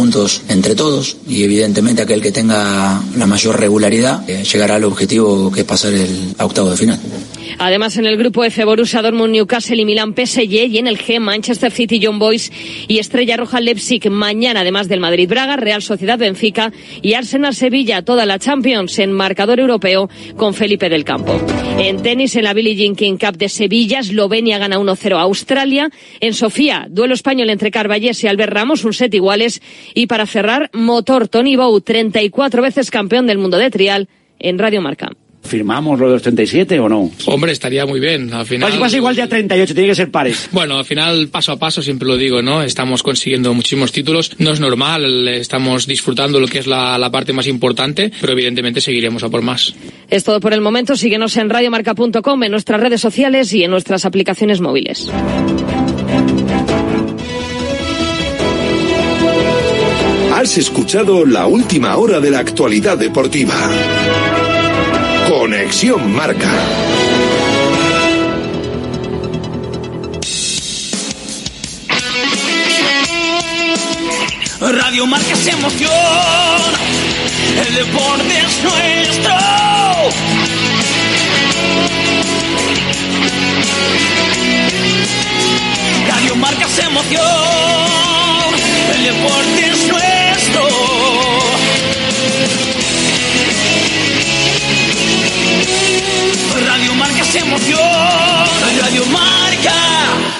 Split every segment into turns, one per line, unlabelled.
puntos entre todos y evidentemente aquel que tenga la mayor regularidad eh, llegará al objetivo que es pasar el octavo de final.
Además, en el grupo F, Borussia Newcastle y Milán PSG y en el G, Manchester City, John Boys y Estrella Roja Leipzig. Mañana, además del Madrid Braga, Real Sociedad Benfica y Arsenal Sevilla, toda la Champions en marcador europeo con Felipe del Campo. En tenis, en la Billie Jean King Cup de Sevilla, Eslovenia gana 1-0 a Australia. En Sofía, duelo español entre Carballés y Albert Ramos, un set iguales. Y para cerrar, motor Tony Bow, 34 veces campeón del mundo de trial en Radio Marca.
¿Firmamos lo de los 37 o no?
Hombre, estaría muy bien. Al final.
Pasa igual de a 38, tiene que ser pares.
Bueno, al final, paso a paso, siempre lo digo, ¿no? Estamos consiguiendo muchísimos títulos. No es normal, estamos disfrutando lo que es la, la parte más importante, pero evidentemente seguiremos a por más.
Es todo por el momento. Síguenos en radiomarca.com, en nuestras redes sociales y en nuestras aplicaciones móviles.
Has escuchado la última hora de la actualidad deportiva. Conexión Marca.
Radio Marca es emoción, el deporte es nuestro. Radio Marca es emoción, el deporte es nuestro. Emoción, Radio Marca.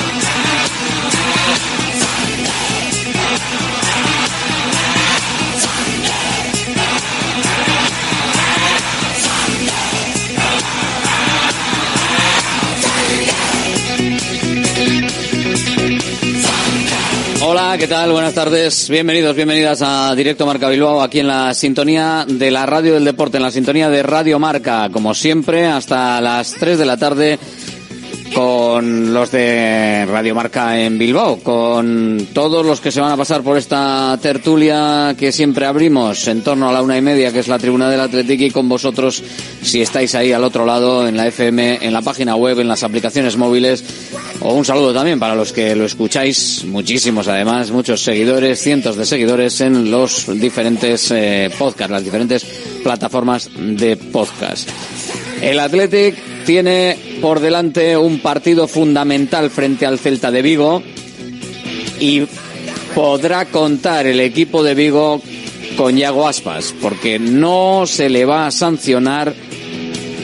Hola, ¿qué tal? Buenas tardes. Bienvenidos, bienvenidas a Directo Marca Bilbao, aquí en la sintonía de la radio del deporte, en la sintonía de Radio Marca, como siempre, hasta las 3 de la tarde con los de Radio Marca en Bilbao, con todos los que se van a pasar por esta tertulia que siempre abrimos en torno a la una y media, que es la tribuna del Atlético, y con vosotros, si estáis ahí al otro lado, en la FM, en la página web, en las aplicaciones móviles, o un saludo también para los que lo escucháis, muchísimos además, muchos seguidores, cientos de seguidores en los diferentes eh, podcasts, las diferentes plataformas de podcast. El Athletic tiene por delante un partido fundamental frente al Celta de Vigo y podrá contar el equipo de Vigo con Yago Aspas, porque no se le va a sancionar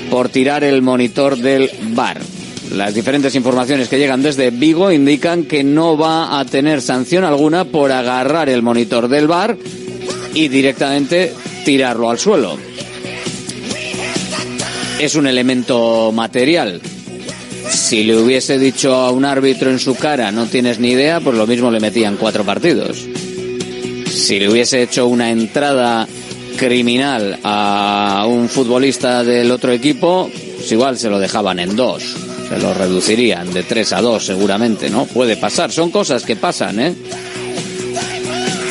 por tirar el monitor del bar. Las diferentes informaciones que llegan desde Vigo indican que no va a tener sanción alguna por agarrar el monitor del bar y directamente tirarlo al suelo es un elemento material. Si le hubiese dicho a un árbitro en su cara no tienes ni idea, pues lo mismo le metían cuatro partidos. Si le hubiese hecho una entrada criminal a un futbolista del otro equipo, pues igual se lo dejaban en dos. Se lo reducirían de tres a dos seguramente, ¿no? Puede pasar, son cosas que pasan, ¿eh?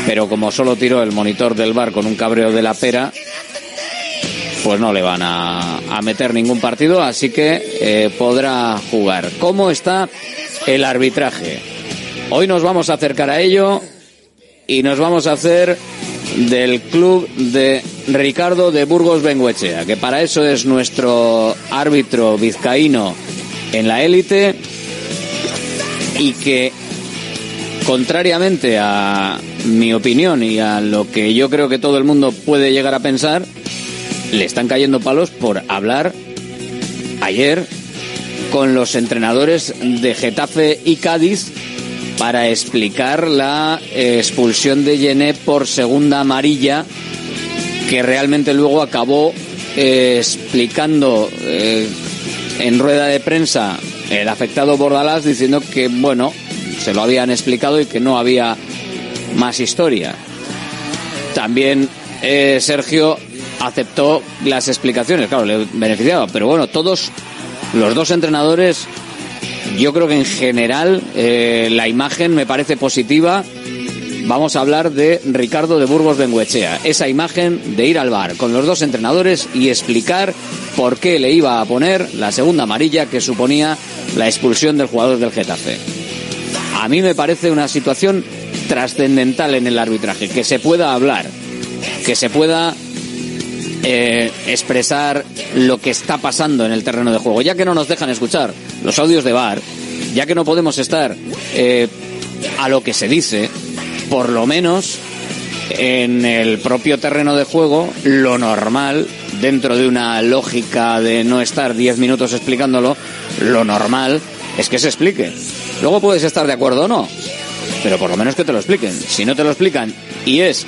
Pero como solo tiró el monitor del bar con un cabreo de la pera, pues no le van a, meter ningún partido, así que eh, podrá jugar. ¿Cómo está el arbitraje? Hoy nos vamos a acercar a ello y nos vamos a hacer del club de Ricardo de Burgos Benguechea, que para eso es nuestro árbitro vizcaíno en la élite y que contrariamente a mi opinión y a lo que yo creo que todo el mundo puede llegar a pensar, le están cayendo palos por hablar ayer con los entrenadores de Getafe y Cádiz para explicar la expulsión de Yené por segunda amarilla, que realmente luego acabó eh, explicando eh, en rueda de prensa el afectado Bordalás diciendo que, bueno, se lo habían explicado y que no había más historia. También eh, Sergio aceptó las explicaciones, claro, le beneficiaba, pero bueno, todos los dos entrenadores, yo creo que en general eh, la imagen me parece positiva. Vamos a hablar de Ricardo de Burgos Benguechea, esa imagen de ir al bar con los dos entrenadores y explicar por qué le iba a poner la segunda amarilla que suponía la expulsión del jugador del Getafe. A mí me parece una situación trascendental en el arbitraje, que se pueda hablar, que se pueda eh, expresar lo que está pasando en el terreno de juego, ya que no nos dejan escuchar los audios de bar, ya que no podemos estar eh, a lo que se dice, por lo menos en el propio terreno de juego, lo normal, dentro de una lógica de no estar 10 minutos explicándolo, lo normal es que se explique. Luego puedes estar de acuerdo o no, pero por lo menos que te lo expliquen. Si no te lo explican y es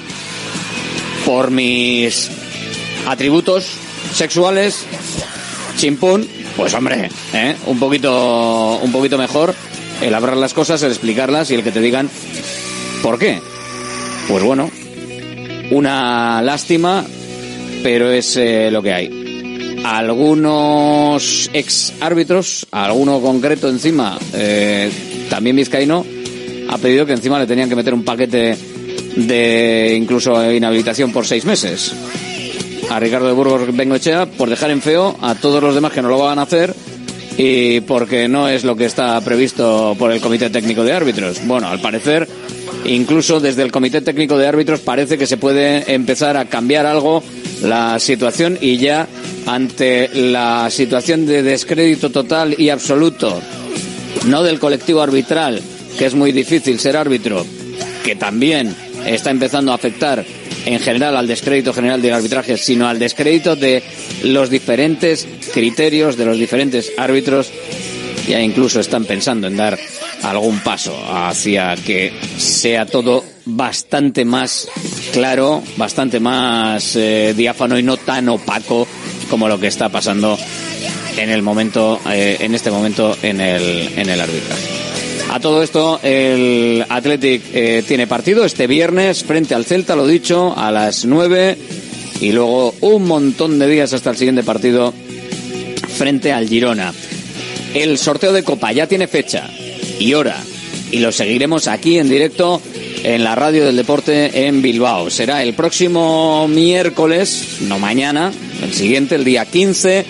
por mis atributos sexuales, chimpún, pues hombre, ¿eh? un poquito un poquito mejor el hablar las cosas, el explicarlas y el que te digan por qué. Pues bueno, una lástima, pero es eh, lo que hay. Algunos ex árbitros, alguno concreto encima, eh, también vizcaíno, ha pedido que encima le tenían que meter un paquete de incluso inhabilitación por seis meses. A Ricardo de Burgos Bengoechea por dejar en feo a todos los demás que no lo van a hacer y porque no es lo que está previsto por el Comité Técnico de Árbitros. Bueno, al parecer, incluso desde el Comité Técnico de Árbitros parece que se puede empezar a cambiar algo la situación y ya ante la situación de descrédito total y absoluto, no del colectivo arbitral, que es muy difícil ser árbitro, que también está empezando a afectar en general al descrédito general del arbitraje, sino al descrédito de los diferentes criterios de los diferentes árbitros. Ya incluso están pensando en dar algún paso hacia que sea todo bastante más claro, bastante más eh, diáfano y no tan opaco como lo que está pasando en el momento, eh, en este momento en el, en el arbitraje. A todo esto, el Athletic eh, tiene partido este viernes frente al Celta, lo dicho, a las 9 y luego un montón de días hasta el siguiente partido frente al Girona. El sorteo de Copa ya tiene fecha y hora y lo seguiremos aquí en directo en la radio del deporte en Bilbao. Será el próximo miércoles, no mañana, el siguiente, el día 15.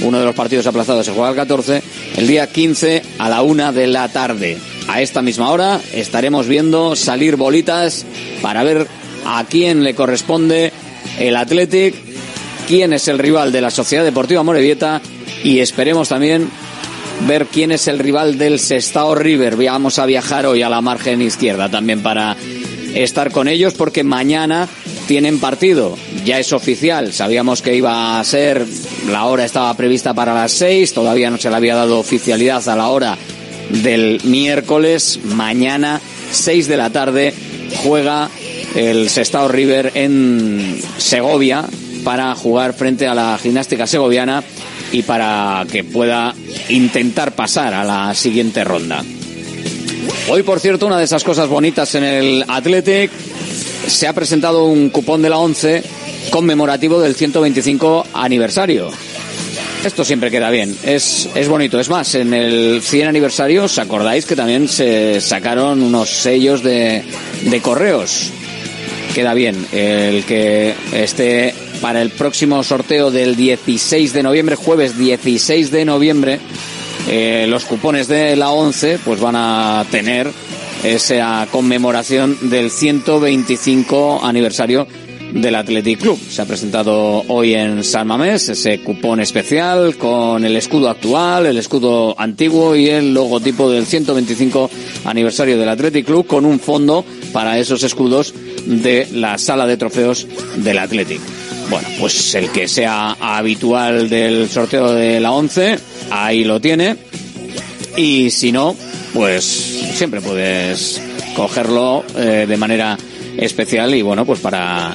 Uno de los partidos aplazados se juega el 14. El día 15 a la una de la tarde. A esta misma hora estaremos viendo salir bolitas para ver a quién le corresponde el Athletic, quién es el rival de la Sociedad Deportiva Morevieta y esperemos también ver quién es el rival del Sestao River. Vamos a viajar hoy a la margen izquierda también para estar con ellos porque mañana tienen partido. Ya es oficial. Sabíamos que iba a ser, la hora estaba prevista para las seis, todavía no se le había dado oficialidad a la hora del miércoles. Mañana, seis de la tarde, juega el Sestao River en Segovia para jugar frente a la gimnástica segoviana y para que pueda intentar pasar a la siguiente ronda. Hoy, por cierto, una de esas cosas bonitas en el Athletic, se ha presentado un cupón de la 11 conmemorativo del 125 aniversario. Esto siempre queda bien, es, es bonito. Es más, en el 100 aniversario, ¿os acordáis que también se sacaron unos sellos de, de correos? Queda bien el que esté para el próximo sorteo del 16 de noviembre, jueves 16 de noviembre, eh, los cupones de la 11 pues van a tener esa conmemoración del 125 aniversario del Athletic Club. Se ha presentado hoy en San Mamés ese cupón especial con el escudo actual, el escudo antiguo y el logotipo del 125 aniversario del Athletic Club con un fondo para esos escudos de la sala de trofeos del Athletic. Bueno, pues el que sea habitual del sorteo de la 11, ahí lo tiene. Y si no, pues siempre puedes cogerlo eh, de manera especial y bueno, pues para,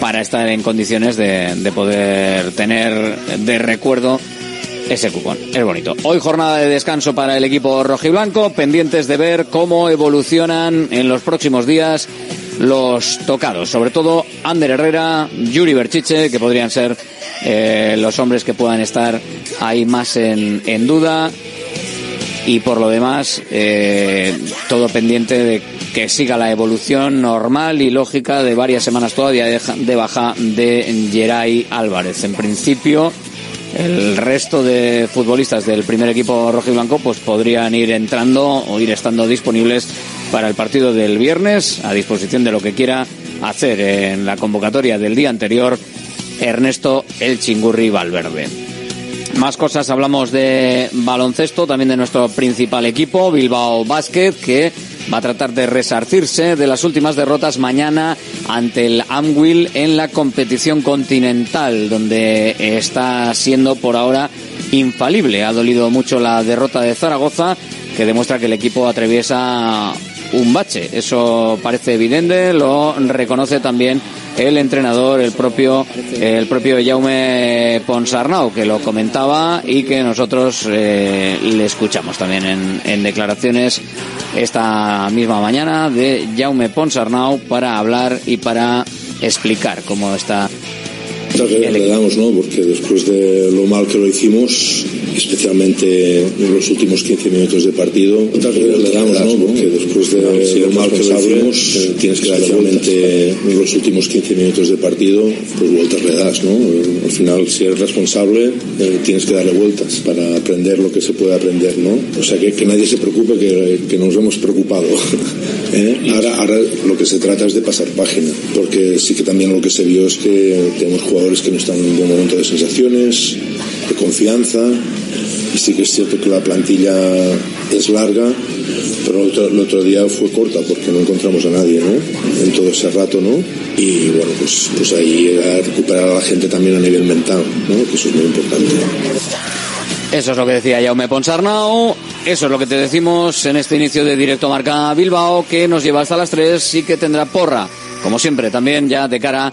para estar en condiciones de, de poder tener de recuerdo ese cupón. Es bonito. Hoy jornada de descanso para el equipo rojiblanco, pendientes de ver cómo evolucionan en los próximos días los tocados, sobre todo Ander Herrera, Yuri Berchiche, que podrían ser eh, los hombres que puedan estar ahí más en, en duda. Y por lo demás, eh, todo pendiente de que siga la evolución normal y lógica de varias semanas todavía de, baja de Geray Álvarez. En principio, el resto de futbolistas del primer equipo rojo y blanco pues podrían ir entrando o ir estando disponibles para el partido del viernes a disposición de lo que quiera hacer en la convocatoria del día anterior Ernesto El Chingurri Valverde. Más cosas, hablamos de baloncesto, también de nuestro principal equipo, Bilbao Basket, que va a tratar de resarcirse de las últimas derrotas mañana ante el Amwil en la competición continental, donde está siendo por ahora infalible. Ha dolido mucho la derrota de Zaragoza, que demuestra que el equipo atraviesa un bache. Eso parece evidente, lo reconoce también el entrenador, el propio, el propio Jaume Ponsarnau, que lo comentaba y que nosotros eh, le escuchamos también en, en declaraciones esta misma mañana de Jaume Ponsarnau para hablar y para explicar cómo está
le damos, ¿no? Porque después de lo mal que lo hicimos, especialmente en los últimos 15 minutos de partido, le damos, ¿no? Porque después de lo mal que lo hicimos, tienes que realmente en los últimos 15 minutos de partido, pues vueltas le das, ¿no? Al final, si eres responsable, tienes que darle vueltas para aprender lo que se puede aprender, ¿no? O sea, que, que nadie se preocupe que, que nos hemos preocupado. ¿eh? ahora, ahora lo que se trata es de pasar página, porque sí que también lo que se vio es que tenemos jugadores que no están en un buen momento de sensaciones, de confianza, y sí que es cierto que la plantilla es larga, pero el otro, el otro, día fue corta porque no encontramos a nadie, ¿no? En todo ese rato, ¿no? Y bueno, pues, pues ahí a recuperar a la gente también a nivel mental, ¿no? Que eso es muy importante.
Eso es lo que decía Jaume Ponsarnau. Eso es lo que te decimos en este inicio de Directo Marca Bilbao, que nos lleva hasta las 3 y que tendrá porra, como siempre, también ya de cara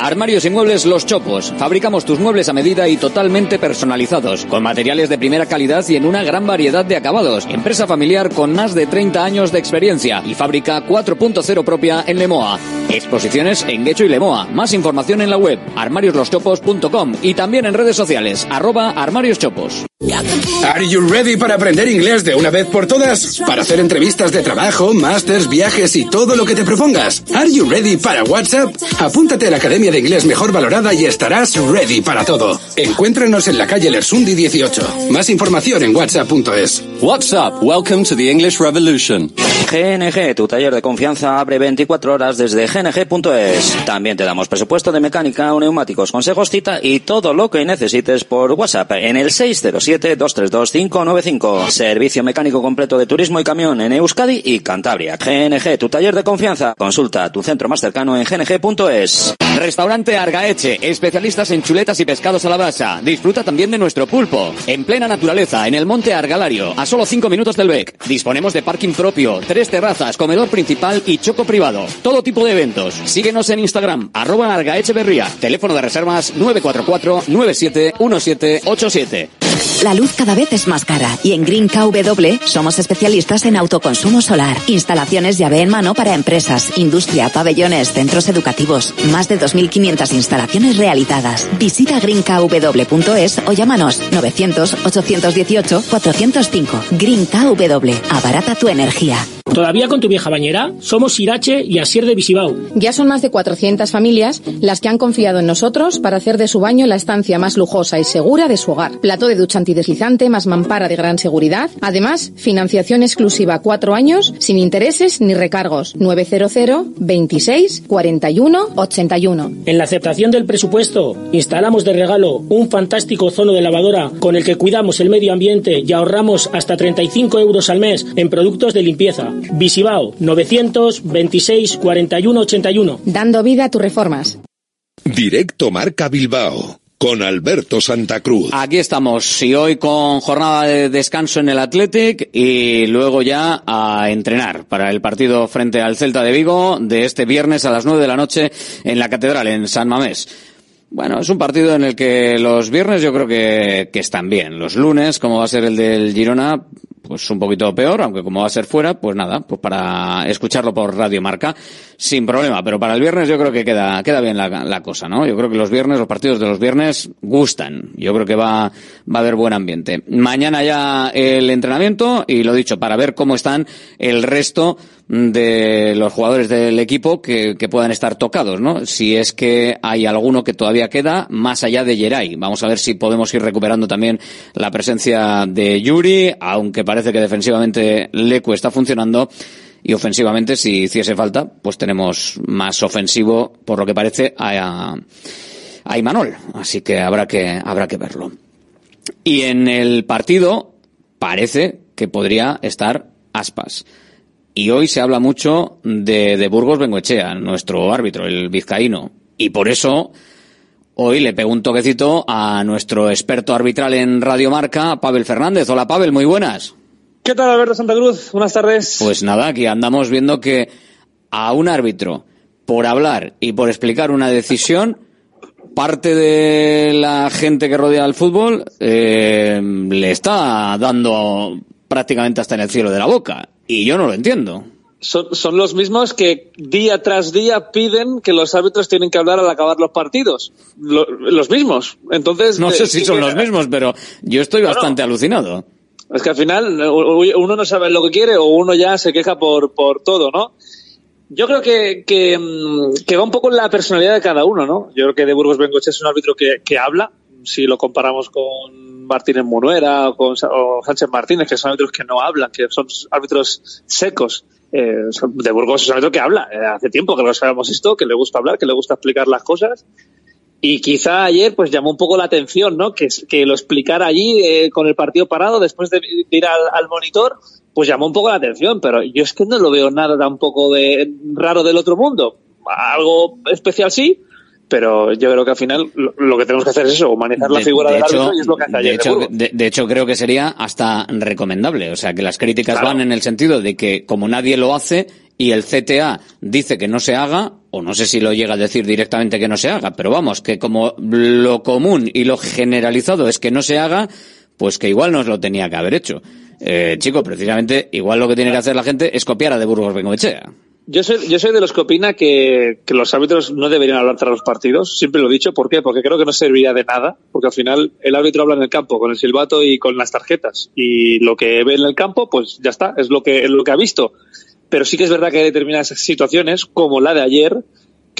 Armarios y muebles Los Chopos. Fabricamos tus muebles a medida y totalmente personalizados, con materiales de primera calidad y en una gran variedad de acabados. Empresa familiar con más de 30 años de experiencia y fábrica 4.0 propia en Lemoa. Exposiciones en Guecho y Lemoa. Más información en la web armariosloschopos.com y también en redes sociales arroba armarioschopos.
Are you ready para aprender inglés de una vez por todas? Para hacer entrevistas de trabajo, másters, viajes y todo lo que te propongas. Are you ready para WhatsApp? Apúntate a la Academia de Inglés Mejor Valorada y estarás ready para todo. Encuéntranos en la calle Lersundi 18. Más información en whatsapp.es.
WhatsApp, welcome to the English Revolution.
GNG, tu taller de confianza abre 24 horas desde gng.es. También te damos presupuesto de mecánica o neumáticos, consejos, cita y todo lo que necesites por WhatsApp en el 607-232-595. Servicio mecánico completo de turismo y camión en Euskadi y Cantabria. GNG, tu taller de confianza. Consulta tu centro más cercano en gng.es.
Restaurante Argaeche, especialistas en chuletas y pescados a la brasa. Disfruta también de nuestro pulpo. En plena naturaleza, en el monte Argalario, a solo 5 minutos del BEC. Disponemos de parking propio, tres terrazas, comedor principal y choco privado. Todo tipo de eventos. Síguenos en Instagram, arroba Argaecheverría. Teléfono de reservas 944 971787.
La luz cada vez es más cara y en Green KW somos especialistas en autoconsumo solar, instalaciones llave en mano para empresas, industria, pabellones, centros educativos, más de 2.500 instalaciones realizadas. Visita greenkw.es o llámanos 900 818 405. Green KW, abarata tu energía.
¿Todavía con tu vieja bañera? Somos Irache y Asier de Visibao.
Ya son más de 400 familias las que han confiado en nosotros para hacer de su baño la estancia más lujosa y segura de su hogar. Plato de ducha antideslizante más mampara de gran seguridad. Además, financiación exclusiva cuatro años sin intereses ni recargos. 900 26 41 81.
En la aceptación del presupuesto, instalamos de regalo un fantástico zono de lavadora con el que cuidamos el medio ambiente y ahorramos hasta 35 euros al mes en productos de limpieza. Visibao 926 41 81.
Dando vida a tus reformas.
Directo Marca Bilbao con Alberto Santa Cruz.
Aquí estamos y hoy con jornada de descanso en el Athletic y luego ya a entrenar para el partido frente al Celta de Vigo de este viernes a las nueve de la noche en la Catedral en San Mamés. Bueno, es un partido en el que los viernes yo creo que, que están bien. Los lunes, como va a ser el del Girona, pues un poquito peor, aunque como va a ser fuera, pues nada, pues para escucharlo por Radio Marca, sin problema. Pero para el viernes yo creo que queda, queda bien la, la cosa, ¿no? Yo creo que los viernes, los partidos de los viernes gustan. Yo creo que va, va a haber buen ambiente. Mañana ya el entrenamiento y lo dicho, para ver cómo están el resto de los jugadores del equipo que, que, puedan estar tocados, ¿no? Si es que hay alguno que todavía queda más allá de Geray. Vamos a ver si podemos ir recuperando también la presencia de Yuri, aunque parece que defensivamente Lecu está funcionando. Y ofensivamente, si hiciese falta, pues tenemos más ofensivo, por lo que parece, a, a Imanol. Así que habrá que, habrá que verlo. Y en el partido, parece que podría estar Aspas. Y hoy se habla mucho de, de Burgos Bengoechea, nuestro árbitro, el vizcaíno. Y por eso hoy le pego un toquecito a nuestro experto arbitral en Radio Marca, Pavel Fernández. Hola Pavel, muy buenas.
¿Qué tal Alberto Santa Cruz? Buenas tardes.
Pues nada, aquí andamos viendo que a un árbitro, por hablar y por explicar una decisión, parte de la gente que rodea al fútbol eh, le está dando prácticamente hasta en el cielo de la boca. Y yo no lo entiendo.
Son, son, los mismos que día tras día piden que los árbitros tienen que hablar al acabar los partidos. Lo, los mismos. Entonces.
No sé si son los mismos, pero yo estoy bastante bueno, alucinado.
Es que al final uno no sabe lo que quiere o uno ya se queja por, por todo, ¿no? Yo creo que, que, que va un poco en la personalidad de cada uno, ¿no? Yo creo que de Burgos Bengoche es un árbitro que, que habla, si lo comparamos con Martínez Munuera o con o Sánchez Martínez, que son árbitros que no hablan, que son árbitros secos. Eh, de Burgos es un árbitro que habla. Eh, hace tiempo que lo sabemos esto, que le gusta hablar, que le gusta explicar las cosas. Y quizá ayer pues llamó un poco la atención, ¿no? Que, lo explicara allí eh, con el partido parado después de, de ir al, al, monitor, pues llamó un poco la atención. Pero yo es que no lo veo nada tampoco de raro del otro mundo. Algo especial sí, pero yo creo que al final lo, lo, que tenemos que hacer es eso, humanizar la figura de del árbitro y es lo que hace ayer.
De hecho, de, de hecho, creo que sería hasta recomendable. O sea, que las críticas claro. van en el sentido de que como nadie lo hace y el CTA dice que no se haga, o no sé si lo llega a decir directamente que no se haga, pero vamos, que como lo común y lo generalizado es que no se haga, pues que igual nos lo tenía que haber hecho. Eh, chico, precisamente, igual lo que tiene que hacer la gente es copiar a de Burgos Bengoechea.
Yo soy, yo soy de los que opina que, que, los árbitros no deberían hablar tras los partidos. Siempre lo he dicho. ¿Por qué? Porque creo que no serviría de nada. Porque al final el árbitro habla en el campo con el silbato y con las tarjetas. Y lo que ve en el campo, pues ya está. Es lo que, es lo que ha visto. Pero sí que es verdad que hay determinadas situaciones, como la de ayer,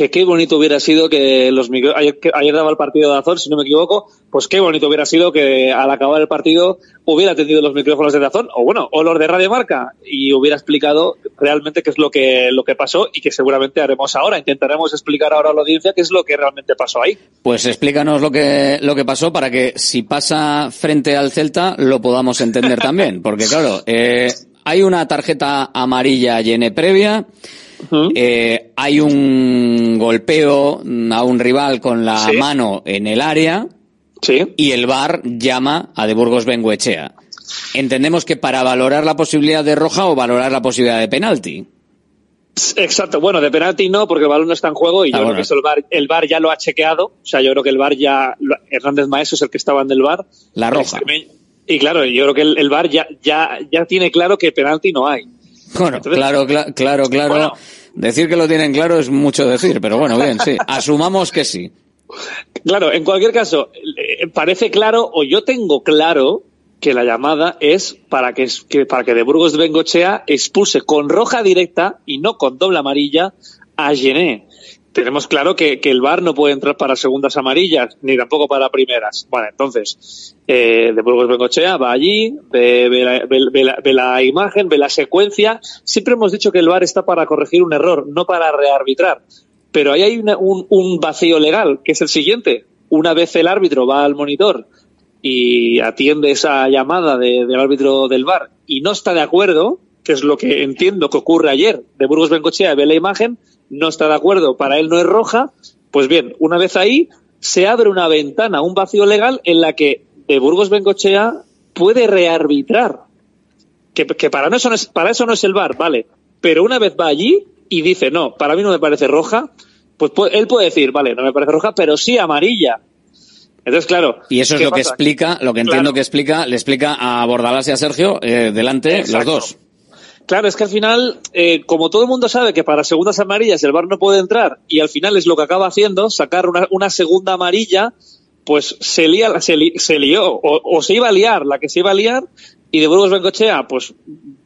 que qué bonito hubiera sido que los micro... ayer, daba el partido de Azor, si no me equivoco, pues qué bonito hubiera sido que al acabar el partido hubiera atendido los micrófonos de Dazón, o bueno, o los de Radio Marca, y hubiera explicado realmente qué es lo que, lo que pasó y que seguramente haremos ahora. Intentaremos explicar ahora a la audiencia qué es lo que realmente pasó ahí.
Pues explícanos lo que, lo que pasó para que si pasa frente al Celta lo podamos entender también, porque claro, eh, hay una tarjeta amarilla llena previa, Uh -huh. eh, hay un golpeo a un rival con la sí. mano en el área
sí.
y el VAR llama a De Burgos Benguechea. Entendemos que para valorar la posibilidad de roja o valorar la posibilidad de penalti.
Exacto, bueno, de penalti no, porque el balón no está en juego y ah, yo bueno. creo que eso el VAR, el VAR ya lo ha chequeado. O sea, yo creo que el VAR ya. Hernández Maestro es el que estaba en el VAR.
La roja.
Y claro, yo creo que el, el VAR ya, ya, ya tiene claro que penalti no hay.
Bueno, Entonces, claro, cl claro, claro. Bueno, decir que lo tienen claro es mucho decir, pero bueno, bien, sí. Asumamos que sí.
Claro, en cualquier caso, eh, parece claro, o yo tengo claro, que la llamada es para que, que para que de Burgos de Bengochea expulse con roja directa y no con doble amarilla a Gené. Tenemos claro que, que el VAR no puede entrar para segundas amarillas, ni tampoco para primeras. Bueno, entonces, eh, de Burgos Bengochea va allí, ve, ve la, ve- la- ve la imagen, ve la secuencia. Siempre hemos dicho que el VAR está para corregir un error, no para rearbitrar. Pero ahí hay una- un, vacío legal, que es el siguiente. Una vez el árbitro va al monitor y atiende esa llamada de- del árbitro del VAR y no está de acuerdo, que es lo que entiendo que ocurre ayer, de Burgos Bencochea ve la imagen, no está de acuerdo, para él no es roja, pues bien, una vez ahí se abre una ventana, un vacío legal en la que de Burgos Bencochea puede rearbitrar. Que, que para, eso no es, para eso no es el VAR, vale. Pero una vez va allí y dice, no, para mí no me parece roja, pues pu- él puede decir, vale, no me parece roja, pero sí amarilla. Entonces, claro.
Y eso es
¿qué
lo que explica, lo que entiendo que explica, le explica a Bordalás y a Sergio, eh, delante, los dos.
Claro, es que al final, eh, como todo el mundo sabe que para segundas amarillas el VAR no puede entrar y al final es lo que acaba haciendo, sacar una, una segunda amarilla, pues se, lía, se, li- se lió o, o se iba a liar la que se iba a liar y de Burgos Bencochea, pues,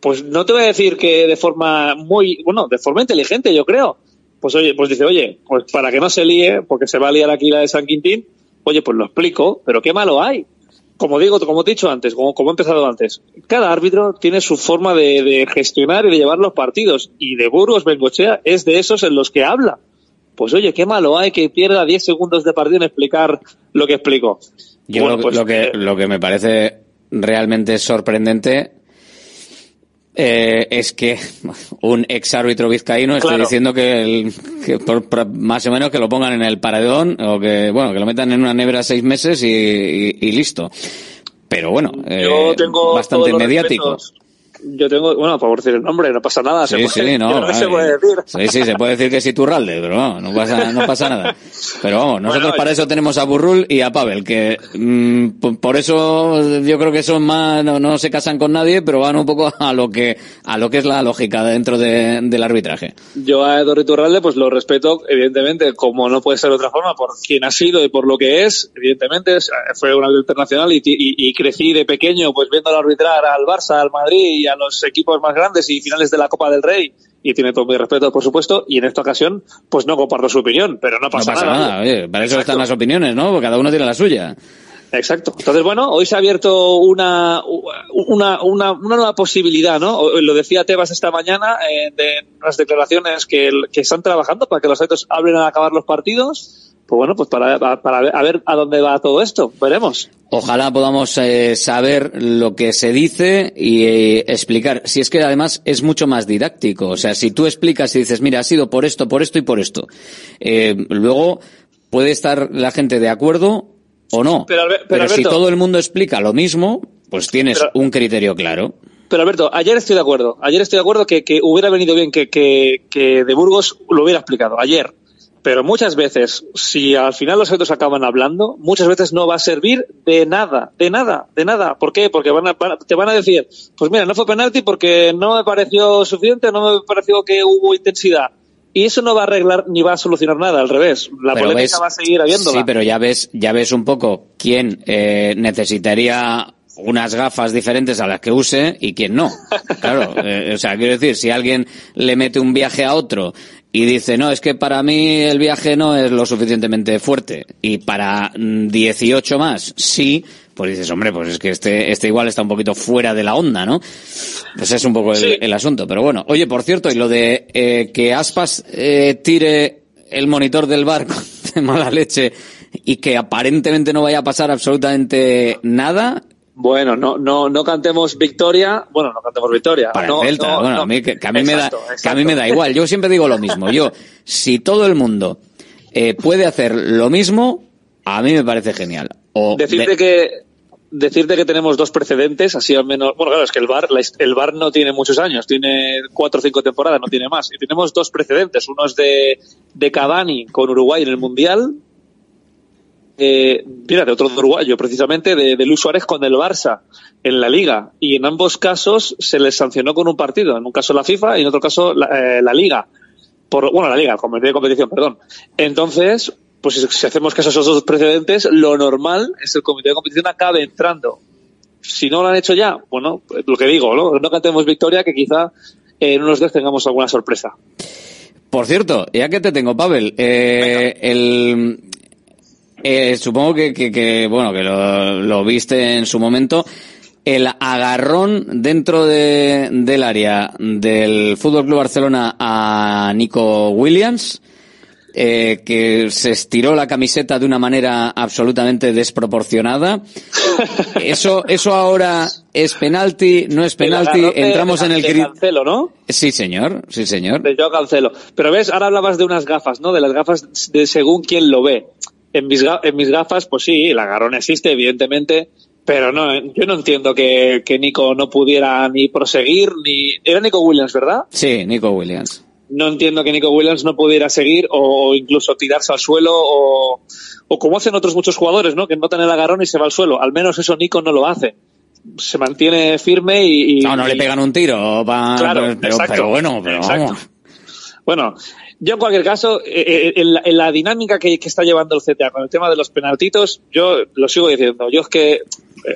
pues no te voy a decir que de forma muy, bueno, de forma inteligente yo creo. Pues oye, pues dice, oye, pues para que no se líe, porque se va a liar aquí la de San Quintín, oye, pues lo explico, pero qué malo hay como digo, como te he dicho antes, como, como he empezado antes, cada árbitro tiene su forma de, de gestionar y de llevar los partidos. Y de Burgos Bengochea es de esos en los que habla. Pues oye, qué malo hay que pierda 10 segundos de partido en explicar lo que explico.
Yo
Bueno,
lo,
pues,
lo que,
eh,
lo que me parece realmente sorprendente eh, es que un ex árbitro vizcaíno
Claro.
diciendo que, el- que por- por- más o menos que lo pongan en el paredón o que bueno que lo metan en una nevera seis meses y, y- y listo. Pero bueno, eh,
yo tengo
bastante mediático.
respetos. Yo tengo, bueno, por decir el nombre, no pasa nada. se
Sí,
puede-
sí, no.
se puede decir.
Sí, sí, se puede decir que es Iturralde, pero no, no pasa, no pasa nada. Pero vamos, nosotros
Bueno,
para eso tenemos a Burrul y a Pavel, que mm, p- por eso yo creo que son más, no, no se casan con nadie, pero van un poco a lo que, a lo que es la lógica dentro de- del arbitraje.
Yo a Eduardo Iturralde pues lo respeto, evidentemente, como no puede ser de otra forma, por quien ha sido y por lo que es, evidentemente, fue un árbitro internacional y, y- y crecí de pequeño pues viéndolo arbitrar al Barça, al Madrid y a los equipos más grandes y finales de la Copa del Rey y tiene todo mi respeto, por supuesto, y en esta ocasión pues no comparto su opinión, pero no pasa,
no pasa nada, oye, para eso
Exacto.
están las opiniones, ¿no? Porque cada uno tiene la suya.
Exacto. Entonces, bueno, hoy se ha abierto una, una, una, una nueva posibilidad, ¿no? Lo decía Tebas esta mañana eh, de las declaraciones que están trabajando para que los árbitros hablen al acabar los partidos. Pues bueno, pues para, para, a ver a dónde va todo esto. Veremos.
Ojalá podamos eh, saber lo que se dice y eh, explicar. Si es que además es mucho más didáctico. O sea, si tú explicas y dices, mira, ha sido por esto, por esto y por esto. Eh, luego puede estar la gente de acuerdo o no.
Pero, pero
si todo el mundo explica lo mismo, pues tienes
Pero-
un criterio claro.
Pero Alberto, ayer estoy de acuerdo. Ayer estoy de acuerdo que, que hubiera venido bien que, que, que de Burgos lo hubiera explicado. Ayer. Pero muchas veces, si al final los árbitros acaban hablando, muchas veces no va a servir de nada, de nada, de nada. ¿Por qué? Porque van a- te van a decir, pues mira, no fue penalti porque no me pareció suficiente, no me pareció que hubo intensidad. Y eso no va a arreglar ni va a solucionar nada, al revés. La
Pero
polémica
ves-
va a seguir habiéndola.
Sí, pero ya ves, ya ves un poco quién eh, necesitaría unas gafas diferentes a las que use y quién no. Claro, eh, o sea, quiero decir, si alguien le mete un viaje a otro y dice, no, es que para mí el viaje no es lo suficientemente fuerte y para mm, 18 más sí, pues dices, hombre, pues es que este, este igual está un poquito fuera de la onda, ¿no? Pues es un poco el,
Sí.
el asunto. Pero bueno, oye, por cierto, y lo de eh, que Aspas eh, tire el monitor del barco de mala leche y que aparentemente no vaya a pasar absolutamente nada.
Bueno, no, no, no cantemos victoria. Bueno, no cantemos victoria.
Para
no,
el Celta,
no,
bueno,
no.
a mí, que, que a mí me da, que a mí me da igual. Yo siempre digo lo mismo. Yo, si todo el mundo eh, puede hacer lo mismo, a mí me parece genial. O
Decirte
de-
que decirte que tenemos dos precedentes, así al menos, bueno, claro, es que el his- el VAR no tiene muchos años, tiene cuatro o cinco temporadas, no tiene más. Y tenemos dos precedentes, uno es de, de Cavani con Uruguay en el Mundial, eh, mira, de otro uruguayo, precisamente, de, de Luis Suárez con el Barça en la Liga. Y en ambos casos se les sancionó con un partido, en un caso la FIFA y en otro caso la, eh, la Liga. Por, bueno, la Liga, el comité de competición, perdón. Entonces, pues si, si hacemos caso a esos dos precedentes, lo normal es que el comité de competición acabe entrando Si no lo han hecho ya, bueno, pues lo que digo, ¿no? No cantemos victoria, que quizá en unos días tengamos alguna sorpresa.
Por cierto, ya que te tengo, Pavel, eh, el, eh, supongo que, que, que, bueno, que lo, lo viste en su momento. El agarrón dentro de, del área del Fútbol Club Barcelona a Nico Williams, eh, que se estiró la camiseta de una manera absolutamente desproporcionada. Eso, eso ahora es penalti, no es penalti,
de-
entramos en el
de. Cancelo, ¿no?
Sí, señor, sí, señor.
De Joao Cancelo. Pero ves, ahora hablabas de unas gafas, ¿no? De las gafas de según quien lo ve. En mis, en mis gafas, pues sí, el agarrón existe, evidentemente, pero no, yo no entiendo que, que Nico no pudiera ni proseguir, ni... Era Nico Williams, ¿verdad?
Sí, Nico Williams.
No entiendo que Nico Williams no pudiera seguir o incluso tirarse al suelo o, o como hacen otros muchos jugadores, ¿no? Que notan el agarrón y se va al suelo. Al menos eso Nico no lo hace. Se mantiene firme y... y-
No, no le pegan un tiro, pa-
Claro,
pero, pero,
exacto,
pero bueno, pero vamos.
Bueno, yo en cualquier caso, eh, eh, en, la, en la dinámica que, que está llevando el CTA con el tema de los penaltitos, yo lo sigo diciendo. Yo es que, eh,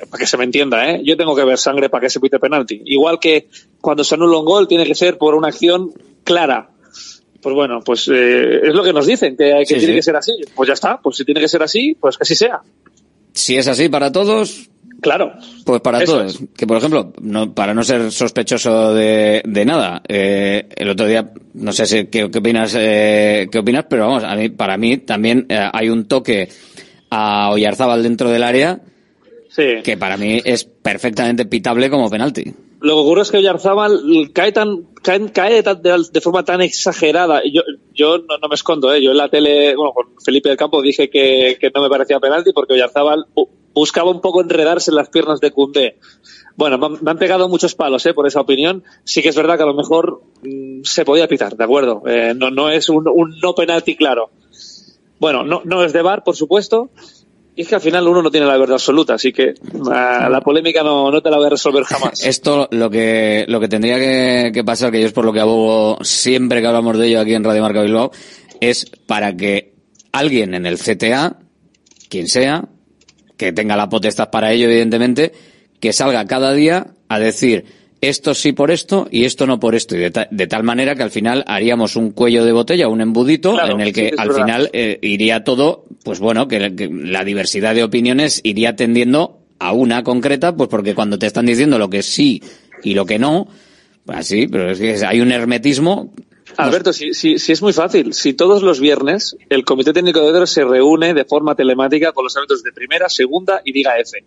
para que se me entienda, ¿eh? yo tengo que ver sangre para que se pite penalti. Igual que cuando se anula un gol, tiene que ser por una acción clara. Pues bueno, pues es lo que nos dicen, que, que
Sí,
tiene
sí.
que ser así. Pues ya está, pues si tiene que ser así, pues que así sea.
Si es así para todos,
Claro.
pues para
Eso
todos. Que por ejemplo, no, para no ser sospechoso de, de nada, eh, el otro día, no sé si, qué, qué opinas, eh, qué opinas, pero vamos, a mí, para mí también eh, hay un toque a Oyarzábal dentro del área
Sí.
que para mí es perfectamente pitable como penalti.
Lo que ocurre es que Oyarzábal cae tan cae, cae de, tan- de- de forma tan exagerada. Yo, yo no, no me escondo, ¿eh? yo en la tele, bueno, con Felipe del Campo dije que, que no me parecía penalti porque Oyarzábal buscaba un poco enredarse en las piernas de Cundé. Bueno, me han, pegado muchos palos ¿eh? por esa opinión. Sí que es verdad que a lo mejor mm, se podía pitar, ¿de acuerdo? Eh, no, no es un, un no penalti claro. Bueno, no, no es de bar, por supuesto. Y es que al final uno no tiene la verdad absoluta, así que ah, la polémica no, no te la voy a resolver jamás.
Esto lo que lo que tendría que, que pasar, que yo es por lo que abogo siempre que hablamos de ello aquí en Radio Marca Bilbao, es para que alguien en el CTA, quien sea, que tenga la potestad para ello, evidentemente, que salga cada día a decir esto sí por esto y esto no por esto. Y de, ta- de tal manera que al final haríamos un cuello de botella, un embudito,
Claro,
en el que al
verdad.
final eh, iría todo, pues bueno, que, que la diversidad de opiniones iría tendiendo a una concreta, pues porque cuando te están diciendo lo que sí y lo que no, pues así, pero es que hay un hermetismo.
Alberto, si, si, si es muy fácil. Si todos los viernes el Comité Técnico de Árbitros se reúne de forma telemática con los árbitros de primera, segunda y Liga F.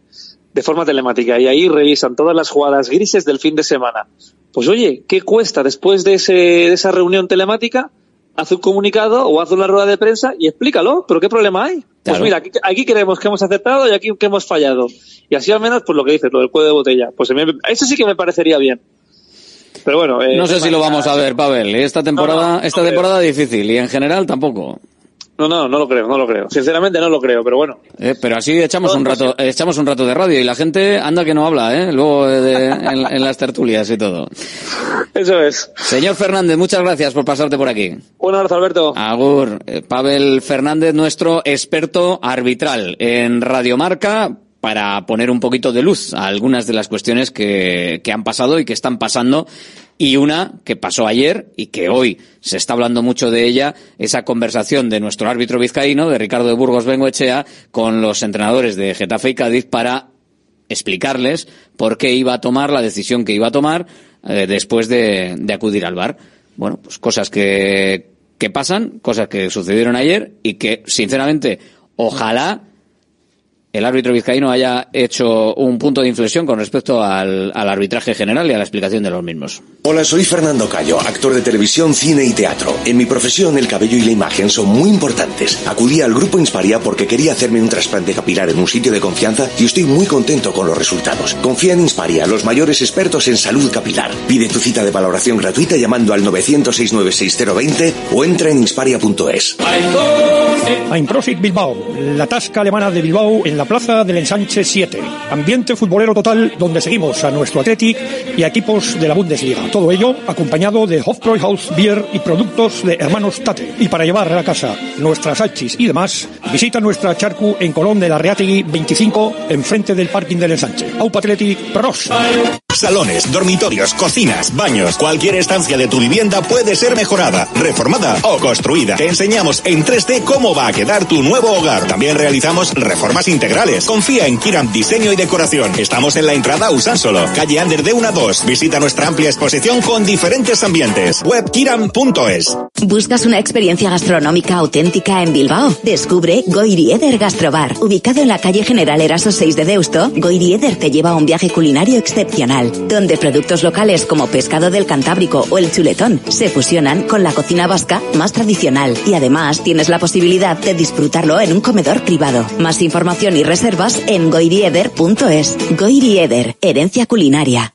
De forma telemática. Y ahí revisan todas las jugadas grises del fin de semana. Pues oye, ¿qué cuesta después de, ese, de esa reunión telemática? Haz un comunicado o haz una rueda de prensa y explícalo. ¿Pero qué problema hay? Pues
Claro.
mira, aquí, aquí creemos que hemos acertado y aquí que hemos fallado. Y así al menos, pues lo que dices, lo del cuello de botella. Pues a mí me- eso sí que me parecería bien. Pero bueno, eh,
No sé si lo vamos a ver, Pavel. Esta temporada,
No, no, no
esta
creo.
temporada difícil y en general tampoco.
No, no, no lo creo, no lo creo. Sinceramente no lo creo, pero bueno.
Eh, pero así echamos un rato, echamos un rato de radio y la gente anda que no habla, ¿eh? Luego eh, de- en, en las tertulias y todo.
Eso es.
Señor Fernández, muchas gracias por pasarte por aquí.
Un abrazo, Alberto.
Agur, Eh, Pavel Fernández, nuestro experto arbitral en Radiomarca, para poner un poquito de luz a algunas de las cuestiones que, que han pasado y que están pasando. Y una que pasó ayer y que hoy se está hablando mucho de ella, esa conversación de nuestro árbitro vizcaíno, de Ricardo de Burgos Bengoechea, con los entrenadores de Getafe y Cádiz para explicarles por qué iba a tomar la decisión que iba a tomar eh, después de, de acudir al bar. Bueno, pues cosas que, que pasan, cosas que sucedieron ayer y que, sinceramente, ojalá el árbitro vizcaíno haya hecho un punto de inflexión con respecto al, al arbitraje general y a la explicación de los mismos.
Hola, soy Fernando Cayo, actor de televisión, cine y teatro. En mi profesión, el cabello y la imagen son muy importantes. Acudí al grupo Insparia porque quería hacerme un trasplante capilar en un sitio de confianza y estoy muy contento con los resultados. Confía en Insparia, los mayores expertos en salud capilar. Pide tu cita de valoración gratuita llamando al 900-696-020 o entra en insparia.es.
Bilbao, la tasca alemana de Bilbao en la la plaza del Ensanche 7. Ambiente futbolero total donde seguimos a nuestro Athletic y equipos de la Bundesliga. Todo ello acompañado de Hofbräuhaus Beer y productos de hermanos Tate. Y para llevar a la casa nuestras hachis y demás, visita nuestra charcu en Colón de la Reategui 25 enfrente del parking del Ensanche. Aupa Pros.
Salones, dormitorios, cocinas, baños, cualquier estancia de tu vivienda puede ser mejorada, reformada o construida. Te enseñamos en 3D cómo va a quedar tu nuevo hogar. También realizamos reformas integrales. Confía en Kiram Diseño y Decoración. Estamos en la entrada Usánsolo, calle Ander de 1 a 2. Visita nuestra amplia exposición con diferentes ambientes. Webkiram.es.
¿Buscas una experiencia gastronómica auténtica en Bilbao? Descubre Goirieder Gastrobar. Ubicado en la calle General Eraso 6 de Deusto, Goirieder te lleva a un viaje culinario excepcional, donde productos locales como pescado del Cantábrico o el chuletón se fusionan con la cocina vasca más tradicional y además tienes la posibilidad de disfrutarlo en un comedor privado. Más información y reservas en goirieder.es. Goirieder, herencia culinaria.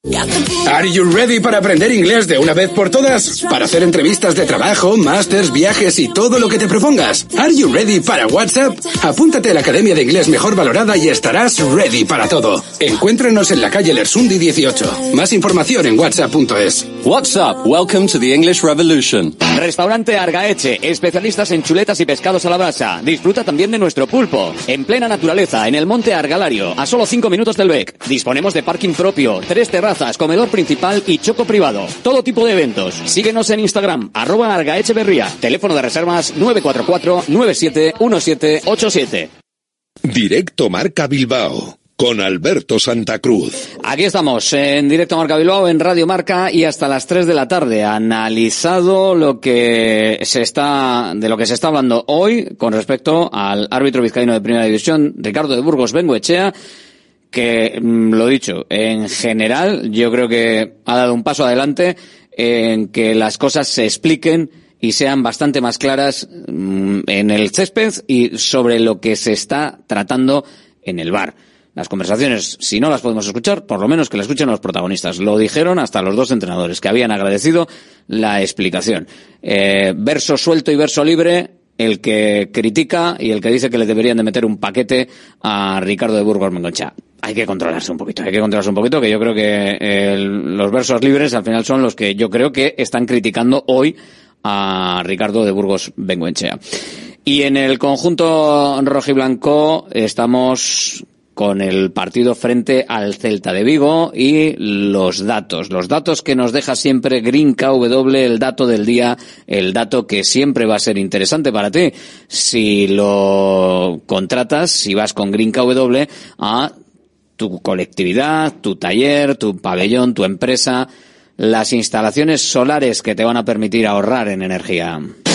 Are you ready para aprender inglés de una vez por todas? Para hacer entrevistas de trabajo, másters, viajes y todo lo que te propongas. Are you ready para WhatsApp? Apúntate a la Academia de Inglés Mejor Valorada y estarás ready para todo. Encuéntranos en la calle Lersundi 18. Más información en whatsapp.es.
WhatsApp, welcome to the English Revolution.
Restaurante Argaeche, especialistas en chuletas y pescados a la brasa. Disfruta también de nuestro pulpo. En plena naturaleza, en el monte Argalario, a solo 5 minutos del BEC. Disponemos de parking propio, tres terrazas, comedor principal y choco privado. Todo tipo de eventos. Síguenos en Instagram, arroba Argaecheverría. Teléfono de reservas 944 971787.
Directo Marca Bilbao con Alberto Santa Cruz.
Aquí estamos en directo Marca Bilbao en Radio Marca y hasta las 3 de la tarde analizado lo que se está de lo que se está hablando hoy con respecto al árbitro vizcaíno de Primera División Ricardo de Burgos Bengoechea que mm, lo dicho, en general yo creo que ha dado un paso adelante en que las cosas se expliquen y sean bastante más claras mm, en el césped y sobre lo que se está tratando en el bar. Las conversaciones, si no las podemos escuchar, por lo menos que las escuchen los protagonistas. Lo dijeron hasta los dos entrenadores, que habían agradecido la explicación. Eh, verso suelto y verso libre, el que critica y el que dice que le deberían de meter un paquete a Ricardo de Burgos Mengoncha. Hay que controlarse un poquito, hay que controlarse un poquito, que yo creo que los versos libres al final son los que yo creo que están criticando hoy a Ricardo de Burgos Bengoenchea. Y en el conjunto rojiblanco estamos con el partido frente al Celta de Vigo y los datos. Los datos que nos deja siempre Green KW, el dato del día, el dato que siempre va a ser interesante para ti. Si lo contratas, si vas con Green KW a tu colectividad, tu taller, tu pabellón, tu empresa, las instalaciones solares que te van a permitir ahorrar en energía.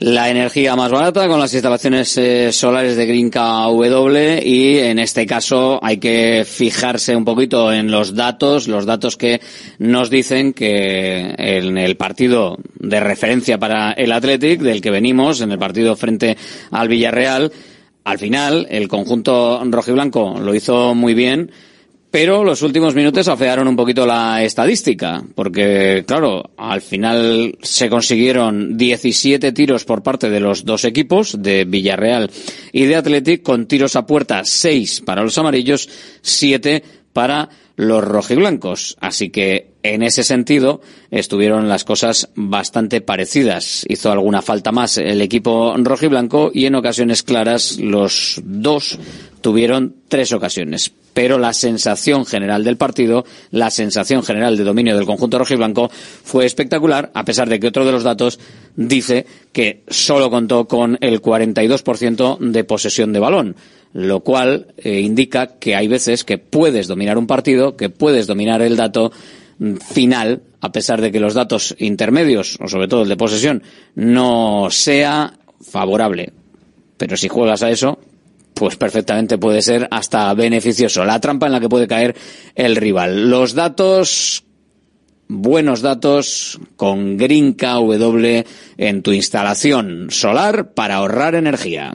La energía más barata con las instalaciones eh, solares de Green KW y en este caso hay que fijarse un poquito en los datos, los datos que nos dicen que en el partido de referencia para el Athletic, del que venimos, en el partido frente al Villarreal, al final el conjunto rojiblanco lo hizo muy bien, pero los últimos minutos afearon un poquito la estadística, porque, claro, al final se consiguieron 17 tiros por parte de los dos equipos, de Villarreal y de Athletic, con tiros a puerta 6 para los amarillos, 7 para los rojiblancos. Así que, en ese sentido, estuvieron las cosas bastante parecidas. Hizo alguna falta más el equipo rojiblanco y en ocasiones claras los dos tuvieron tres ocasiones pero la sensación general del partido, la sensación general de dominio del conjunto rojiblanco fue espectacular, a pesar de que otro de los datos dice que solo contó con el 42% de posesión de balón, lo cual eh, indica que hay veces que puedes dominar un partido, que puedes dominar el dato final, a pesar de que los datos intermedios, o sobre todo el de posesión, no sea favorable. Pero si juegas a eso, pues perfectamente puede ser hasta beneficioso. La trampa en la que puede caer el rival. Los datos buenos datos con Green KW en tu instalación solar para ahorrar energía.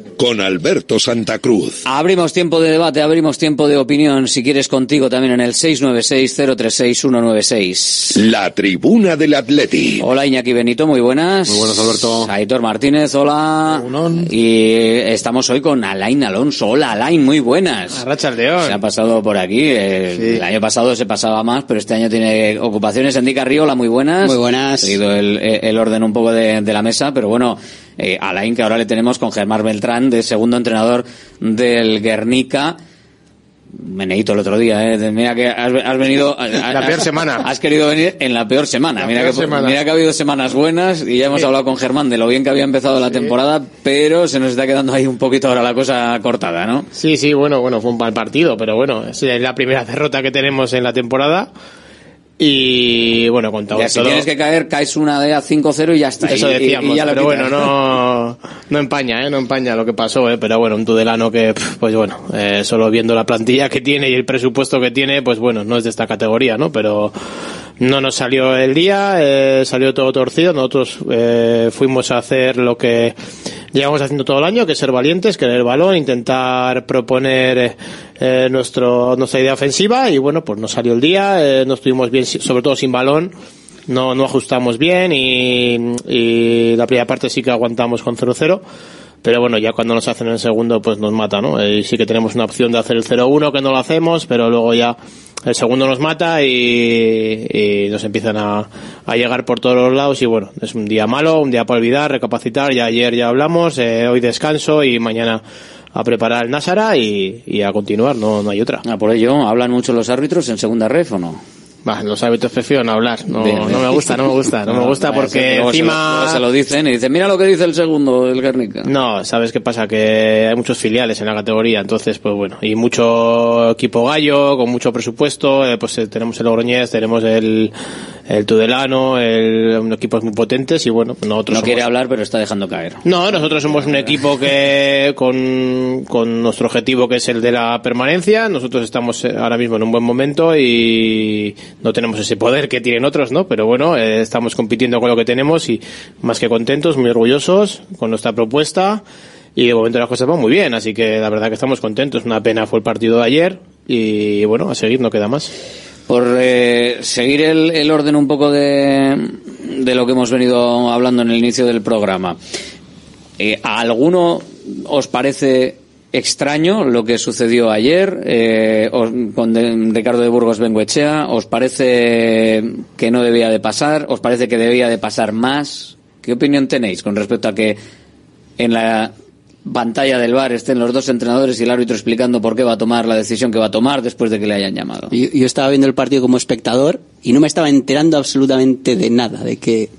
con Alberto Santa Cruz.
Abrimos tiempo de debate, abrimos tiempo de opinión, si quieres contigo también en el 696-036-196.
La tribuna del Atleti.
Hola Iñaki Benito, muy buenas.
Muy buenas Alberto.
Aitor Martínez, hola. Y estamos hoy con Alain Alonso. Hola Alain, muy buenas.
Racha León.
Se ha pasado por aquí. eh, El año pasado se pasaba más, pero este año tiene ocupaciones. Endica Río, hola, muy buenas.
Muy buenas.
He seguido el, el orden un poco de, de la mesa, pero bueno, eh, Alain, que ahora le tenemos con Germán Beltrán, de segundo entrenador del Guernica. Meneito el otro día, ¿eh? Mira que has, has venido...
La peor semana.
Has querido venir en la peor semana.
La
mira,
peor
que,
semana.
mira que ha habido semanas buenas y ya hemos
Sí.
hablado con Germán de lo bien que había empezado la temporada, pero se nos está quedando ahí un poquito ahora la cosa cortada, ¿no?
Sí, sí, bueno, bueno, fue un mal partido, pero bueno, es la primera derrota que tenemos en la temporada. Y bueno, contado
Ya, si
todo.
tienes que caer, caes una de a 5-0 y ya está.
Eso
y-
decíamos,
y ya lo
pero bueno, no, no empaña, ¿eh? No empaña lo que pasó, ¿eh? Pero bueno, un Tudelano que, pues bueno, eh, solo viendo la plantilla que tiene y el presupuesto que tiene, pues bueno, no es de esta categoría, ¿no? Pero no nos salió el día, eh, salió todo torcido. Nosotros eh, fuimos a hacer lo que llevamos haciendo todo el año, que es ser valientes, querer el balón, intentar proponer eh, nuestro, nuestra idea ofensiva y bueno, pues no salió el día, eh, no estuvimos bien, sobre todo sin balón no, no ajustamos bien y, y la primera parte sí que aguantamos con 0-0. Pero bueno, ya cuando nos hacen el segundo, pues nos mata, ¿no? Sí que tenemos una opción de hacer el 0-1, que no lo hacemos, pero luego ya el segundo nos mata y, nos empiezan a, llegar por todos los lados. Y bueno, es un día malo, un día para olvidar, recapacitar. Ya ayer ya hablamos, eh, hoy descanso y mañana a preparar el Násara y, a continuar, no, no hay otra.
Ah, por ello, ¿hablan mucho los árbitros en segunda ref o no?
Va, los árbitros prefieren hablar. No,
Bien,
no
bien.
me gusta, no me gusta, no me gusta porque
luego se lo-
encima...
luego se lo dicen y dicen, mira lo que dice el segundo, el Guernica.
No, ¿sabes qué pasa? Que hay muchos filiales en la categoría, entonces, pues bueno, y mucho equipo gallo, con mucho presupuesto, eh, pues eh, tenemos el Logroñés, tenemos el, el Tudelano, el, equipos muy potentes y bueno, nosotros
No
somos-
quiere hablar, pero está dejando caer.
no, nosotros somos un equipo que con, con nuestro objetivo que es el de la permanencia, nosotros estamos eh, ahora mismo en un buen momento y no tenemos ese poder que tienen otros, ¿no? Pero bueno, eh, estamos compitiendo con lo que tenemos y más que contentos, muy orgullosos con nuestra propuesta y de momento las cosas van muy bien, así que la verdad que estamos contentos. Una pena fue el partido de ayer y bueno, a seguir no queda más.
Por eh, seguir el, el orden un poco de, de lo que hemos venido hablando en el inicio del programa, eh, ¿a alguno os parece extraño lo que sucedió ayer eh, con Ricardo de Burgos Benguechea? ¿Os parece que no debía de pasar? ¿Os parece que debía de pasar más? ¿Qué opinión tenéis con respecto a que en la pantalla del bar estén los dos entrenadores y el árbitro explicando por qué va a tomar la decisión que va a tomar después de que le hayan llamado?
Yo, estaba viendo el partido como espectador y no me estaba enterando absolutamente de nada, de que,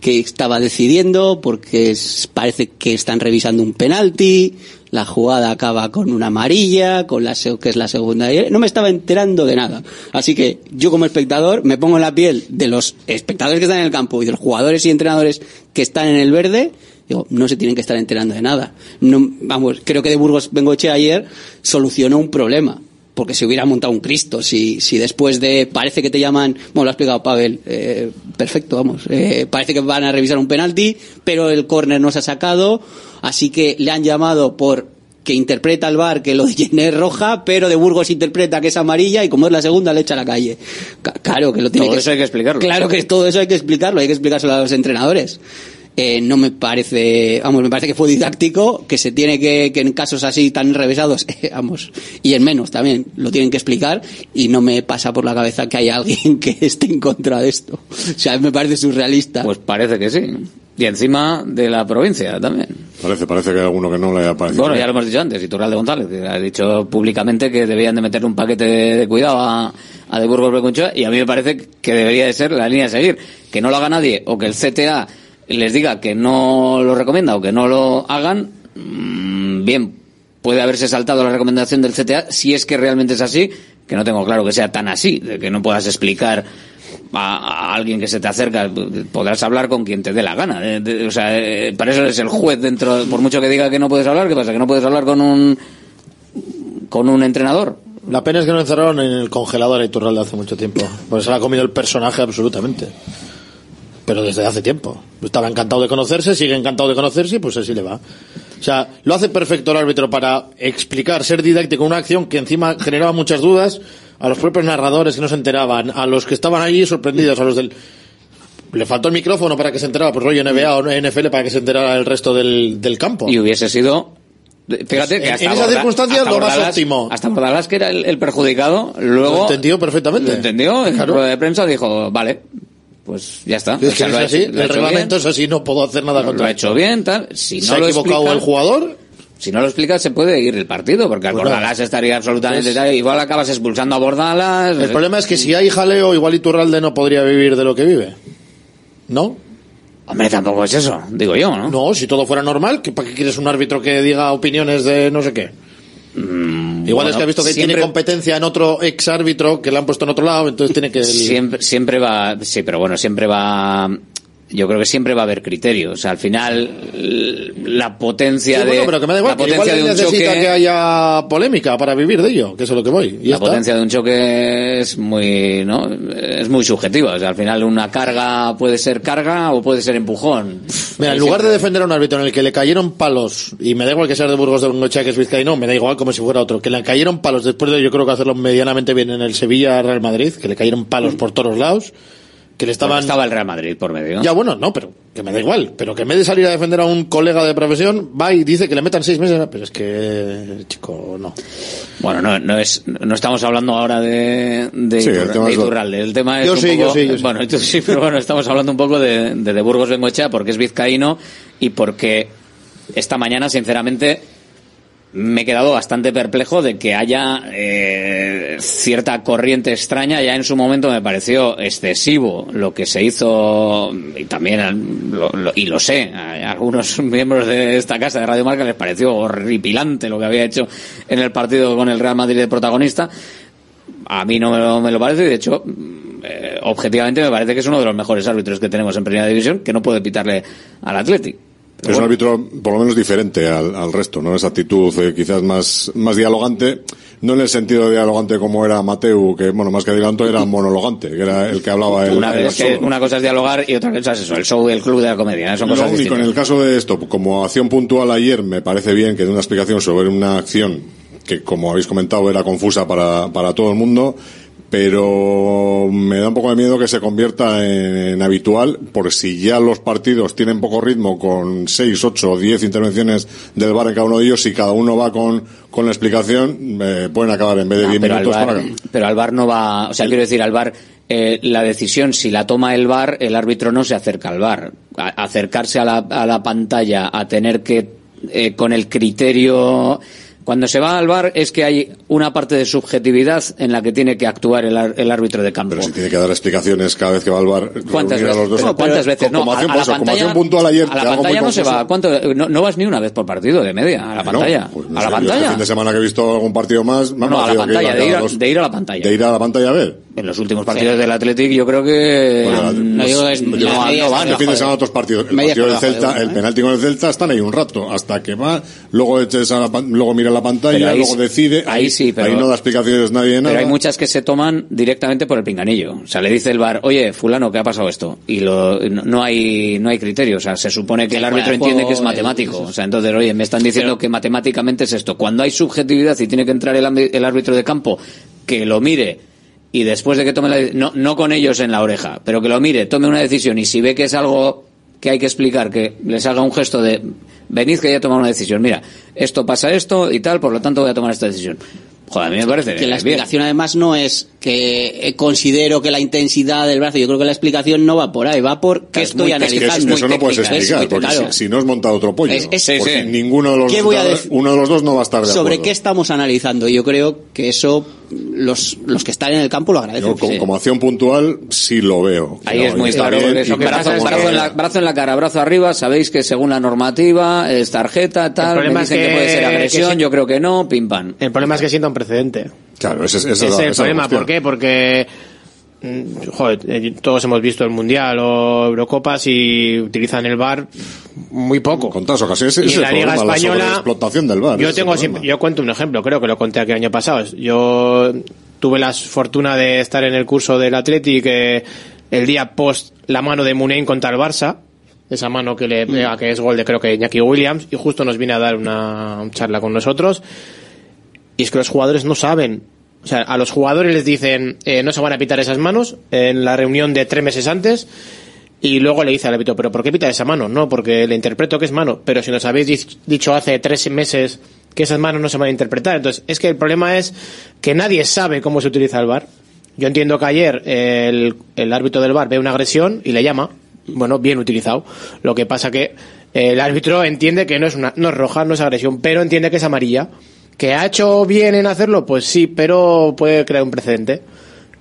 que estaba decidiendo, porque parece que están revisando un penalti, la jugada acaba con una amarilla, con la que es la segunda. No me estaba enterando de nada. Así que yo como espectador me pongo en la piel de los espectadores que están en el campo y de los jugadores y entrenadores que están en el verde. Digo, no se tienen que estar enterando de nada. No, vamos, creo que de Burgos Bengoche ayer solucionó un problema porque se hubiera montado un Cristo. Si, si después de, parece que te llaman, bueno, lo ha explicado Pavel, eh, perfecto, vamos, eh, parece que van a revisar un penalti, pero el córner no se ha sacado, así que le han llamado por que interpreta al bar que lo de Jenner es roja, pero de Burgos interpreta que es amarilla y como es la segunda le echa a la calle. Ca- claro que lo tiene
Todo
que
eso hay que explicarlo.
Claro que todo eso hay que explicarlo, hay que explicárselo a los entrenadores. Eh, no me parece, vamos, me parece que fue didáctico, que se tiene que, que en casos así tan revesados, eh, vamos, y en menos también, lo tienen que explicar, y no me pasa por la cabeza que haya alguien que esté en contra de esto. O sea, me parece surrealista.
Pues parece que sí. Y encima de la provincia también.
Parece, parece que hay alguno que no le haya parecido.
Bueno, ya lo hemos dicho antes, Iturralde González, que ha dicho públicamente que debían de meter un paquete de cuidado a, a de Burgos Bengoechea y a mí me parece que debería de ser la línea a seguir. Que no lo haga nadie o que el CTA les diga que no lo recomienda o que no lo hagan, mm, bien, puede haberse saltado la recomendación del CTA si es que realmente es así, que no tengo claro que sea tan así, de que no puedas explicar a, alguien que se te acerca, podrás hablar con quien te dé la gana. o sea, eh, para eso eres el juez dentro, por mucho que diga que no puedes hablar, ¿qué pasa? ¿Que no puedes hablar con un, con un entrenador?
La pena es que no encerraron en el congelador a Iturralde hace mucho tiempo. Porque se lo ha comido el personaje absolutamente. Pero desde hace tiempo. Estaba encantado de conocerse, sigue encantado de conocerse y pues así le va. O sea, lo hace perfecto el árbitro para explicar, ser didáctico, una acción que encima generaba muchas dudas a los propios narradores que no se enteraban, a los que estaban allí sorprendidos, a los del... Le faltó el micrófono para que se enterara, pues rollo NBA o NFL para que se enterara el resto del, del campo.
Y hubiese sido Fíjate que
En-
hasta
en esa
Borda-
circunstancia,
hasta
lo más
Bordalás-
óptimo.
Hasta Bordalás, que era el, el perjudicado, luego...
Lo entendió perfectamente.
Lo entendió, en
Claro.
rueda de prensa dijo, vale, pues ya está.
Es que
O sea,
es
lo ha
así,
hecho- lo ha
el reglamento
bien,
es así, no puedo hacer nada
lo
contra
ha hecho bien, tal. Si
¿Se
no
ha
lo
equivocado el jugador?
Si no lo explicas, se puede ir el partido, porque al
Pues
Bordalás
nada.
estaría absolutamente...
Pues-
tal, igual acabas expulsando a Bordalas...
El problema es que si hay jaleo, igual Iturralde no podría vivir de lo que vive. ¿No?
Hombre, tampoco es eso, digo yo, ¿no?
No, si todo fuera normal, ¿qué- ¿para qué quieres un árbitro que diga opiniones de no sé qué? Igual es que ha visto que
siempre-
tiene competencia en otro ex árbitro que le han puesto en otro lado, entonces tiene que...
Siempre, siempre va, sí, pero bueno, siempre va, yo creo que siempre va a haber criterio. O sea, al final, la potencia
Sí,
de,
bueno, pero que me da igual,
la potencia
igual
de un
necesita
choque,
que haya polémica para vivir de ello, que es a lo que voy.
La
está.
potencia de un choque es muy, ¿no? Es muy subjetiva. O sea, al final una carga puede ser carga o puede ser empujón.
Mira, en lugar de defender a un árbitro en el que le cayeron palos, y me da igual que sea de Burgos de Bengochea que es vizcaíno, me da igual como si fuera otro, que le cayeron palos después de yo creo que hacerlo medianamente bien en el Sevilla Real Madrid, que le cayeron palos por todos lados, que le estaban...
Bueno, estaba el Real Madrid por medio.
Ya bueno, no, pero que me da igual, pero que en vez de salir a defender a un colega de profesión, va y dice que le metan seis meses, pero es que, chico, no.
Bueno, no, no es, no estamos hablando ahora de, de,
Sí, el tema
de Iturralde. El tema es
Yo
un
sí,
poco-
yo sí, yo sí.
bueno, tú sí, pero bueno, estamos hablando un poco de, de, de Burgos Bengoechea porque es vizcaíno y porque esta mañana, sinceramente, me he quedado bastante perplejo de que haya eh, cierta corriente extraña. Ya en su momento me pareció excesivo lo que se hizo, y también, lo- y lo sé, a algunos miembros de esta casa de Radio Marca les pareció horripilante lo que había hecho en el partido con el Real Madrid de protagonista. A mí no me lo, me lo parece, y de hecho, eh, objetivamente me parece que es uno de los mejores árbitros que tenemos en Primera División, que no puede pitarle al
Es un árbitro por lo menos diferente al, al resto, ¿no? Esa actitud eh, quizás más, más dialogante, no en el sentido de dialogante como era Mateu, que bueno, más que dialogante era monologante, que era el que hablaba el,
Una,
el
es que
solo.
una cosa es dialogar y otra cosa es eso, el show y el club de la comedia. Son
Lo
cosas
único, en
distintas.
el caso de esto, como acción puntual ayer, me parece bien que dé una explicación sobre una acción que, como habéis comentado, era confusa para, para todo el mundo, pero me da un poco de miedo que se convierta en, en habitual, porque si ya los partidos tienen poco ritmo con 6, 8 o 10 intervenciones del VAR en cada uno de ellos, si cada uno va con, con la explicación, eh, pueden acabar en vez de
No,
10
pero, al
minutos
VAR,
para...
pero al VAR no va, o sea, quiero decir, al VAR, eh, la decisión, si la toma el VAR, el árbitro no se acerca al VAR. A- acercarse a la, a la pantalla, a tener que, eh, con el criterio, cuando se va al VAR es que hay una parte de subjetividad en la que tiene que actuar el, el árbitro de campo.
Pero si tiene que dar explicaciones cada vez que va al bar.
¿Cuántas
reunir a
veces?
los dos.
Pero ¿Cuántas veces? No, a, a la pantalla,
puntual ayer.
a la pantalla no se va. ¿Cuánto? No, no vas ni una vez por partido de media a la
No,
pantalla.
pues no
a la
sé, yo
pantalla.
Este fin de semana que he visto algún partido más,
No, no, a la pantalla, de ir, a,
dos-
de ir a la pantalla.
de ir a la pantalla a ver.
En los últimos partidos del Athletic yo creo que
Bueno,
no, digo es- no,
yo-
no van.
este fin de semana otros partidos. El partido del Celta, el
¿eh?
penalti con el Celta están ahí un rato, hasta que va, luego eches a la luego mira la pantalla, luego
sí-
decide.
ahí sí, pero-
ahí no da explicaciones nadie de nada.
Pero hay muchas que se toman directamente por el pinganillo. O sea, le dice el bar, oye, fulano, ¿qué ha pasado esto? Y lo, no, no hay no hay criterio. O sea, se supone que el árbitro
de
entiende que es matemático. O sea, entonces, oye, me están diciendo que matemáticamente es esto. Cuando hay subjetividad y tiene que entrar el, árbitro de campo, que lo mire y después de que tome la no, no con ellos en la oreja, pero que lo mire, tome una decisión y si ve que es algo que hay que explicar, que les haga un gesto de venid que ya he tomado una decisión, mira, esto pasa esto y tal, por lo tanto voy a tomar esta decisión. Joder, a mí me parece
que la
bien.
explicación además no es que considero que la intensidad del brazo, yo creo que la explicación no va por ahí, va por qué
Es
estoy
muy
analizando.
eso no puedes
Es-
explicar,
es-
porque
claro.
si, si no has montado otro pollo.
Es- es-
porque
sí, sí.
ninguno de los
¿Qué voy a
uno de los dos no va a estar de
¿Sobre
acuerdo.
qué estamos analizando? Yo creo que eso los, los que están en el campo lo agradecen.
Yo, como,
Sí.
como acción puntual, sí lo veo.
Ahí
No,
es muy claro. eso que
brazo
en, la,
brazo.
brazo en la cara, brazo arriba. Sabéis que según la normativa es tarjeta, tal.
problema
Me
es
dicen que,
que-
puede ser agresión, yo creo que no, pim pam.
El problema es que sienta un precedente.
Claro, ese, ese es,
Ese
la-
es el problema. ¿Por qué? Porque mm, joder, eh, todos hemos visto el Mundial o Eurocopas y utilizan el VAR muy poco.
Con todas ocasiones,
Y en la Liga
problema, la
Española,
sobreexplotación del VAR.
yo tengo siempre- yo cuento un ejemplo, creo que lo conté aquí el año pasado. Yo tuve la fortuna de estar en el curso del Athletic eh, el día post la mano de Munein contra el Barça, esa mano que le pega, que es gol de creo que Iñaki Williams, y justo nos viene a dar una charla con nosotros. Y es que los jugadores no saben. O sea, a los jugadores les dicen, eh, no se van a pitar esas manos en la reunión de tres meses antes. Y luego le dice al árbitro, ¿pero por qué pita esa mano? No, porque le interpreto que es mano. Pero si nos habéis dicho hace tres meses que esas manos no se van a interpretar. Entonces, es que el problema es que nadie sabe cómo se utiliza el VAR. Yo entiendo que ayer el, el árbitro del VAR ve una agresión y le llama. Bueno, bien utilizado. Lo que pasa que el árbitro entiende que no es, una, no es roja, no es agresión, pero entiende que es amarilla. ¿Que ha hecho bien en hacerlo? Pues sí, pero puede crear un precedente.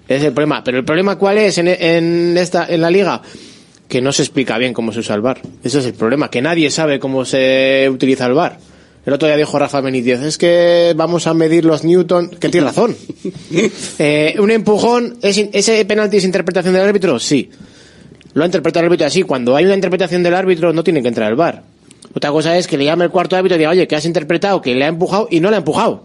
Es el problema. Pero el problema cuál es en, en esta, en la liga? Que no se explica bien cómo se usa el VAR. Ese es el problema, que nadie sabe cómo se utiliza el VAR. El otro día dijo Rafa Benítez, es que vamos a medir los Newton, que tiene razón. Eh, un empujón, ¿es, ¿ese penalti es interpretación del árbitro? Sí. Lo ha interpretado el árbitro así. Cuando hay una interpretación del árbitro no tiene que entrar el VAR. Otra cosa es que le llame el cuarto árbitro y diga, oye, que has interpretado, que le ha empujado y no le ha empujado.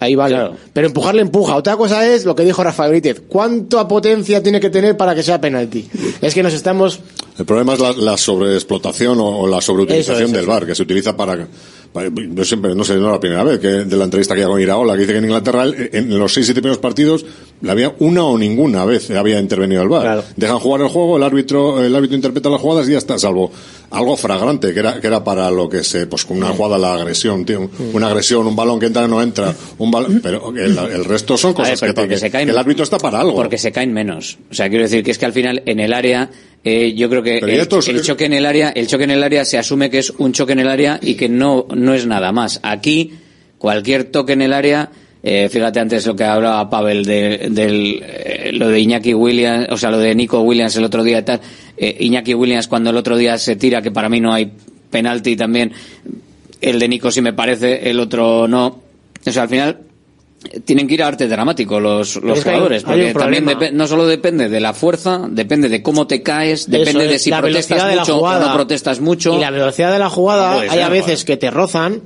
Ahí vale. Pero empujar le empuja. Otra cosa es lo que dijo Rafa Benítez. ¿Cuánta potencia tiene que tener para que sea penalti? Es que nos estamos...
El problema es la, la sobreexplotación o, o la sobreutilización
Eso, eso,
del VAR, que se utiliza para, para- Yo siempre, no sé, no es la primera vez que de la entrevista que hago con Iraola, que dice que en Inglaterra en los seis, siete primeros partidos le había una o ninguna vez había intervenido el VAR. Dejan jugar el juego, el árbitro, el árbitro interpreta las jugadas y ya está, salvo algo fragrante, que era, que era para lo que se, pues con una jugada la agresión, tío, una agresión, un balón que entra no entra, un balón, pero el, el resto son
ver,
cosas que,
porque
que-
se caen-
que el árbitro está para algo.
Porque se caen menos. O sea, quiero decir que es que al final en el área, eh, yo creo que el choque en el área, el choque en el área se asume que es un choque en el área y que no, no es nada más. Aquí, cualquier toque en el área, eh, fíjate antes lo que hablaba Pavel de, del, eh, lo de Iñaki Williams, o sea, lo de Nico Williams el otro día y tal. Eh, Iñaki Williams cuando el otro día se tira, que para mí no hay penalti también. El de Nico sí me parece, el otro no. O sea, al final, tienen que ir a arte dramático los, los
hay-
jugadores,
hay
porque también depe- no solo depende de la fuerza, depende de cómo te caes, depende de si
la
protestas
de la
mucho
jugada.
o no protestas mucho.
Y la velocidad de la jugada,
No
hay a veces que te rozan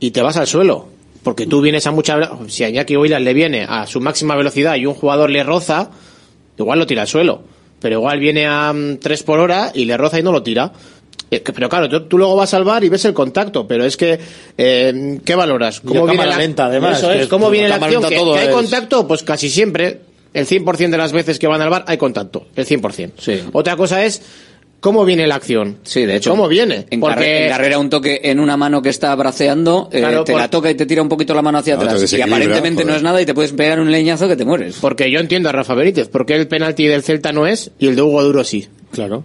y te vas al suelo. Porque tú vienes a mucha Si a Iñaki Williams le viene a su máxima velocidad y un jugador le roza, igual lo tira al suelo. Pero igual viene a 3 por hora y le roza y no lo tira. Eh, Pero claro, tú, tú luego vas al bar y ves el contacto, pero es que, eh, ¿qué valoras?
Y a cámara lenta, además,
Eso es, ¿cómo viene la acción? ¿Que, hay
es-
contacto? Pues casi siempre, el 100% de las veces que van al bar hay contacto, el 100%. Otra cosa es, ¿cómo viene la acción?
Sí, de hecho.
¿Cómo viene?
En,
Porque-
carre- en carrera un toque en una mano que está braceando, eh,
Claro,
te
por-
la toca y te tira un poquito la mano hacia
No,
atrás. Y aparentemente no es nada y te puedes pegar un leñazo que te mueres.
Porque yo entiendo a Rafa Benítez, porque el penalti del Celta no es y el de Hugo Duro sí.
Claro.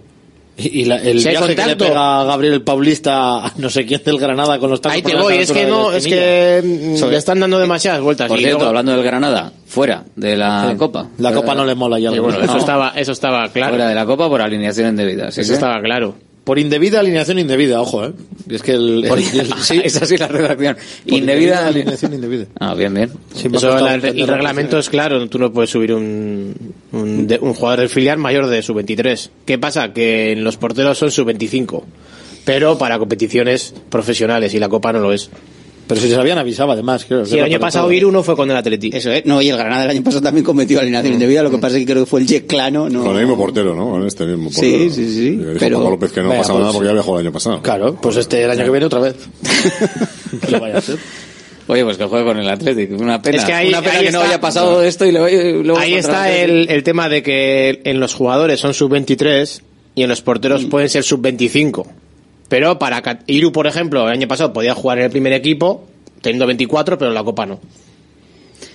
Y, y la- el
Si
viaje que le pega a Gabriel el Paulista a no sé quién del Granada con los tacos
Ahí te voy, es que
de
no,
la
es que mm, le están dando demasiadas vueltas.
Por
y
cierto,
luego-
hablando del Granada, fuera de la
Sí.
Copa.
La Copa no le mola ya.
Sí, bueno,
Granada.
eso estaba, eso estaba claro.
Fuera de la Copa por alineación indebida. sí,
Eso
sí.
estaba claro.
Por indebida alineación indebida, ojo, eh. Es que el, el- el- sí.
Esa sí la redacción.
Por
Indebida.
alineación indebida.
Ah, bien, bien.
Sí,
Eso, la- el
la
reglamento es claro, tú no puedes subir un, un, de- un jugador del filial mayor de sub-23. ¿Qué pasa? Que en los porteros son sub-25, pero para competiciones profesionales y la Copa no lo es.
Pero si se habían avisado, además, creo.
Si el año pasado ir uno fue con el Atleti.
Eso es. No, y el Granada el año pasado también cometió alineación indebida, lo que pasa es que creo que fue el Yeclano, no.
Con el mismo portero, ¿no? Con este mismo
Sí,
portero.
sí, sí,
Y dijo
pero-
Paco López que no pasaba
pues-
nada porque ya había jugado el año pasado.
Claro, pues este el año que viene otra vez. que lo vaya a ser.
Oye, pues que juegue con el Atlético. Una pena.
Es que ahí-
Una pena
ahí
que no
está-
haya pasado esto y luego,
Ahí está
el
el, el tema de que en los jugadores son sub-23 y en los porteros
Mm.
pueden ser sub-25. Pero para Iru, por ejemplo, el año pasado podía jugar en el primer equipo, teniendo 24, pero en la Copa no.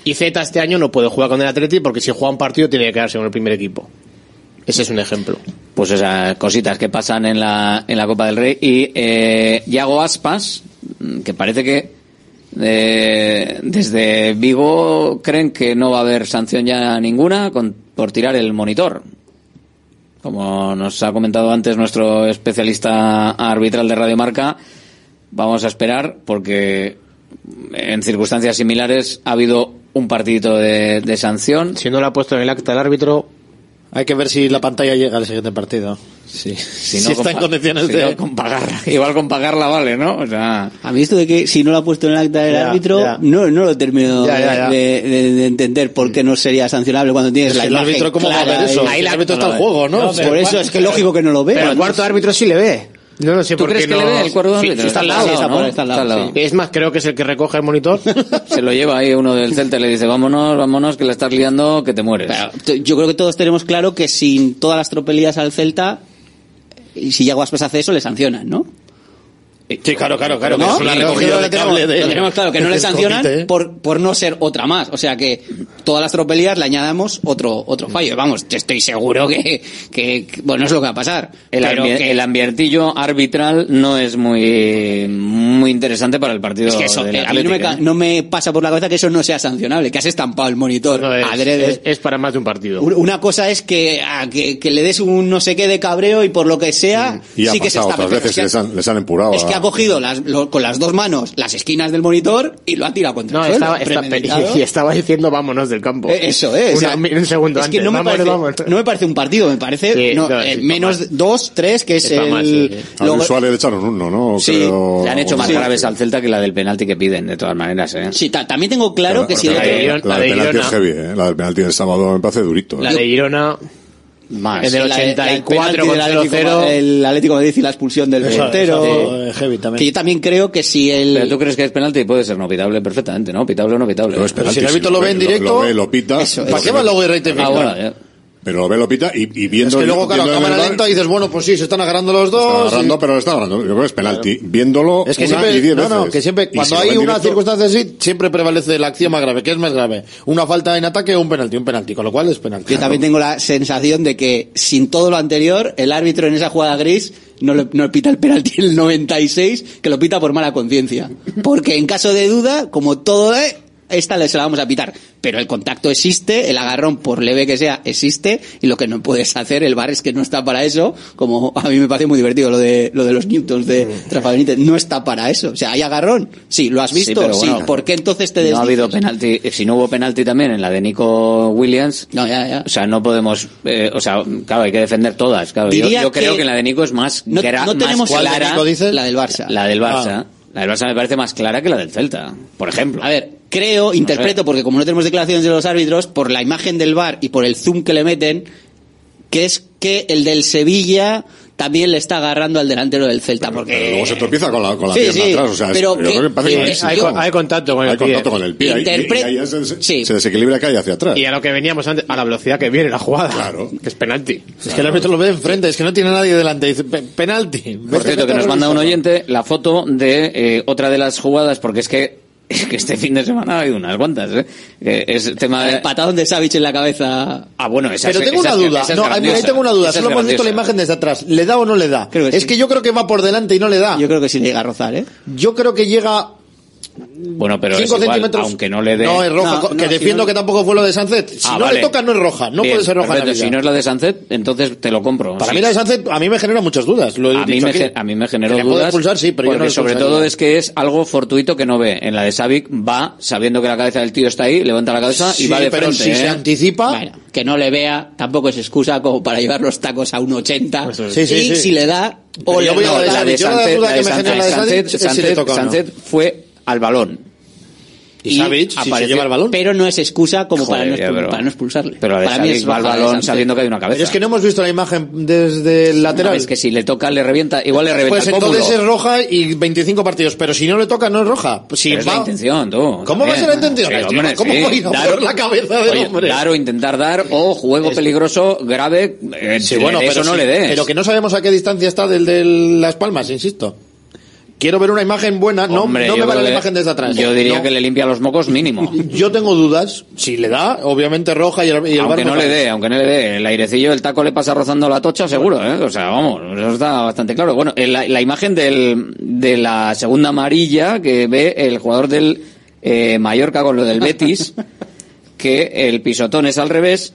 Y Z este año no puede jugar con el Atleti porque si juega un partido tiene que quedarse con el primer equipo. Ese es un ejemplo.
Pues esas cositas que pasan en la, en la Copa del Rey. Y eh, Yago Aspas, que parece que eh, desde Vigo creen que no va a haber sanción ya ninguna con, por tirar el monitor. Como nos ha comentado antes nuestro especialista arbitral de Radio Marca, vamos a esperar porque en circunstancias similares ha habido un partidito de, de sanción.
Si no lo ha puesto en el acta el árbitro.
Hay que ver si la pantalla llega al siguiente partido. Si,
si
está en condiciones de...
Igual con pagarla vale, ¿no? O sea...
A mí esto de que si no lo ha puesto en el acta del árbitro. No, no lo termino
ya,
de, entender por qué no sería sancionable cuando tienes la
el árbitro cómo? Ahí el árbitro está en juego, ¿no?
por eso es que es lógico que no lo ve.
Pero el cuarto árbitro sí le ve. No
¿Tú crees que
no...
le ve?
Sí, sí, está al lado. Es más, creo que es el que recoge el monitor.
Se lo lleva ahí uno del Celta y le dice, vámonos, vámonos, que la estás liando, que te mueres.
Yo creo que todos tenemos claro que sin todas las tropelías al Celta, y si Yaguaspas hace eso, le sancionan, ¿no?
Sí, claro, claro, claro.
¿no?
Es una de cable de...
Tenemos claro que no le sancionan por, por no ser otra más. O sea que todas las tropelías le añadamos otro, otro mm. fallo. Vamos, estoy seguro que, que, que bueno, es lo que va a pasar.
El,
que...
el ambientillo arbitral no es muy, muy interesante para el partido.
Es que eso, eh, a mí no me,
¿eh?
no me, pasa por la cabeza que eso no sea sancionable, que has estampado el monitor.
No, es,
adrede.
Es, es, para más de un partido.
Una cosa es que, a, que, que, le des un no sé qué de cabreo y por lo que sea,
mm. y
sí que se está.
Otras veces les han, les han empurado.
Es que cogido las, lo, con las dos manos las esquinas del monitor y lo ha tirado contra
no,
el suelo.
Estaba,
estaba,
y, estaba diciendo vámonos del campo.
Eh, eso es.
Eh,
o sea,
un segundo
es
antes.
Que no, me
vámonos,
parece, no, me parece, un partido, me parece
sí,
no, eh,
sí,
menos
mal.
dos, tres, que es
está
el...
Mal, lo...
A le echaron uno, ¿no?
Sí,
Creo...
le han hecho más graves al Celta que la del penalti que piden, de todas maneras. ¿eh?
Sí, también tengo claro, claro que si...
La, de,
la, de,
la, de
la
del penalti es heavy, ¿eh? La del penalti del sábado me parece durito. ¿eh?
La de Girona...
Más.
En el 84,00.
El Atlético Madrid y la expulsión del portero.
Eh, heavy también.
Que yo también creo que si el...
Pero tú crees que es penalti, puede ser no pitable perfectamente, ¿no? Pitable o no pitable.
No, es penalti,
si el árbitro si lo, lo, ve en directo...
Lo, lo, ve, lo pita.
Eso,
¿Para eso, qué va luego el rey
ah, bueno,
pero lo ve Lopita y, y viendo.
Es que luego, claro, cámara
el...
lenta dices, bueno, pues sí, se están agarrando los dos.
Están
agarrando,
pero lo están agarrando. Yo creo que es penalti. Viéndolo
es que
una
siempre, no. No, que siempre, cuando hay una circunstancia así, siempre prevalece la acción más grave. ¿Qué es más grave? ¿Una falta en ataque o un penalti? Un penalti, con lo cual es penalti.
Yo también tengo la sensación de que, sin todo lo anterior, el árbitro en esa jugada gris no, le, no pita el penalti el 96, que lo pita por mala conciencia. Porque en caso de duda, como todo, eh, esta se la vamos a pitar. Pero el contacto existe, el agarrón, por leve que sea, existe, y lo que no puedes hacer, el bar es que no está para eso, como a mí me parece muy divertido lo de, lo de los Newtons de mm. Rafa no está para eso. O sea, hay agarrón, sí, lo has visto, sí, pero
bueno,
¿por qué entonces te desdices?
No ha habido penalti, eh, si no hubo penalti también en la de Nico Williams,
no, ya, ya.
o sea, no podemos, eh, o sea, claro, hay que defender todas, claro. Yo, creo
que,
la de Nico es más,
no, no tenemos
más la,
Nico, dices?
la del Barça.
La del Barça. La del Barça me parece más clara que la del Celta, por ejemplo.
A ver, creo, interpreto, porque como no tenemos declaraciones de los árbitros, por la imagen del bar y por el zoom que le meten, que es que el del Sevilla también le está agarrando al delantero del Celta.
Pero, porque luego se tropieza con la, con la pierna atrás. O sea,
pero
creo que
que
hay, contacto con el hay
contacto con el pie.
Interpre
se, desequilibra que hay hacia atrás.
Y a lo que veníamos antes, a la velocidad que viene la jugada.
Claro.
Que es penalti.
Es que el árbitro lo ve enfrente, es que no tiene nadie delante. Dice, penalti.
Por cierto, que nos manda un oyente la foto de eh, otra de las jugadas, porque es que es que este fin de semana ha habido unas cuantas, ¿eh? Es tema de...
El patadón de Savich en la cabeza.
Ah, bueno, esa
Pero tengo una duda. No, ahí tengo una duda. Solo hemos visto la imagen desde atrás. ¿Le da o no le da?
Que
es que yo creo que va por delante y no le da.
Yo creo que sí le llega a rozar, ¿eh?
Yo creo que llega
bueno, pero es aunque no le dé.
No, es roja. Que defiendo que tampoco fue lo de Sunset.
Ah,
si
no
le toca, no es roja. No
Bien,
puede ser roja.
Perfecto, si no es la de Sunset, entonces te lo compro.
Para mí la de Sunset, a mí me genera muchas dudas.
A, mí me, a, mí me, dudas.
Expulsar, sí, pero
porque
yo
sobre todo es que es algo fortuito que no ve. En la de Savic va sabiendo que la cabeza del tío está ahí, levanta la cabeza y va de
pero
frente.
Pero si
¿eh?
se anticipa.
Que no le vea, tampoco es excusa como para llevar los tacos a un 80.
Pues es. sí,
y si le da, o le
voy a la de
La de
fue al balón.
Y, y Savic, apareció, si se lleva el balón.
Pero no es excusa como
Joder,
para, no,
pero,
para no expulsarle.
Pero
para mí es
va al balón sabiendo que hay una cabeza.
Pero es que no hemos visto la imagen desde el lateral.
No, es que si le toca, le revienta, igual le revienta.
Pues
el
entonces es roja y 25 partidos. Pero si no le toca, no es roja. Si
pero
va...
es la intención, tú.
¿Cómo va a ser la intención?
Sí, hombre,
¿Cómo
sí.
a
dar,
la cabeza del hombre?
Dar o intentar dar, o juego es... peligroso, grave, eh,
sí, bueno, pero
eso no le des.
Pero que no sabemos a qué distancia está del de Las Palmas, insisto quiero ver una imagen buena, no,
Hombre,
no me vale la
que-
imagen desde atrás.
Yo diría
No.
que le limpia los mocos mínimo.
Yo tengo dudas, si le da, obviamente roja y el, y el
aunque no le dé, aunque no le dé, el airecillo, el taco le pasa rozando la tocha seguro, ¿eh? O sea, vamos, eso está bastante claro. Bueno, eh, la, la imagen del, de la segunda amarilla que ve el jugador del eh, Mallorca con lo del Betis, que el pisotón es al revés,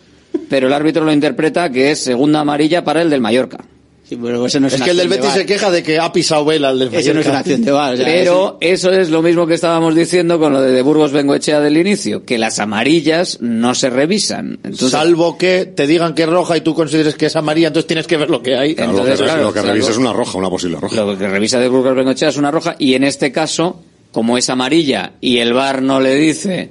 pero el árbitro lo interpreta que es segunda amarilla para el del Mallorca.
Sí, pero eso no es,
que el del
acción de
Betis se queja de que ha pisado vela el del
Eso no es una acción de VAR. o sea,
Pero eso es lo mismo que estábamos diciendo con lo de, de Burgos Bengoechea del inicio, que las amarillas no se revisan. Entonces,
Salvo que te digan que es roja y tú consideres que es amarilla, entonces tienes que ver lo que hay.
Claro, lo que,
Entonces, claro,
lo que
claro.
revisa es una roja, una posible roja.
Lo que revisa de Burgos Bengochea es una roja y en este caso, como es amarilla y el VAR no le dice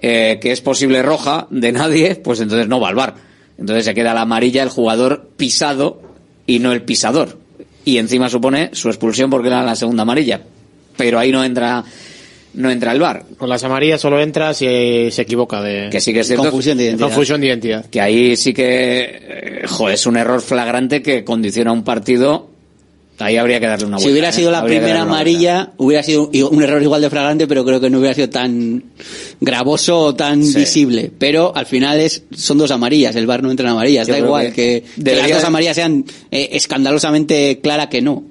eh, que es posible roja de nadie, pues entonces no va al VAR. Entonces se queda la amarilla el jugador pisado y no el pisador. Y encima supone su expulsión porque era la segunda amarilla. Pero ahí no entra no entra el VAR.
Con las amarillas solo entra si se equivoca de...
Que sí que es cierto.
Confusión de identidad.
Confusión de identidad.
Que ahí sí que, eh, joder, es un error flagrante que condiciona un partido. Ahí habría que darle una vuelta.
Si hubiera
¿eh?
sido la
Habría
primera amarilla, hubiera sido un error igual de flagrante, pero creo que no hubiera sido tan gravoso o tan
Sí.
visible. Pero al final es son dos amarillas, el VAR no entra en amarillas.
Yo
da igual
que
que, que
debería
las dos amarillas sean eh, escandalosamente clara que no.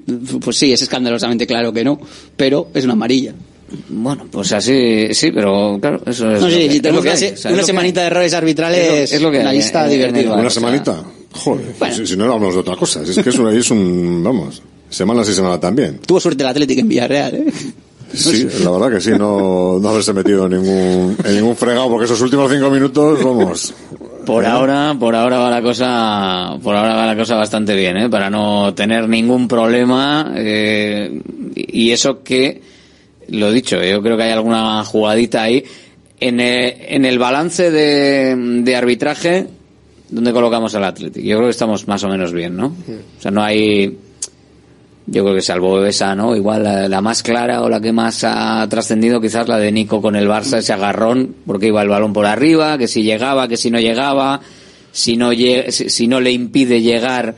Pues sí, es escandalosamente claro que no, pero es una amarilla.
Bueno, pues así, sí, pero claro, eso es.
No
que-
si tenemos una, se-
o sea,
semanita de errores arbitrales,
Es lo- es lo que
una lista divertida.
¿Una semanita? Joder, si, si no hablamos de otra cosa. Si es que es, una- es un, vamos, semana sí, semana también.
Tuvo suerte el Atlético en Villarreal, ¿eh?
Sí, la verdad que sí, no, no haberse metido en ningún, en ningún fregado, porque esos últimos cinco minutos, vamos.
Por
¿Eh?
ahora, por ahora va la cosa, por ahora va la cosa bastante bien, ¿eh? Para no tener ningún problema, eh, y eso que, lo dicho, yo creo que hay alguna jugadita ahí. En, eh, en el balance de, de arbitraje, ¿dónde colocamos al Athletic? Yo creo que estamos más o menos bien, ¿no? O sea, no hay, yo creo que salvo esa, ¿no? Igual la, la más clara o la que más ha trascendido, quizás la de Nico con el Barça, ese agarrón, porque iba el balón por arriba, que si llegaba, que si no llegaba, si no, si no le impide llegar,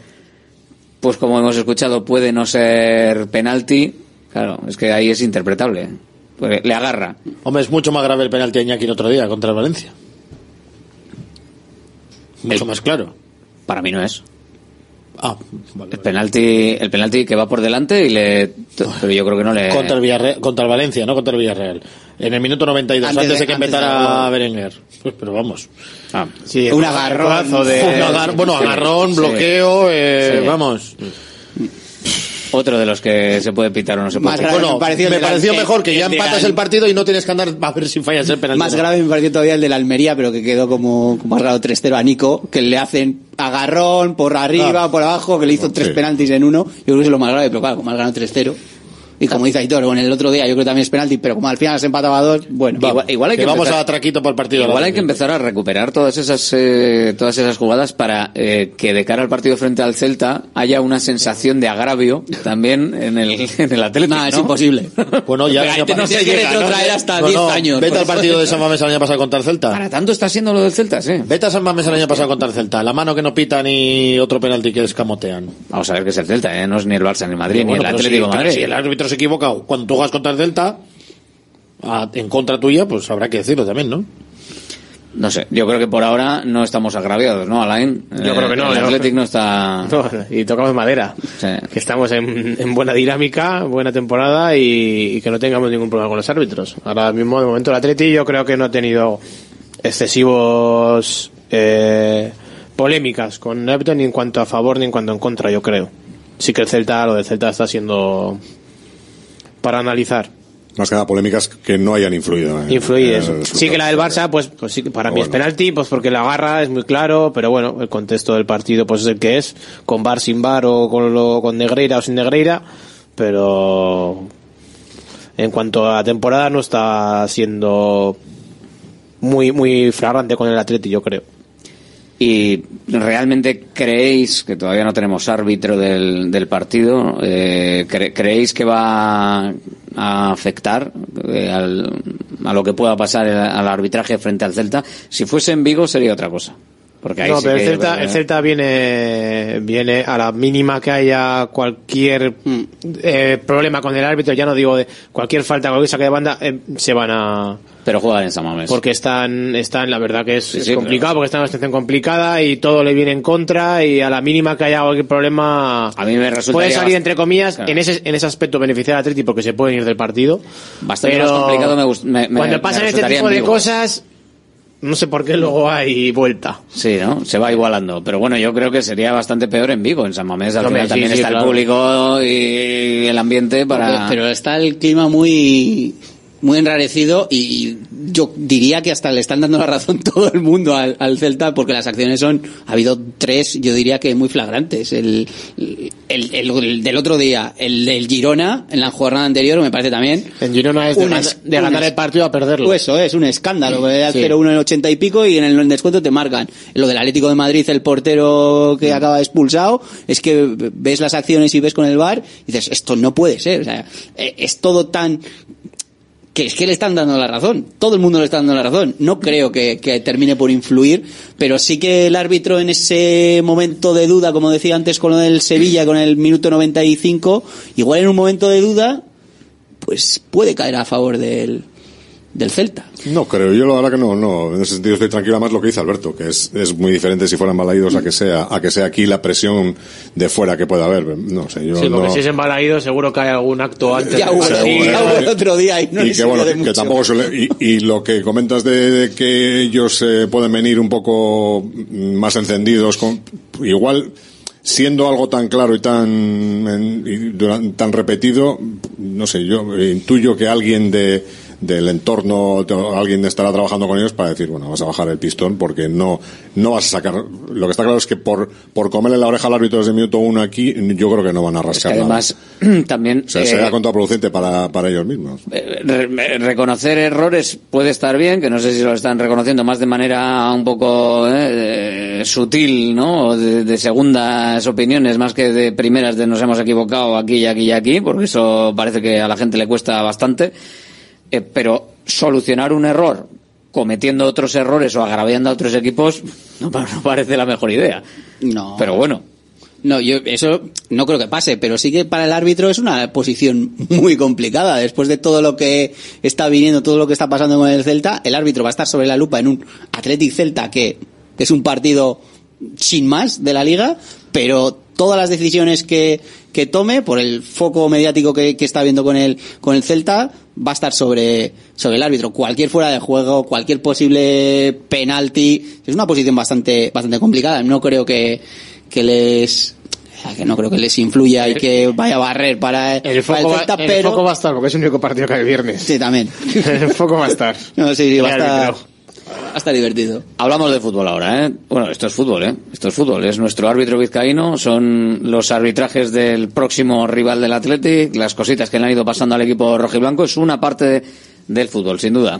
pues como hemos escuchado, puede no ser penalti. Claro, es que ahí es interpretable. Pues le agarra.
Hombre, es mucho más grave el penalti a Iñaki el otro día contra el Valencia. Mucho más claro.
Para mí no es.
Ah, vale.
El penalti, el penalti que va por delante y le, pero yo creo que no le.
Contra el, Villarreal, contra el Valencia, no contra el Villarreal. En el minuto 92,
Antes
antes,
de-
que empezara
la-
Berenguer. Pues, pero vamos.
Ah,
Sí,
Un agarrón.
de...
Un agar- bueno, agarrón,
sí.
bloqueo, eh,
Sí.
vamos.
Otro de los que se puede pitar o no se puede
Más
pitar.
grave
Bueno,
me pareció el
me
de la-
pareció
el-
mejor que ya empatas el partido y no tienes que andar a ver si fallas el penalti.
Más grave me pareció todavía el de la Almería, pero que quedó como, como ganado 3-0 a Nico, que le hacen agarrón por arriba,
Ah.
por abajo, que le hizo tres
Sí.
penaltis en uno. Yo creo que es lo más grave, pero claro, como has ganado 3-0. Y como dice Aitor, bueno, el otro día yo creo que también es penalti, pero como al final se empataba a dos, bueno.
Igual, igual hay que,
que vamos
empezar-
a traquito para el partido.
Igual hay que empezar a recuperar todas esas eh, todas esas jugadas para eh, que de cara al partido frente al Celta haya una sensación de agravio también en el en el Atlético.
No, es
¿no?
imposible.
Bueno, ya
Pero
el año
te no se llega, retrotraer hasta 10 años.
Vete
Por
al
eso-
partido de San Mamés el año pasado contra el Celta.
Para tanto está siendo lo del Celta, sí.
Vete a San Mamés el año pasado contra el Celta. La mano que no pita ni otro penalti que escamotean.
Vamos a ver qué es el Celta, ¿eh? no es ni el Barça ni el Madrid
Bueno,
ni el Atlético
si-
Madrid.
Si el árbitro se equivoca cuando tú juegas contra el Celta, a- en contra tuya, pues habrá que decirlo también, ¿no?
No sé, yo creo que por ahora no estamos agraviados, ¿no, Alain?
Yo creo que no,
El
yo-
Atlético no está...
No, y tocamos madera.
Sí.
Que estamos en, en buena dinámica, buena temporada y, y que no tengamos ningún problema con los árbitros. Ahora mismo, de momento, el Atleti yo creo que no ha tenido excesivos eh, polémicas con el árbitro ni en cuanto a favor ni en cuanto en contra, yo creo. Sí que el Celta, lo del Celta está siendo para analizar.
Más que nada polémicas que no hayan influido. en-
Influir
en el
eso.
resultado.
Sí que la del Barça, pues, pues sí que para mí es
bueno.
penalti, pues porque la agarra es muy claro, pero bueno, el contexto del partido pues es el que es, con bar sin bar o con, lo, con Negreira o sin Negreira, pero en cuanto a la temporada no está siendo muy muy flagrante con el Atleti, yo creo.
¿Y realmente creéis, que todavía no tenemos árbitro del, partido, eh, cre- creéis que va a afectar eh, al- a lo que pueda pasar al arbitraje frente al Celta? Si fuese en Vigo sería otra cosa. Porque ahí
no,
sí
pero el Celta, el Celta viene, viene a la mínima que haya cualquier
Mm.
eh, problema con el árbitro, ya no digo de cualquier falta, cualquier saque de banda, eh, se van a...
Pero juegan en San Mamés.
Porque están, están, la verdad que es,
Sí,
es
sí,
complicado, porque están en una situación complicada y todo le viene en contra y a la mínima que haya cualquier problema...
A mí me resultaría
Puede salir, entre comillas,
Claro.
en ese, en ese aspecto beneficiar al Atleti porque se pueden ir del partido.
Bastante
pero
más complicado me me-
Cuando
me
pasan este tipo de cosas, no sé por qué luego hay vuelta.
Sí, ¿no? Se va igualando. Pero bueno, yo creo que sería bastante peor en Vigo. En San Mamés al final
sí,
también
sí,
está el público y el ambiente para...
Pero está el clima muy muy enrarecido y yo diría que hasta le están dando la razón todo el mundo al, al Celta porque las acciones son ha habido tres yo diría que muy flagrantes el, el, el- el del otro día el del Girona en la jornada anterior me parece también
En Girona es de,
es-
ganar
es-
el partido a perderlo.
Pues eso es un escándalo.
Sí.
0-1 en el 80 y pico y en el descuento te marcan. Lo del Atlético de Madrid, el portero que acaba expulsado, es que ves las acciones y ves con el bar y dices, esto no puede ser. O sea, eh, es todo tan que es que le están dando la razón. Todo el mundo le está dando la razón. No creo que, que termine por influir, pero sí que el árbitro en ese momento de duda, como decía antes con lo del Sevilla, con el minuto 95, igual en un momento de duda, pues puede caer a favor del, del Celta.
No creo, yo la verdad que no, no, en ese sentido estoy tranquilo más lo que dice Alberto, que es, es muy diferente si fueran balaídos a que sea, a que sea aquí la presión de fuera que pueda haber, no sé, yo
Sí, porque
no...
si es embalaído seguro que hay algún acto antes.
Ya
del
hubo,
partido.
ya hubo el otro día y no
y que bueno,
sirvió de
que, que
mucho.
tampoco suele, y, y lo que comentas de, de que ellos eh, pueden venir un poco más encendidos con, igual, siendo algo tan claro y tan, en- y duran- tan repetido, no sé, yo eh, intuyo que alguien de, del entorno, alguien estará trabajando con ellos para decir, bueno, vas a bajar el pistón porque no, no vas a sacar, lo que está claro es que por, por comerle la oreja al árbitro desde el minuto uno aquí, yo creo que no van a
Es que
rascar
además también...
O sea,
eh,
será contraproducente para, para ellos mismos.
eh, re- reconocer errores puede estar bien, que no sé si lo están reconociendo más de manera un poco eh, sutil, ¿no? De segundas opiniones más que de primeras de nos hemos equivocado aquí y aquí y aquí, porque eso parece que a la gente le cuesta bastante. Eh, pero solucionar un error cometiendo otros errores o agraviando a otros equipos no, pa- no parece la mejor idea.
No.
Pero bueno.
No, yo eso no creo que pase, pero sí que para el árbitro es una posición muy complicada. Después de todo lo que está viniendo, todo lo que está pasando con el Celta, el árbitro va a estar sobre la lupa en un Athletic Celta que es un partido sin más de la liga, pero todas las decisiones que, que tome, por el foco mediático que, que está viendo con el, con el Celta, va a estar sobre, sobre el árbitro. Cualquier fuera de juego, cualquier posible penalti, es una posición bastante, bastante complicada. No creo que, que les, que no creo que les influya y que vaya a barrer para
El
para
foco,
el
va,
Celta,
el
pero
foco va a estar, porque es el único partido que hay el viernes.
sí también.
el foco va a estar.
No, sí, sí, va a
El
estar,
árbitro.
va a estar divertido.
Hablamos de fútbol ahora, ¿eh? Bueno, esto es fútbol, ¿eh? Esto es fútbol. Es nuestro árbitro vizcaíno, son los arbitrajes del próximo rival del Athletic, las cositas que le han ido pasando al equipo rojiblanco. Es una parte de- del fútbol, sin duda.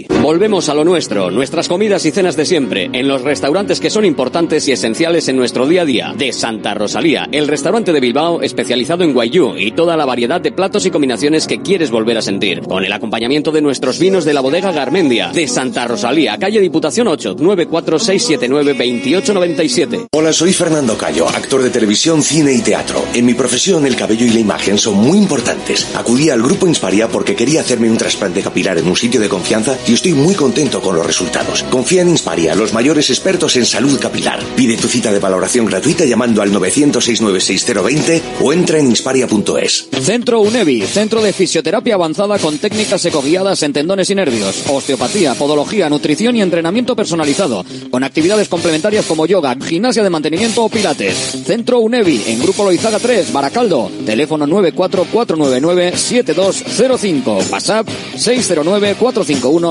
Volvemos a lo nuestro, nuestras comidas y cenas de siempre, en los restaurantes que son importantes y esenciales en nuestro día a día. De Santa Rosalía, el restaurante de Bilbao especializado en guayú y toda la variedad de platos y combinaciones que quieres volver a sentir. Con el acompañamiento de nuestros vinos de la bodega Garmendia. De Santa Rosalía, calle Diputación 8, 946792897.
Hola, soy Fernando Cayo, actor de televisión, cine y teatro. En mi profesión, el cabello y la imagen son muy importantes. Acudí al grupo Insparia porque quería hacerme un trasplante capilar en un sitio de confianza y estoy muy contento con los resultados. Confía en Insparia, los mayores expertos en salud capilar. Pide tu cita de valoración gratuita llamando al 906-96020 o entra en insparia.es.
Centro UNEVI, centro de fisioterapia avanzada con técnicas ecoguiadas en tendones y nervios, osteopatía, podología, nutrición y entrenamiento personalizado, con actividades complementarias como yoga, gimnasia de mantenimiento o pilates. Centro UNEVI, en Grupo Loizaga 3, Baracaldo, teléfono 944997205, WhatsApp 609451555.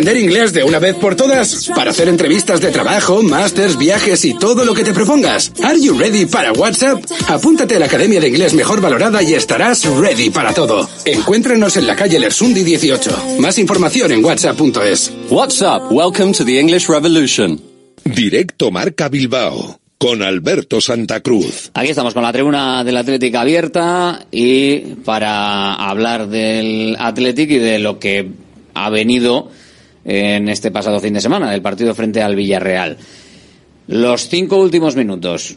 aprender inglés de una vez por todas? Para hacer entrevistas de trabajo, másters, viajes y todo lo que te propongas. Are you ready para WhatsApp? Apúntate a la Academia de Inglés Mejor Valorada y estarás ready para todo. Encuéntranos en la calle Lersundi 18. Más información en whatsapp.es.
WhatsApp, welcome to the English Revolution.
Directo Marca Bilbao con Alberto Santa Cruz.
Aquí estamos con la tribuna del Atlético abierta y para hablar del Atlético y de lo que ha venido en este pasado fin de semana, del partido frente al Villarreal. Los cinco últimos minutos,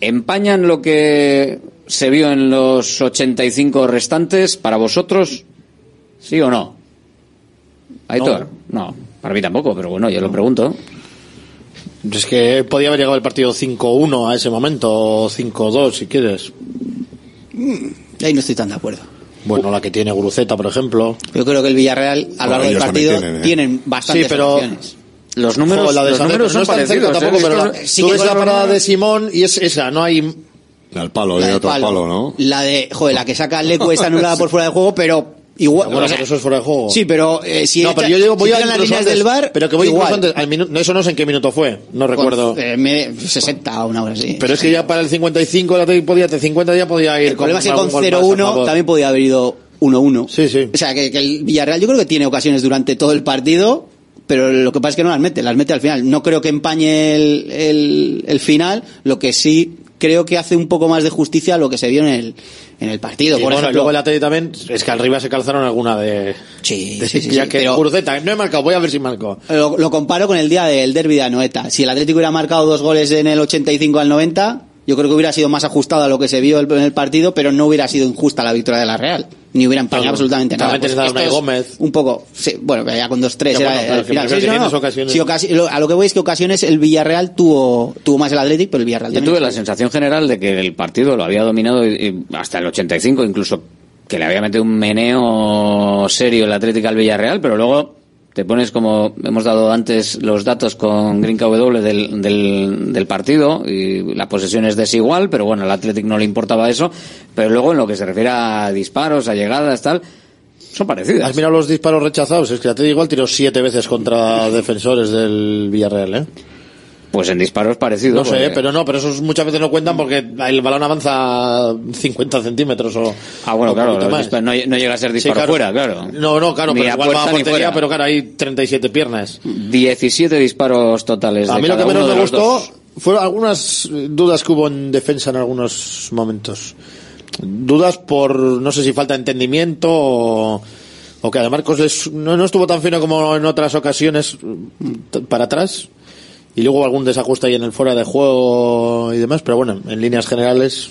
¿empañan lo que se vio en los 85 restantes para vosotros? ¿Sí o no? Aitor, no. Para mí tampoco, pero bueno, yo lo pregunto.
Es que podía haber llegado el partido 5-1 a ese momento, o 5-2 si quieres.
Ahí no estoy tan de acuerdo.
Bueno, la que tiene Guruceta, por ejemplo.
Yo creo que el Villarreal, a lo largo del partido,
tienen, ¿eh?
tienen bastantes
Sí, pero-
opciones.
Los
Joder, la de San Pedro no es tan cerca tampoco, pero la-
Sí
tú ves la parada de Simón y es esa, no hay...
Al palo,
La
de
del
otro
palo.
palo, ¿no?
La de, joder, la que saca Lecu está anulada por fuera de juego, pero igual.
Bueno,
o sea,
pero eso es fuera de juego.
Sí, pero eh, si
no,
echa-
pero yo digo, voy
si
a
las líneas
antes,
del bar,
pero que voy
igual.
antes, al eso no sé en qué minuto fue, no recuerdo.
Eh, me- 60 o una hora así.
Pero es que ya para el 55 el Atlético podía, de 50 ya podía ir
El problema es que con
gol más a
0-1
favor.
también podía haber ido 1-1.
Sí, sí.
O sea, que, que el Villarreal yo creo que tiene ocasiones durante todo el partido, pero lo que pasa es que no las mete, las mete al final. No creo que empañe el, el, el final, lo que sí creo que hace un poco más de justicia a lo que se vio en el, en el partido.
Y
Por
bueno,
ejemplo,
luego el Atlético también, es que arriba se calzaron alguna de...
Sí,
de-
sí, sí,
ya
sí,
que
pero-
no he marcado, voy a ver si marco.
Lo, lo comparo con el día del derby de Anoeta. Si el Atlético hubiera marcado dos goles en el 85 al 90, yo creo que hubiera sido más ajustado a lo que se vio en el partido, pero no hubiera sido injusta la victoria de la Real. Ni hubiera empañado
Claro,
absolutamente nada. Pues
Gómez.
Un poco, sí, bueno, ya con 2-3
Ya,
era
bueno, claro,
el
que
final.
porque
Sí, no,
tienes
no.
ocasiones.
Sí, ocasi- lo- a lo que voy es que ocasiones el Villarreal tuvo, tuvo más el Atlético, pero el Villarreal
Yo
también.
tuve la sensación general de que el partido lo había dominado y- y hasta el 85, incluso que le había metido un meneo serio el Atlético al Villarreal, pero luego te pones como hemos dado antes los datos con Green KW del, del, del partido y la posesión es desigual, pero bueno, al Atlético no le importaba eso, pero luego en lo que se refiere a disparos, a llegadas, tal, son parecidas.
¿Has mirado los disparos rechazados? Es que el Atlético igual tiró siete veces contra defensores del Villarreal, ¿eh?
Pues en disparos parecidos.
No sé, pero no, pero esos muchas veces no cuentan porque el balón avanza 50 centímetros o.
Ah, bueno,
o
claro, disparos- no, no llega a ser
Sí,
disparo
claro.
fuera, claro.
No, no, claro,
Ni
pero
a
igual va a portería, pero claro, hay 37 piernas.
17 disparos totales.
A
de
mí lo que menos me gustó fueron algunas dudas que hubo en defensa en algunos momentos. Dudas por, no sé si falta entendimiento o, o que además Marcos les- no, no estuvo tan fino como en otras ocasiones mm, para atrás. Y luego algún desajuste ahí en el fuera de juego y demás, pero bueno, en líneas generales,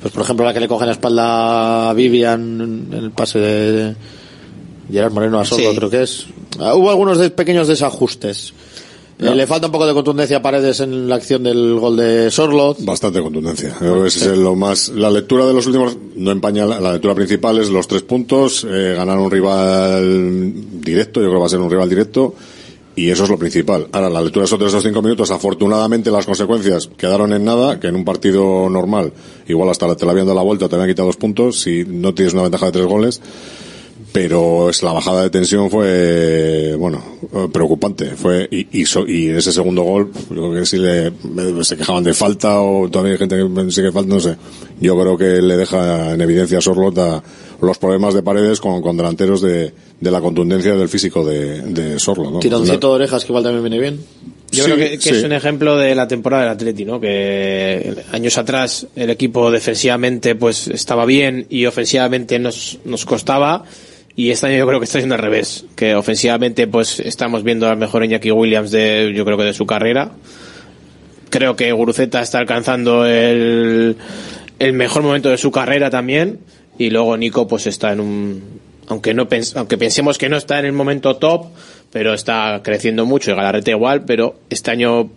pues por ejemplo la que le coge la espalda a Vivian en el pase de Gerard Moreno a Sordo
Sí.
creo que es. Ah, Hubo algunos de- pequeños desajustes. Eh, le falta un poco de contundencia a Paredes en la acción del gol de Sorlot.
Bastante contundencia. Creo que ese es lo más. La lectura de los últimos no empaña. La, la lectura principal es los tres puntos, eh, ganar un rival directo. Yo creo que va a ser un rival directo. Y eso es lo principal. Ahora, la lectura de esos cinco minutos, afortunadamente las consecuencias quedaron en nada, que en un partido normal, igual hasta te la habían dado la vuelta, te habían quitado dos puntos, si no tienes una ventaja de tres goles. Pero es la bajada de tensión fue, bueno, preocupante. Fue, y, y, so- y ese segundo gol, yo creo que si le, se quejaban de falta o todavía hay gente que sigue falta, no sé. Yo creo que le deja en evidencia a Sorlot los problemas de paredes con, con delanteros de, de la contundencia del físico de, de Sorlot, ¿no?
Tironcito de orejas que igual también viene bien.
Yo
Sí,
creo que, que
sí.
es un ejemplo de la temporada del Atleti, ¿no? Que años atrás el equipo defensivamente pues estaba bien y ofensivamente nos, nos costaba y este año yo creo que está siendo al revés, que ofensivamente pues estamos viendo al mejor Iñaki Williams de yo creo que de su carrera. Creo que Guruceta está alcanzando el, el mejor momento de su carrera también y luego Nico pues está en un aunque no aunque pensemos que no está en el momento top, pero está creciendo mucho y Galarreta igual, pero este año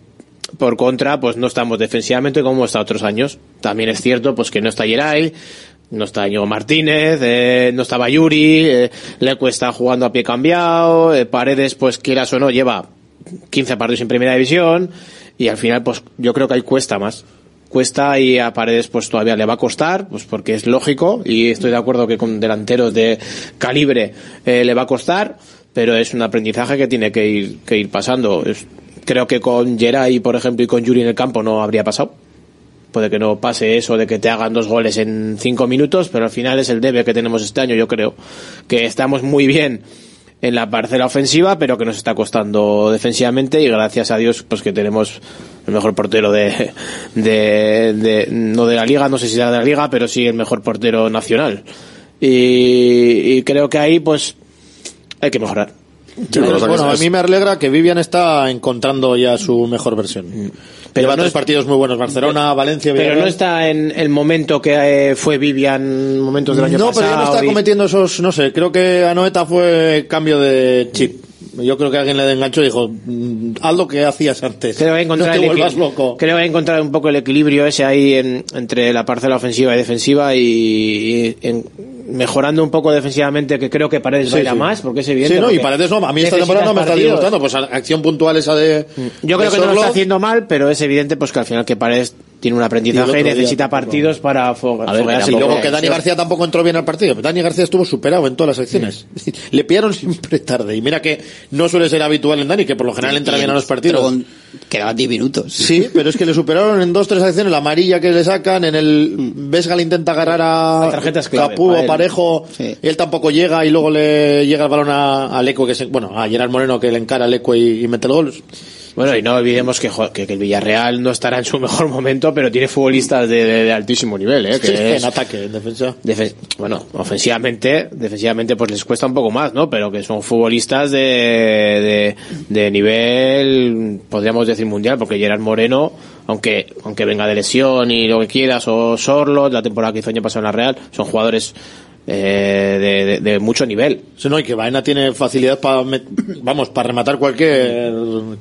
por contra, pues no estamos defensivamente como está otros años. También es cierto, pues que no está Yeray, no está Íñigo Martínez, eh, no estaba Yuri, eh, Lecu está jugando a pie cambiado, eh, Paredes, pues quieras o no, lleva 15 partidos en primera división y al final, pues yo creo que ahí cuesta más. Cuesta y a Paredes pues todavía le va a costar, pues porque es lógico y estoy de acuerdo que con delanteros de calibre eh, le va a costar, pero es un aprendizaje que tiene que ir, que ir pasando. Creo que con Geray, por ejemplo, y con Yuri en el campo no habría pasado. Puede que no pase eso de que te hagan dos goles en cinco minutos, pero al final es el debe que tenemos este año, yo creo. Que estamos muy bien en la parcela ofensiva, pero que nos está costando defensivamente y gracias a Dios pues que tenemos el mejor portero de, de, de- no de la liga, no sé si será de la liga, pero sí el mejor portero nacional. Y, y creo que ahí pues hay que mejorar.
Bueno, a mí me alegra que Vivian está encontrando ya su mejor versión.
Pero
Lleva
no
tres
es-
partidos muy buenos, Barcelona, Valencia,
Pero
Villarreal.
no está en el momento que eh, fue Vivian, momentos del año
no,
pasado.
pero ya no está
y-
cometiendo esos, no sé, creo que a Noeta fue cambio de chip. Yo creo que alguien le enganchó y dijo, "Mm, haz lo que hacías antes.
Creo que
no te
el
vuelvas loco.
Creo que encontrar un poco el equilibrio ese ahí en- entre la parcela ofensiva y defensiva y, y en- mejorando un poco defensivamente que creo que Paredes va a
Sí,
ir a
sí.
más porque es evidente.
Sí, no, y Paredes no, a mí esta temporada no me está disgustando, pues acción puntual esa de...
Yo creo
de
que no lo está haciendo mal, pero es evidente pues que al final que Paredes tiene un aprendizaje y necesita partidos para fo-
A ver,
foguearse
y luego que Dani García tampoco entró bien al partido. Dani García estuvo superado en todas las secciones. Le pillaron siempre tarde. Y mira que no suele ser habitual en Dani, que por lo general entra bien a los partidos.
Quedaban 10 minutos.
Sí, pero es que le superaron en dos, tres acciones. La amarilla que le sacan, en el Vesga le intenta agarrar a Capú o. Parejo. Él tampoco llega y luego le llega el balón a, a Leco, que se, bueno, a Gerard Moreno que le encara a Leco y, y mete el gol.
Bueno, y no olvidemos que, que, que el Villarreal no estará en su mejor momento, pero tiene futbolistas de, de- de altísimo nivel, ¿eh? Que
Sí,
es-
en ataque, en defensa.
Defe- bueno, ofensivamente, defensivamente pues les cuesta un poco más, ¿no? Pero que son futbolistas de, de, nivel, podríamos decir mundial, porque Gerard Moreno, aunque, aunque venga de lesión y lo que quieras, o Sorlo, la temporada que hizo año pasado en la Real, son jugadores eh, de, de- de mucho nivel.
Sí, no, y que Baena tiene facilidad para, vamos, para rematar cualquier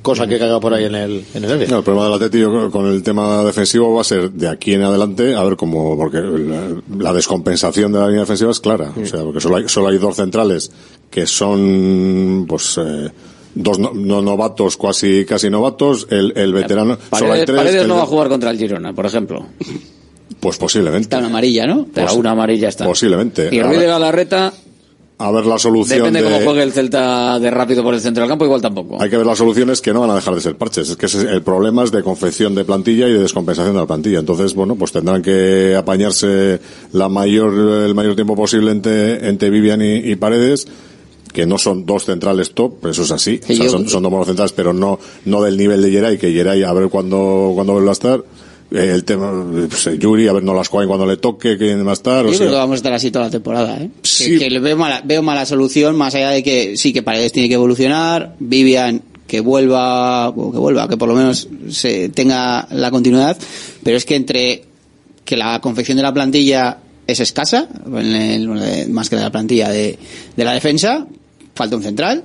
cosa que caiga por ahí en el, en el área.
No, el problema del Atleti yo con el tema defensivo va a ser de aquí en adelante, a ver cómo, porque la, la descompensación de la línea defensiva es clara. O sea, porque solo hay, solo hay dos centrales que son, pues, eh, dos no, no novatos, casi, casi novatos, el, el veterano, solo hay
Paredes,
tres.
Paredes
el-
no va a jugar contra el Girona, por ejemplo.
Pues posiblemente.
Está una amarilla, ¿no?
Pero
Pos-
una amarilla está.
Posiblemente.
Y Ruiz de Galarreta,
a ver la solución
depende
de...
cómo juegue el Celta de rápido por el centro del campo, igual tampoco.
Hay que ver las soluciones que no van a dejar de ser parches. Es que el problema es de confección de plantilla y de descompensación de la plantilla. Entonces, bueno, pues tendrán que apañarse la mayor, el mayor tiempo posible entre, entre Vivian y, y Paredes, que no son dos centrales top, eso es así. O sea, son, son dos buenos centrales, pero no, no del nivel de Geray, que Geray a ver cuándo, cuándo vuelva a estar. El tema, pues, eh, Yuri, a ver no las jueguen cuando le toque, quién va a estar. O
Yo creo que vamos a estar así toda la temporada, ¿eh? Que-
Sí.
Que, le veo mala, veo mala solución, más allá de que sí que Paredes tiene que evolucionar, Vivian que vuelva, o que vuelva, que por lo menos se tenga la continuidad, pero es que entre que la confección de la plantilla es escasa, en el- más que de la plantilla de, de la defensa, falta un central,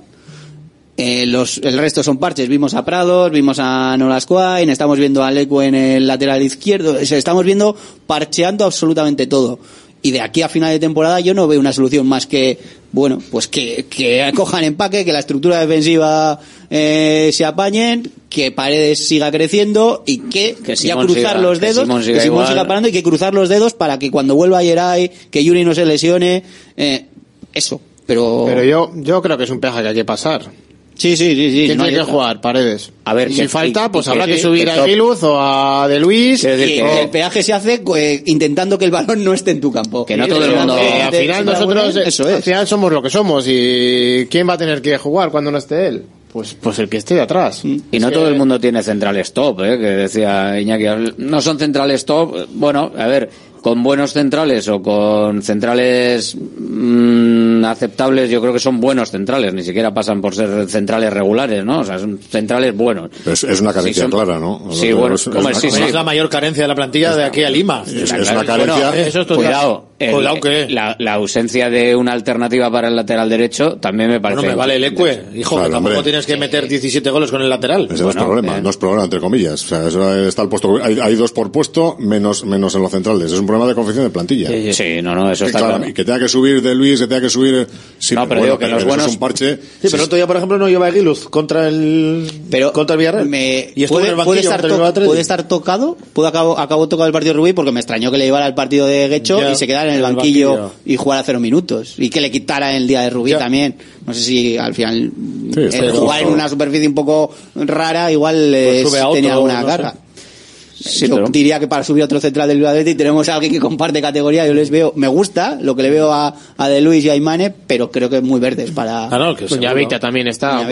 eh, los, el resto son parches. Vimos a Prados, vimos a Nolas Quain, estamos viendo a Leco en el lateral izquierdo. Estamos viendo parcheando absolutamente todo. Y de aquí a final de temporada yo no veo una solución más que, bueno, pues que, que cojan empaque, que la estructura defensiva eh, se apañen, que Paredes siga creciendo y que,
Que
ya
Simón
cruzar
siga-
los
que
dedos,
Simón siga
que Simón
igual.
siga parando y que cruzar los dedos para que cuando vuelva Yeray, que Yuri no se lesione, eh, eso. Pero,
Pero yo, yo creo que es un peaje que hay que pasar.
Sí, sí, sí, sí.
¿Quién
no
tiene
hay
que
otra.
jugar? Paredes.
A ver,
y
que-
si falta, pues habrá
que
subir
que
a. Giluz o a De Luis.
Y el peaje se hace eh, intentando que el balón no esté en tu campo.
Que no todo el mundo-
eh,
al final
de-
nosotros,
eso
al
es.
final somos lo que somos y ¿quién va a tener que jugar cuando no esté él? Pues, pues el que esté de atrás.
Y no todo el mundo tiene centrales top, ¿eh? que decía Iñaki. No son centrales top. Bueno, a ver, con buenos centrales o con centrales mm, aceptables, yo creo que son buenos centrales. Ni siquiera pasan por ser centrales regulares, ¿no? O sea, son centrales buenos.
es, es una carencia
Sí, son-
clara, ¿no?
Sí,
Lo-
bueno,
es- es
hombre,
una-
sí,
Es
sí.
la mayor carencia de la plantilla de aquí a Lima.
Es, una carencia.
bueno,
Eso.
Cuidado, el-
Cuidado que-
la, la ausencia de una alternativa para el lateral derecho también me parece.
Bueno, me vale el Ecue. Hijo,
Claro,
que tampoco
hombre.
tienes que meter 17 goles con el lateral.
Ese no es problema, no es problema, entre comillas. O sea, eso está el puesto, hay, hay dos por puesto, menos, menos en los centrales. Es un problema de confección de plantilla.
Sí, no, no, eso
Que
está
claro,
claro.
Y que tenga que subir de Luis, que tenga que subir. Sí,
No, pero digo que los
eso
buenos-
es un parche.
Sí, pero el otro día, por ejemplo, no lleva Aguiluz contra el, contra el Villarreal. y estuvo en
puede,
el banquillo
puede estar to- puede estar tocado, puede acabo, acabó tocado el partido de Rubí porque me extrañó que le llevara al partido de Guecho
Ya,
y se quedara en el banquillo,
banquillo.
y jugara cero minutos y que le quitara el día de Rubí también. No sé si al final el
bien.
jugar en una superficie un poco rara igual eh,
a otro,
tenía alguna
no
carga.
sé.
Sí,
yo
pero-
diría que para subir a otro central del Athletic tenemos a alguien que comparte categoría. Yo les veo, me gusta lo que le veo a, a De Luis y a Imane, pero creo que muy verdes para.
Ah, no, que
Cuñavita también está.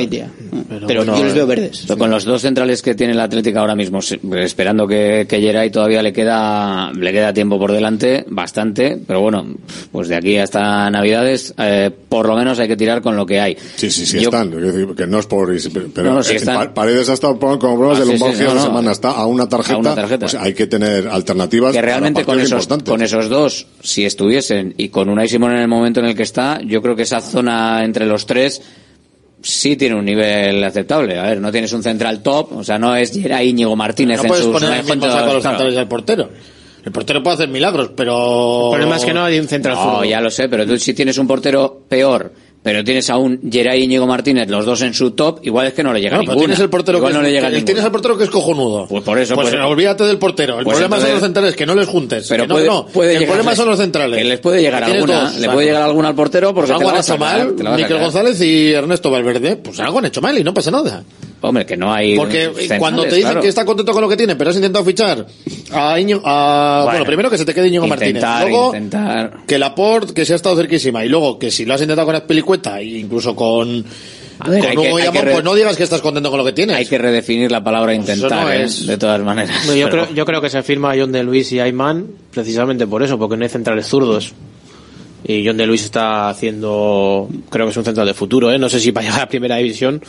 Pero,
Pero yo les veo verdes.
Pero con los dos centrales que tiene el Atlético ahora mismo, esperando que, que Geray todavía le queda, le queda tiempo por delante, bastante, pero bueno, pues de aquí hasta Navidades, eh, por lo menos hay que tirar con lo que hay.
Sí, sí, sí,
Yo-
están. Que no es por. Pero
No, no, sí están.
Pa- Paredes ha estado con problemas
Ah,
de
sí, sí, no,
esta
no.
semana. Está a una tarjeta.
A una tarjeta.
O sea, hay que tener alternativas.
que realmente con esos, con esos dos, si estuviesen y con Unai Simón en el momento en el que está, yo creo que esa zona entre los tres sí tiene un nivel aceptable. A ver, no tienes un central top, o sea, no es Geray Íñigo Martínez
No
en
puedes
sus
poner el mismo saco los centrales del portero. El portero puede hacer milagros, pero...
El problema es que no hay un central
No,
zurdo.
ya lo sé, pero tú si tienes un portero peor, pero tienes a un Geray Íñigo Martínez, los dos en su top, igual es que no le llega
No, pero tienes el portero
igual
que
no
es,
le llega
que-
ninguna.
tienes el portero que es cojonudo.
Pues por eso,
Pues,
pues-
olvídate del portero. El
pues
problema son
entonces-
los centrales, que no les juntes.
Pero
que
puede,
no,
puede
el problema son los centrales.
Que les puede llegar alguna,
dos,
le puede llegar alguna al portero porque
Pues algo han hecho mal, Miquel. González y Ernesto Valverde, pues algo han hecho mal y no pasa nada.
Hombre, que no hay.
Porque
centrales,
cuando te dicen
claro.
que está contento con lo que tiene, pero has intentado fichar a Íñigo, a, bueno,
Bueno,
primero que se te quede Íñigo Martínez,
Intentar,
luego
intentar.
que Laporte, que se ha estado cerquísima, y luego que si lo has intentado con Azpilicueta e incluso con,
A ver,
con Hugo
que- re-
pues no digas que estás contento con lo que tienes.
Hay que redefinir la palabra intentar,
no
¿eh?
es-
de todas maneras.
No, yo,
Pero-
creo, yo creo que se firma John de Luis y Ayman precisamente por eso, porque no hay centrales zurdos. Y John de Luis está haciendo, creo que es un central de futuro, ¿eh? no sé si para llegar a primera división,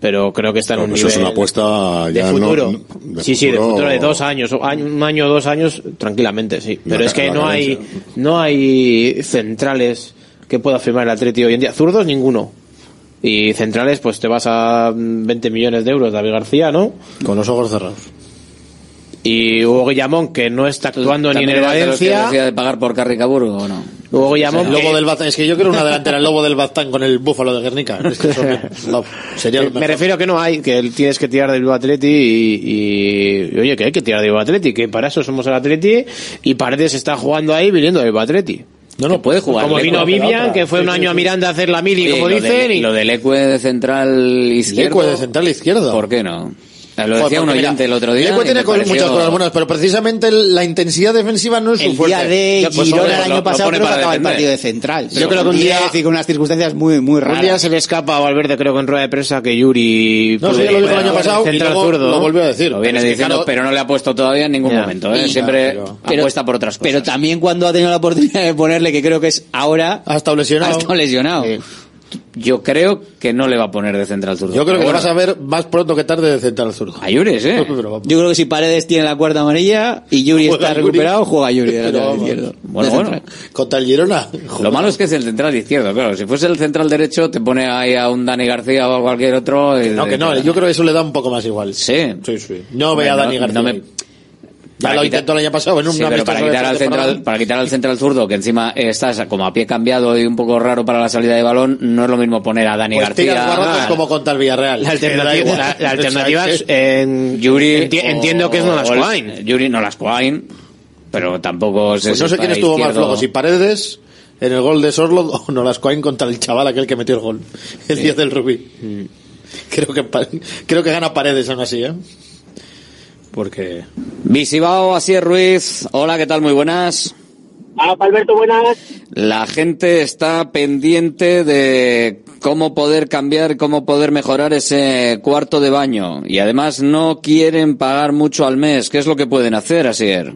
pero creo que está en un
eso
nivel
es una apuesta
de
ya no-
futuro.
no- de
sí, sí, de
futuro-
de dos años, un año o dos años, tranquilamente, sí. Pero
La-
es que no hay, no hay centrales que pueda firmar el Atleti hoy en día. Zurdos ninguno. Y centrales, pues te vas a mm, 20 millones de euros, David García, ¿no?
Con los ojos cerrados.
Y Hugo Guillamón, que no está actuando ni en el
¿También eras de
Valencia.
decía de pagar por Carricaburgo o no?
Guillamón,
El lobo del Baztán, es que yo quiero una delantera, el lobo del Baztán con el búfalo de Guernica. Es que eso me- no, sería lo
me refiero a que no hay, que tienes que tirar del Bilbao Atleti y, y- y, oye, que hay que tirar del Bilbao Atleti, que para eso somos el Atleti y Paredes está jugando ahí viniendo del Bilbao Atleti.
No, no,
puede jugar.
Como
Leque.
vino Vivian, que fue
Sí,
un
sí,
año a
sí.
Miranda a hacer la mili,
Sí,
como
lo
dicen.
del-
y-
lo del Ecue de central izquierdo.
Lecue de central izquierdo.
¿Por qué no? Lo decía un oyente
mira,
el otro día.
Tiene
pareció-
muchas cosas buenas, pero precisamente la intensidad defensiva no es su
El
fuerte.
día de
pues,
Girona
hombre,
el año
lo
pasado creo que acaba el partido de central.
Yo creo que un día-
y con unas circunstancias muy muy raras.
Un día se le escapa a Valverde, creo que en rueda de prensa, que Yuri.
No, sí, ya lo dijo el año pasado y
central
luego
zurdo.
lo volvió a decir.
Lo viene
Es que,
diciendo,
claro,
pero no le ha puesto todavía en ningún
Ya.
momento. ¿eh?
Y-
Siempre
pero-
apuesta por otras cosas.
Pero también cuando ha tenido la oportunidad de ponerle, que creo que es ahora,
ha estado lesionado.
ha estado lesionado.
Yo creo que no le va a poner de central zurdo.
Yo creo que vas a ver más pronto que tarde de central zurdo.
A Yures, ¿eh?
Yo creo que si Paredes tiene la cuarta amarilla y Yuri
Juega
está
Yuri.
recuperado, juega Yuri de izquierdo.
Bueno,
De
bueno.
Contra el Girona.
Lo malo es que es el central izquierdo, claro. Si fuese el central derecho, te pone ahí a un Dani García o a cualquier otro. y-
No, que no, yo creo que eso le da un poco más igual.
Sí.
Sí, sí. No
Hombre,
ve a
no-
Dani García.
no me-
ahí.
Para
Ya lo
quitar-
intentó el año pasado en un
Sí, pero para quitar, al central, para quitar al central zurdo, que encima estás como a pie cambiado y un poco raro para la salida de balón, no es lo mismo poner a Dani
Pues
García.
tiras barrazos
a-
como contra el Villarreal.
La alternativa, la, la alternativa es, en
Yuri
enti-
o-
entiendo que es.
Yuri Nolascoain, pero tampoco sé
Pues no sé quién estuvo más flojo, si Paredes en el gol de Sorlo o Nolascoain contra el chaval aquel que metió el gol el día del Rubí.
Mm.
Creo que creo que gana Paredes aún así, ¿eh? Porque
Visibao, Asier Ruiz, hola, ¿qué tal? Muy buenas.
Ah, Alberto, buenas.
La gente está pendiente de cómo poder cambiar, cómo poder mejorar ese cuarto de baño. Y además no quieren pagar mucho al mes. ¿Qué es lo que pueden hacer, Asier?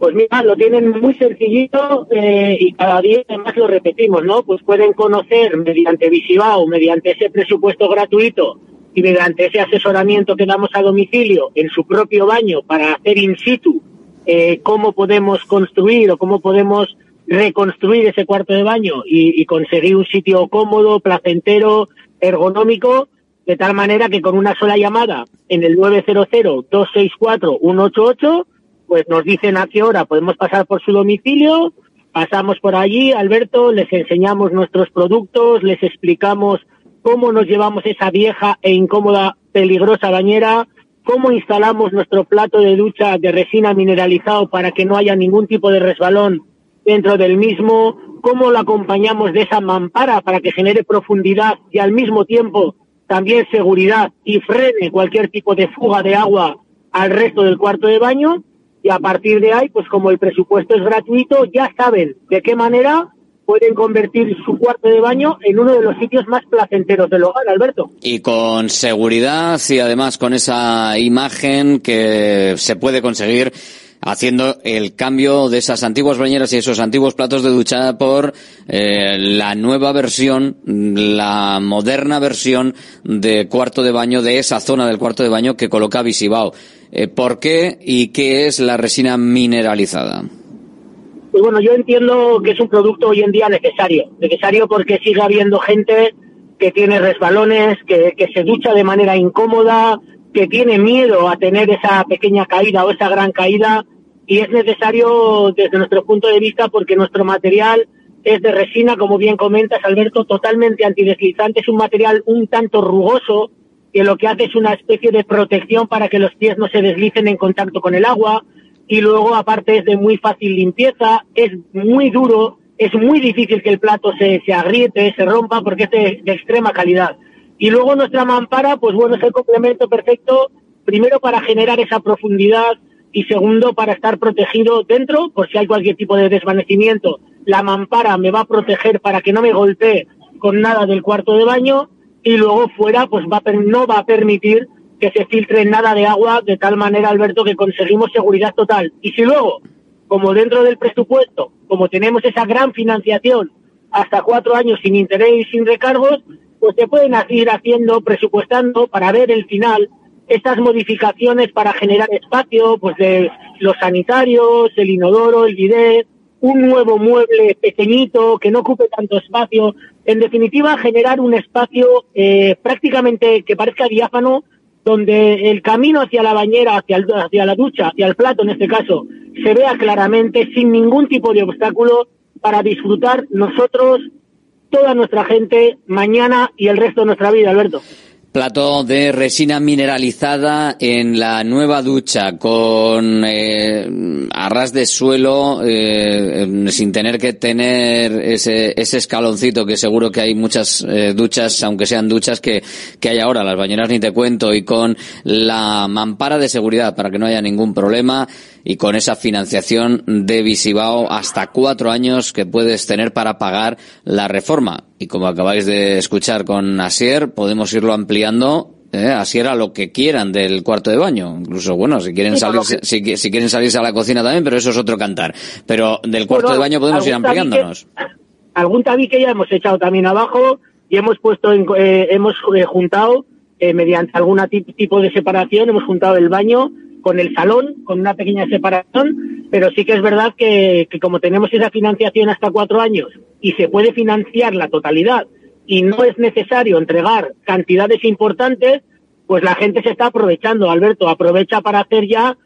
Pues mira, lo tienen muy sencillito eh, y cada día además lo repetimos, ¿no? Pues pueden conocer mediante Visibao, mediante ese presupuesto gratuito y mediante ese asesoramiento que damos a domicilio en su propio baño para hacer in situ eh, cómo podemos construir o cómo podemos reconstruir ese cuarto de baño y, y conseguir un sitio cómodo, placentero, ergonómico, de tal manera que con una sola llamada en el 900-264-188, pues nos dicen a qué hora podemos pasar por su domicilio, pasamos por allí, Alberto, les enseñamos nuestros productos, les explicamos cómo nos llevamos esa vieja e incómoda, peligrosa bañera, cómo instalamos nuestro plato de ducha de resina mineralizado para que no haya ningún tipo de resbalón dentro del mismo, cómo lo acompañamos de esa mampara para que genere profundidad y al mismo tiempo también seguridad y frene cualquier tipo de fuga de agua al resto del cuarto de baño. Y a partir de ahí, pues como el presupuesto es gratuito, ya saben de qué manera pueden convertir su cuarto de baño en uno de los sitios más placenteros del hogar, Alberto.
Y con seguridad y además con esa imagen que se puede conseguir haciendo el cambio de esas antiguas bañeras y esos antiguos platos de ducha por eh, la nueva versión, la moderna versión de cuarto de baño, de esa zona del cuarto de baño que coloca Visibao. Eh, ¿Por qué y qué es la resina mineralizada?
Pues bueno, yo entiendo que es un producto hoy en día necesario. Necesario porque sigue habiendo gente que tiene resbalones, que, que se ducha de manera incómoda, que tiene miedo a tener esa pequeña caída o esa gran caída y es necesario desde nuestro punto de vista porque nuestro material es de resina, como bien comentas, Alberto, totalmente antideslizante, es un material un tanto rugoso que lo que hace es una especie de protección para que los pies no se deslicen en contacto con el agua y luego aparte es de muy fácil limpieza, es muy duro, es muy difícil que el plato se, se agriete, se rompa porque es de, extrema calidad. Y luego nuestra mampara, pues bueno, es el complemento perfecto, primero para generar esa profundidad, y segundo para estar protegido dentro por si hay cualquier tipo de desvanecimiento. La mampara me va a proteger para que no me golpee con nada del cuarto de baño y luego fuera pues va no va a permitir que se filtre nada de agua de tal manera, Alberto, que conseguimos seguridad total. Y si luego, como dentro del presupuesto, como tenemos esa gran financiación hasta cuatro años sin interés y sin recargos, pues se pueden ir haciendo, presupuestando para ver el final estas modificaciones para generar espacio, pues de los sanitarios, el inodoro, el bidet, un nuevo mueble pequeñito que no ocupe tanto espacio. En definitiva, generar un espacio eh, prácticamente que parezca diáfano, donde el camino hacia la bañera, hacia, la ducha, hacia el plato en este caso, se vea claramente sin ningún tipo de obstáculo para disfrutar nosotros, toda nuestra gente, mañana y el resto de nuestra vida, Alberto.
Plato de resina mineralizada en la nueva ducha con eh, arras de suelo eh, sin tener que tener ese, ese escaloncito que seguro que hay muchas eh, duchas, aunque sean duchas que, que hay ahora, las bañeras ni te cuento, y con la mampara de seguridad para que no haya ningún problema y con esa financiación de Visibao hasta cuatro años que puedes tener para pagar la reforma. Y como acabáis de escuchar con Asier, podemos irlo ampliando eh, Asier a lo que quieran del cuarto de baño. Incluso, bueno, si quieren salirse, si, si, quieren salirse a la cocina también, pero eso es otro cantar. Pero del cuarto
Bueno,
de baño podemos ir ampliándonos.
algún tabique ya hemos echado también abajo y hemos puesto, en- eh, hemos eh, juntado eh, mediante algún tip- tipo de separación, hemos juntado el baño con el salón, con una pequeña separación, pero sí que es verdad que, como tenemos esa financiación hasta cuatro años y se puede financiar la totalidad y no es necesario entregar cantidades importantes, pues la gente se está aprovechando, Alberto, aprovecha para hacer ya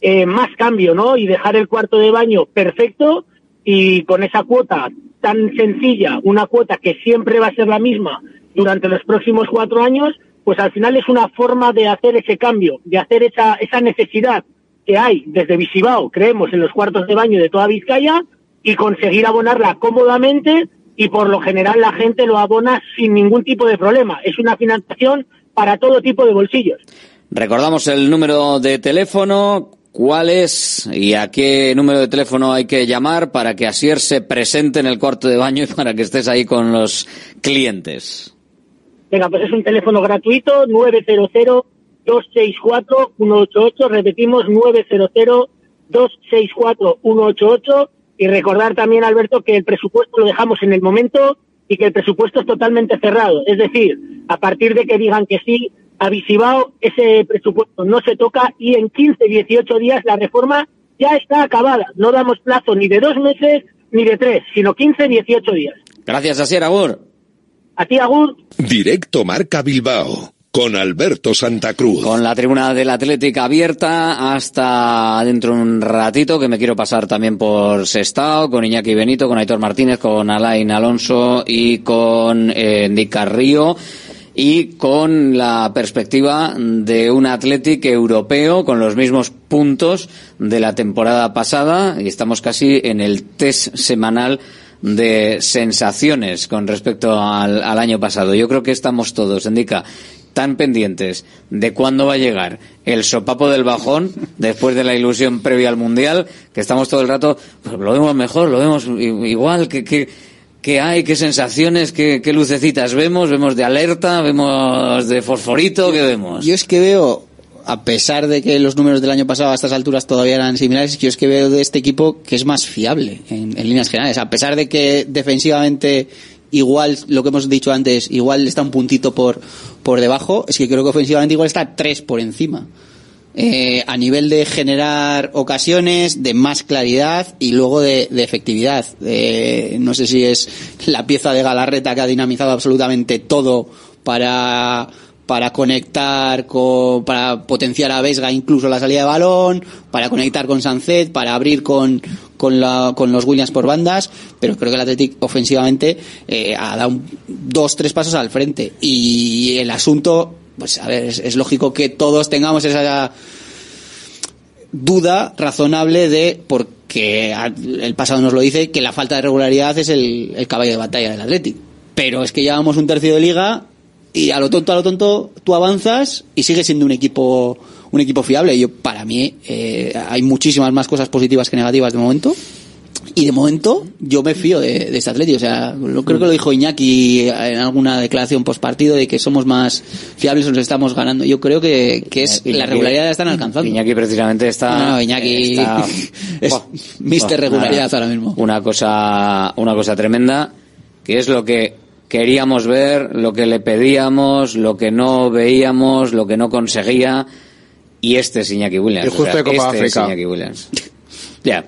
eh, más cambio, ¿no? Y dejar el cuarto de baño perfecto y con esa cuota tan sencilla, una cuota que siempre va a ser la misma durante los próximos cuatro años, pues al final es una forma de hacer ese cambio, de hacer esa, esa necesidad que hay desde Visibao, creemos, en los cuartos de baño de toda Vizcaya y conseguir abonarla cómodamente y por lo general la gente lo abona sin ningún tipo de problema. Es una financiación para todo tipo de bolsillos.
Recordamos el número de teléfono, cuál es y a qué número de teléfono hay que llamar para que Asier se presente en el cuarto de baño y para que estés ahí con los clientes.
Venga, pues es un teléfono gratuito, 900-264-188. Repetimos, 900-264-188. Y recordar también, Alberto, que el presupuesto lo dejamos en el momento y que el presupuesto es totalmente cerrado. Es decir, a partir de que digan que sí, a Visibao ese presupuesto no se toca y en 15, 18 días la reforma ya está acabada. No damos plazo ni de dos meses ni de tres, sino 15, 18 días.
Gracias, Asier Agur.
A ti, Agur.
Directo Marca Bilbao con Alberto Santa Cruz.
Con la tribuna del Atlético abierta hasta dentro de un ratito, que me quiero pasar también por Sestao, con Iñaki Benito, con Aitor Martínez, con Alain Alonso y con eh, Nick Carrillo y con la perspectiva de un Atlético europeo con los mismos puntos de la temporada pasada y estamos casi en el test semanal de sensaciones con respecto al, al año pasado. Yo creo que estamos todos, indica, tan pendientes de cuándo va a llegar el sopapo del bajón después de la ilusión previa al mundial que estamos todo el rato pues lo vemos mejor lo vemos igual que, que ¿Qué hay? ¿Qué sensaciones? ¿Qué, ¿Qué, lucecitas vemos? ¿Vemos de alerta? ¿Vemos de fosforito? ¿Qué vemos?
Yo es que veo, a pesar de que los números del año pasado a estas alturas todavía eran similares, yo es que veo de este equipo que es más fiable en, en líneas generales. A pesar de que defensivamente igual lo que hemos dicho antes, igual está un puntito por, por debajo, es que creo que ofensivamente igual está tres por encima. Eh, a nivel de generar ocasiones, de más claridad y luego de, de efectividad. Eh, no sé si es la pieza de Galarreta que ha dinamizado absolutamente todo para para conectar con, para potenciar a Vesga incluso la salida de balón, para conectar con Sancet, para abrir con, con, la, con los Williams por bandas, pero creo que el Athletic ofensivamente eh, ha dado dos, tres pasos al frente. Y el asunto, pues a ver, es, lógico que todos tengamos esa duda razonable de, porque el pasado nos lo dice, que la falta de regularidad es el, el caballo de batalla del Athletic. Pero es que llevamos un tercio de liga y a lo tonto, a lo tonto, tú avanzas y sigues siendo un equipo un equipo fiable. Y yo, para mí, eh, hay muchísimas más cosas positivas que negativas de momento. Y de momento, yo me fío de, de este Atleti. O sea, lo, creo que lo dijo Iñaki en alguna declaración post partido de que somos más fiables, nos estamos ganando. Yo creo que, que es
Iñaki,
la regularidad la están alcanzando.
Iñaki precisamente está.
No, no, Iñaki
está-
es Mister regularidad
nada.
ahora mismo.
Una cosa, una cosa tremenda, que es lo que queríamos ver, lo que le pedíamos, lo que no veíamos, lo que no conseguía. Y este es Iñaki Williams.
Y justo
o sea,
de Copa
este es
África.
Iñaki Williams. Ya.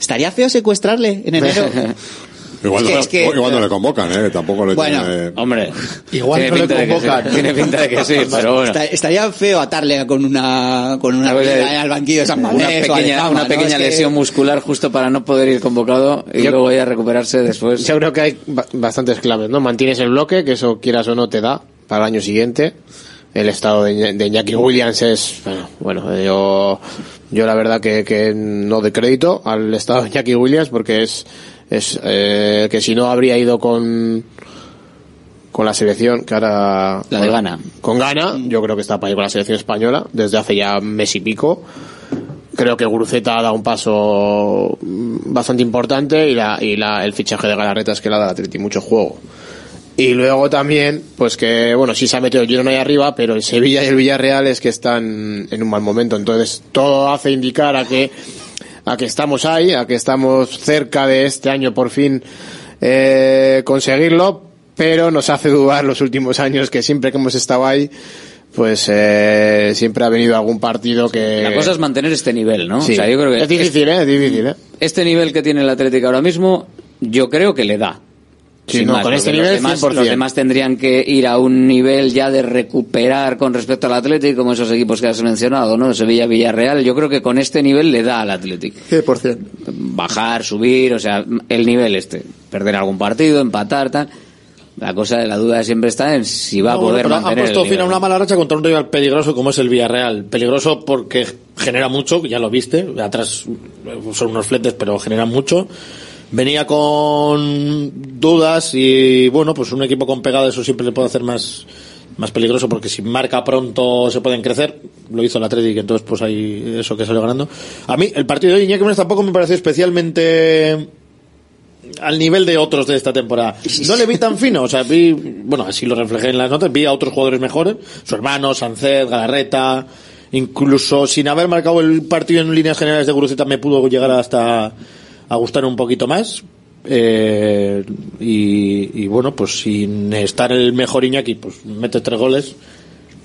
Estaría feo secuestrarle en enero.
Igual,
Es que-
no,
es que-
igual no le convocan, ¿eh? Tampoco le
Bueno,
tiene...
Hombre,
Igual
tiene
no le
que sí,
convocan.
tiene pinta de que sí, pero bueno.
Esta- Estaría feo atarle con una con una
A ver,
vida al banquillo de San
una
a
pequeña, una
¿no?
pequeña
que-
lesión muscular justo para no poder ir convocado y
Yo-
luego ya recuperarse después.
Yo creo que hay ba- bastantes claves, ¿no? Mantienes el bloque, que eso quieras o no te da para el año siguiente. El estado de, de Iñaki Williams es, bueno, bueno, eh, yo, yo la verdad que, que no de crédito al estado de Iñaki Williams porque es, es, eh, que si no habría ido con, con la selección que ahora...
La de Ghana.
Con Ghana, yo creo que está para ir con la selección española desde hace ya mes y pico. Creo que Guruceta ha dado un paso mm, bastante importante y, la, y la, el fichaje de Galarreta es que le ha dado Atleti mucho juego. Y luego también, pues que, bueno, sí se ha metido el Girona ahí arriba, pero el Sevilla y el Villarreal es que están en un mal momento. Entonces, todo hace indicar a que, a que estamos ahí, a que estamos cerca de este año por fin eh, conseguirlo, pero nos hace dudar los últimos años que siempre que hemos estado ahí, pues eh, siempre ha venido algún partido que...
La cosa es mantener este nivel, ¿no?
Sí.
O sea, yo creo que
es difícil, ¿eh? Es difícil, ¿eh?
este nivel que tiene el Atlético ahora mismo, yo creo que le da.
Sí,
Sin
no,
más,
con este nivel,
los demás,
100%.
los demás tendrían que ir a un nivel ya de recuperar con respecto al Atlético, como esos equipos que has mencionado, ¿no? Sevilla, Villarreal. Yo creo que con este nivel le da al Atlético.
100%.
Bajar, subir, o sea, el nivel este. Perder algún partido, empatar, tal. La cosa de la duda siempre está en si va a
No,
poder
pero han
mantener
puesto
el
fin a una mala racha contra un rival peligroso como es el Villarreal. Peligroso porque genera mucho, ya lo viste, atrás son unos fletes, pero generan mucho. Venía con dudas y bueno, pues un equipo con pegada eso siempre le puede hacer más más peligroso porque si marca pronto se pueden crecer. Lo hizo el Atlético, entonces pues hay eso que salió ganando. A mí el partido de Iñaki Menes tampoco me pareció especialmente al nivel de otros de esta temporada. No le vi tan fino, o sea, vi, bueno, así lo reflejé en las notas, vi a otros jugadores mejores, su hermano, Sancet, Galarreta, incluso sin haber marcado el partido en líneas generales de Guruceta me pudo llegar hasta a gustar un poquito más. Eh, y, y bueno, pues sin estar el mejor Iñaki, pues mete tres goles,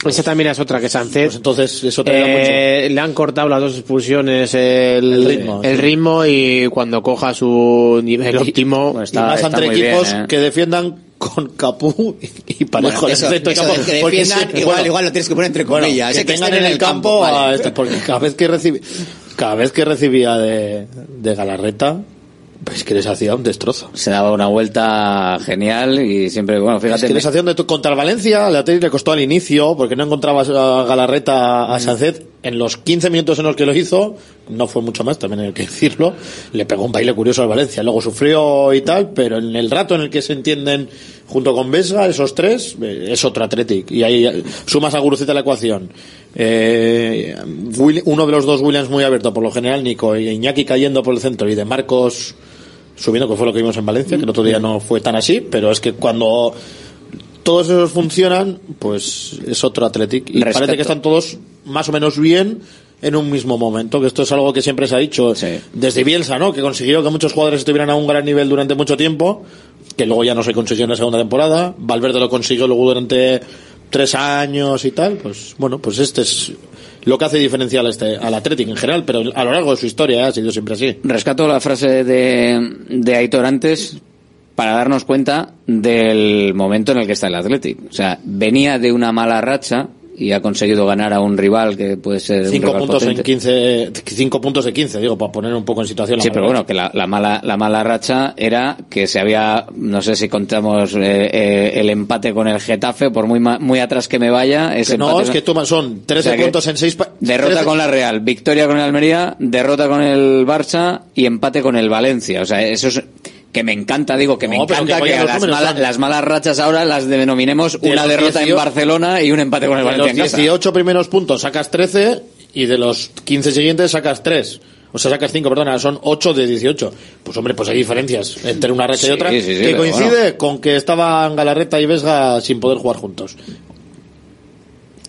Esa también es otra que Sánchez.
Pues entonces, eso te da mucho.
Eh, le han cortado las dos expulsiones el,
El ritmo,
el
sí.
ritmo y cuando coja su nivel óptimo
y más entre equipos que defiendan con Capú y Parejo
Bueno, eso- eso
campo.
de que
Porque
defiendan,
sí,
igual-
bueno,
igual lo tienes que poner entre
bueno,
comillas,
que
eh, que
tengan en el campo,
vale.
a este, porque cada vez que recibía cada vez que recibía de, de Galarreta pues que les hacía un destrozo.
Se daba una vuelta genial y siempre, bueno,
Es
fíjate.
que les hacían de tu- contra el Valencia, al Atleti le costó al inicio, porque no encontraba a Galarreta a Sánchez. En los 15 minutos en los que lo hizo, no fue mucho más, también hay que decirlo, le pegó un baile curioso al Valencia. Luego sufrió y tal, pero en el rato en el que se entienden junto con Vesga, esos tres, eh, es otro Athletic. Y ahí eh, sumas a Guruceta la ecuación. Eh, uno de los dos Williams muy abierto, por lo general Nico, y Iñaki cayendo por el centro, y de Marcos subiendo, que fue lo que vimos en Valencia, que el otro día no fue tan así, pero es que cuando todos esos funcionan, pues es otro Athletic. Y
Respeto.
parece que están todos más o menos bien en un mismo momento, que esto es algo que siempre se ha dicho desde Bielsa, ¿no? Que consiguió que muchos jugadores estuvieran a un gran nivel durante mucho tiempo, que luego ya no se consiguió en la segunda temporada. Valverde lo consiguió luego durante tres años y tal. Pues bueno, pues este es lo que hace diferencial este, al Athletic en general, pero a lo largo de su historia ¿eh? ha sido siempre así.
Rescato la frase de, de Aitor antes para darnos cuenta del momento en el que está el Athletic. O sea, venía de una mala racha y ha conseguido ganar a un rival que puede ser un
Cinco
rival
puntos en
potente.
15, cinco puntos de 15, digo, para poner un poco en situación. la
Sí, pero
mala
bueno, que la, la mala la mala racha era que se había, no sé si contamos eh, eh, el empate con el Getafe, por muy muy atrás que me vaya, ese
Que no,
empate
es que toman, son 13
O sea
puntos en 6
Derrota con la Real, victoria con el Almería, derrota con el Barça y empate con el Valencia. O sea, eso es que me encanta, digo, que me
No,
encanta
que
que, a las,
son-
las malas rachas ahora las denominemos
De
una derrota en
18
Barcelona y un empate con el
De
Valencia
los
en casa.
18 primeros puntos sacas 13 y de los 15 siguientes sacas 3. O sea, sacas 5, perdona, son 8 de 18. Pues hombre, pues hay diferencias entre una racha
Sí,
y otra.
sí, sí,
que coincide con que estaban Galarreta y Vesga sin poder jugar juntos.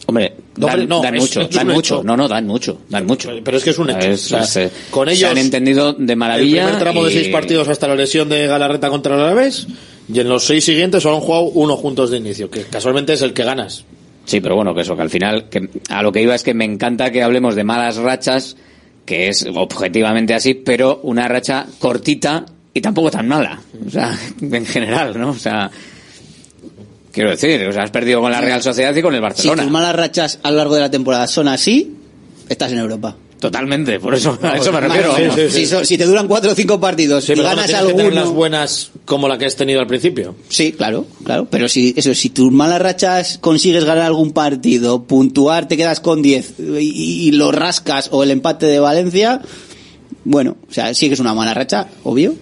Hombre,
No,
dan,
no,
dan mucho, dan mucho.
hecho.
No, no, dan mucho, dan mucho.
Pero es que es un hecho.
Es-
O sea,
es, eh,
con ellos
se han entendido de maravilla.
El primer tramo de 6 partidos hasta la lesión de Galarreta contra el Alavés y en los 6 siguientes solo han jugado uno juntos de inicio, que casualmente es el que ganas.
Sí, pero bueno, que eso, que al final, que a lo que iba es que me encanta que hablemos de malas rachas, que es objetivamente así, pero una racha cortita y tampoco tan mala. O sea, en general, ¿no? O sea, quiero decir, o sea, has perdido con la Real Sociedad y con el
Si
Barcelona.
tus malas rachas a lo largo de la temporada son así, estás en Europa.
Totalmente, por eso, a eso me refiero.
Sí, sí, sí.
Si, so- si te duran cuatro o cinco partidos
Sí,
y
no
ganas
que tener
alguno...
las buenas como la que has tenido al principio.
Sí, claro, claro. Pero si, eso, si tus malas rachas consigues ganar algún partido, puntuar, te quedas con 10 y, y lo rascas o el empate de Valencia, bueno, o sea, sí que es una mala racha, obvio.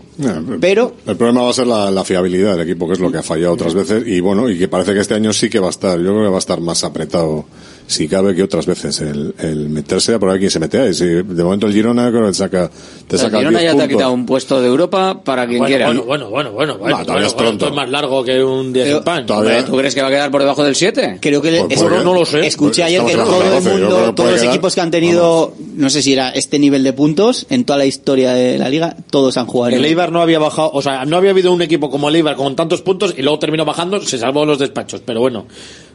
Pero
El problema va a ser la, la fiabilidad del equipo, que es lo que ha fallado otras veces, y bueno, y que parece que este año sí que va a estar, yo creo que va a estar más apretado, si cabe, que otras veces el, el meterse, por aquí se mete ahí. Si de momento el Girona creo que te saca, te
El
saca
Girona
10
ya te ha quitado un puesto de Europa para quien
Bueno,
quiera.
bueno, bueno, bueno, bueno, bueno,
No, todavía
bueno,
es pronto.
Esto es más largo que un día sin pan.
Hombre, ¿Tú crees que va a quedar por debajo del 7?
creo que
Pues,
es-
¿por qué?
no lo sé.
escuché ayer que
en
todo
la
el
12, yo creo
mundo,
que
todos los
quedar-
equipos que han tenido, no sé si era este nivel de puntos en toda la historia de la liga, todos han jugado. en
El. Eibar no había bajado, o sea, no había habido un equipo como el Eibar con tantos puntos y luego terminó bajando, se salvó los despachos. Pero bueno,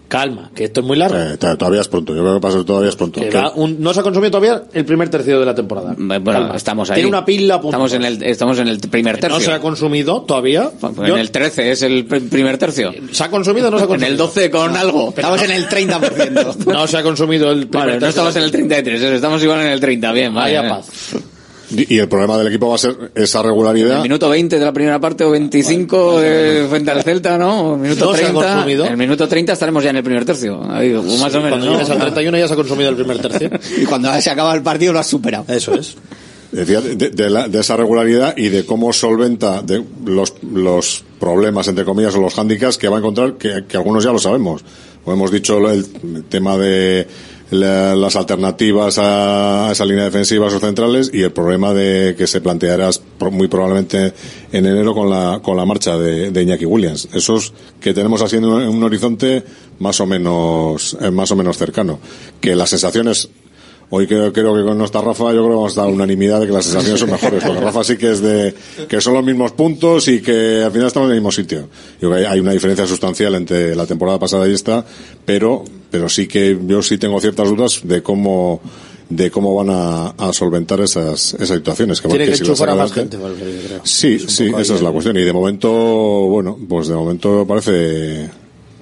calma, que esto es muy largo.
Eh, todavía es pronto, yo creo que pasa todavía es pronto.
Que
Que-
va un- no se ha consumido todavía el primer tercio de la temporada.
Bueno,
Calma.
estamos ahí.
Tiene una pila punto.
Estamos en el, estamos en el primer tercio.
No se ha consumido todavía.
Pues
Yo-
en el 13 es el pr- primer tercio.
¿Se ha consumido o no se ha
En
consumido?
el 12 con algo.
Estamos en el 30%.
No se ha consumido el primer
Vale, no
tercio.
estamos en el 33, eso, estamos igual en el 30, bien, vale.
Vaya paz.
Y el problema del equipo va a ser esa regularidad.
el minuto 20 de la primera parte o 25 eh, frente al Celta, ¿no? O Minuto
No se ha
30.
consumido.
En el minuto 30 estaremos ya en el primer tercio. Ahí, más o menos.
Cuando
¿no?
llegues al 31 ya se ha consumido el primer tercio.
y cuando se acaba el partido lo has superado.
Eso es.
Decía de, de la- de esa regularidad y de cómo solventa de los, los problemas, entre comillas, o los hándicaps que va a encontrar, que, que algunos ya lo sabemos. O hemos dicho el, tema de la- las alternativas a esa línea defensiva o centrales y el problema de que se planteará pro- muy probablemente en enero con la, con la marcha de, de Iñaki Williams. Esos que tenemos así en un, en un horizonte más o menos, eh, más o menos cercano. Que las sensaciones Hoy creo, creo que con nuestra Rafa yo creo que vamos a dar unanimidad de que las sensaciones son mejores, porque Rafa sí que es de que son los mismos puntos y que al final estamos en el mismo sitio. Yo creo que hay una diferencia sustancial entre la temporada pasada y esta, pero pero sí que yo sí tengo ciertas dudas de cómo de cómo van a, a solventar esas, esas situaciones. Que,
Tiene
porque
que
si
enchufar a más gente, Valverde, creo.
Sí,
Es
sí, esa
ahí
es la cuestión. Y de momento, bueno, pues de momento parece,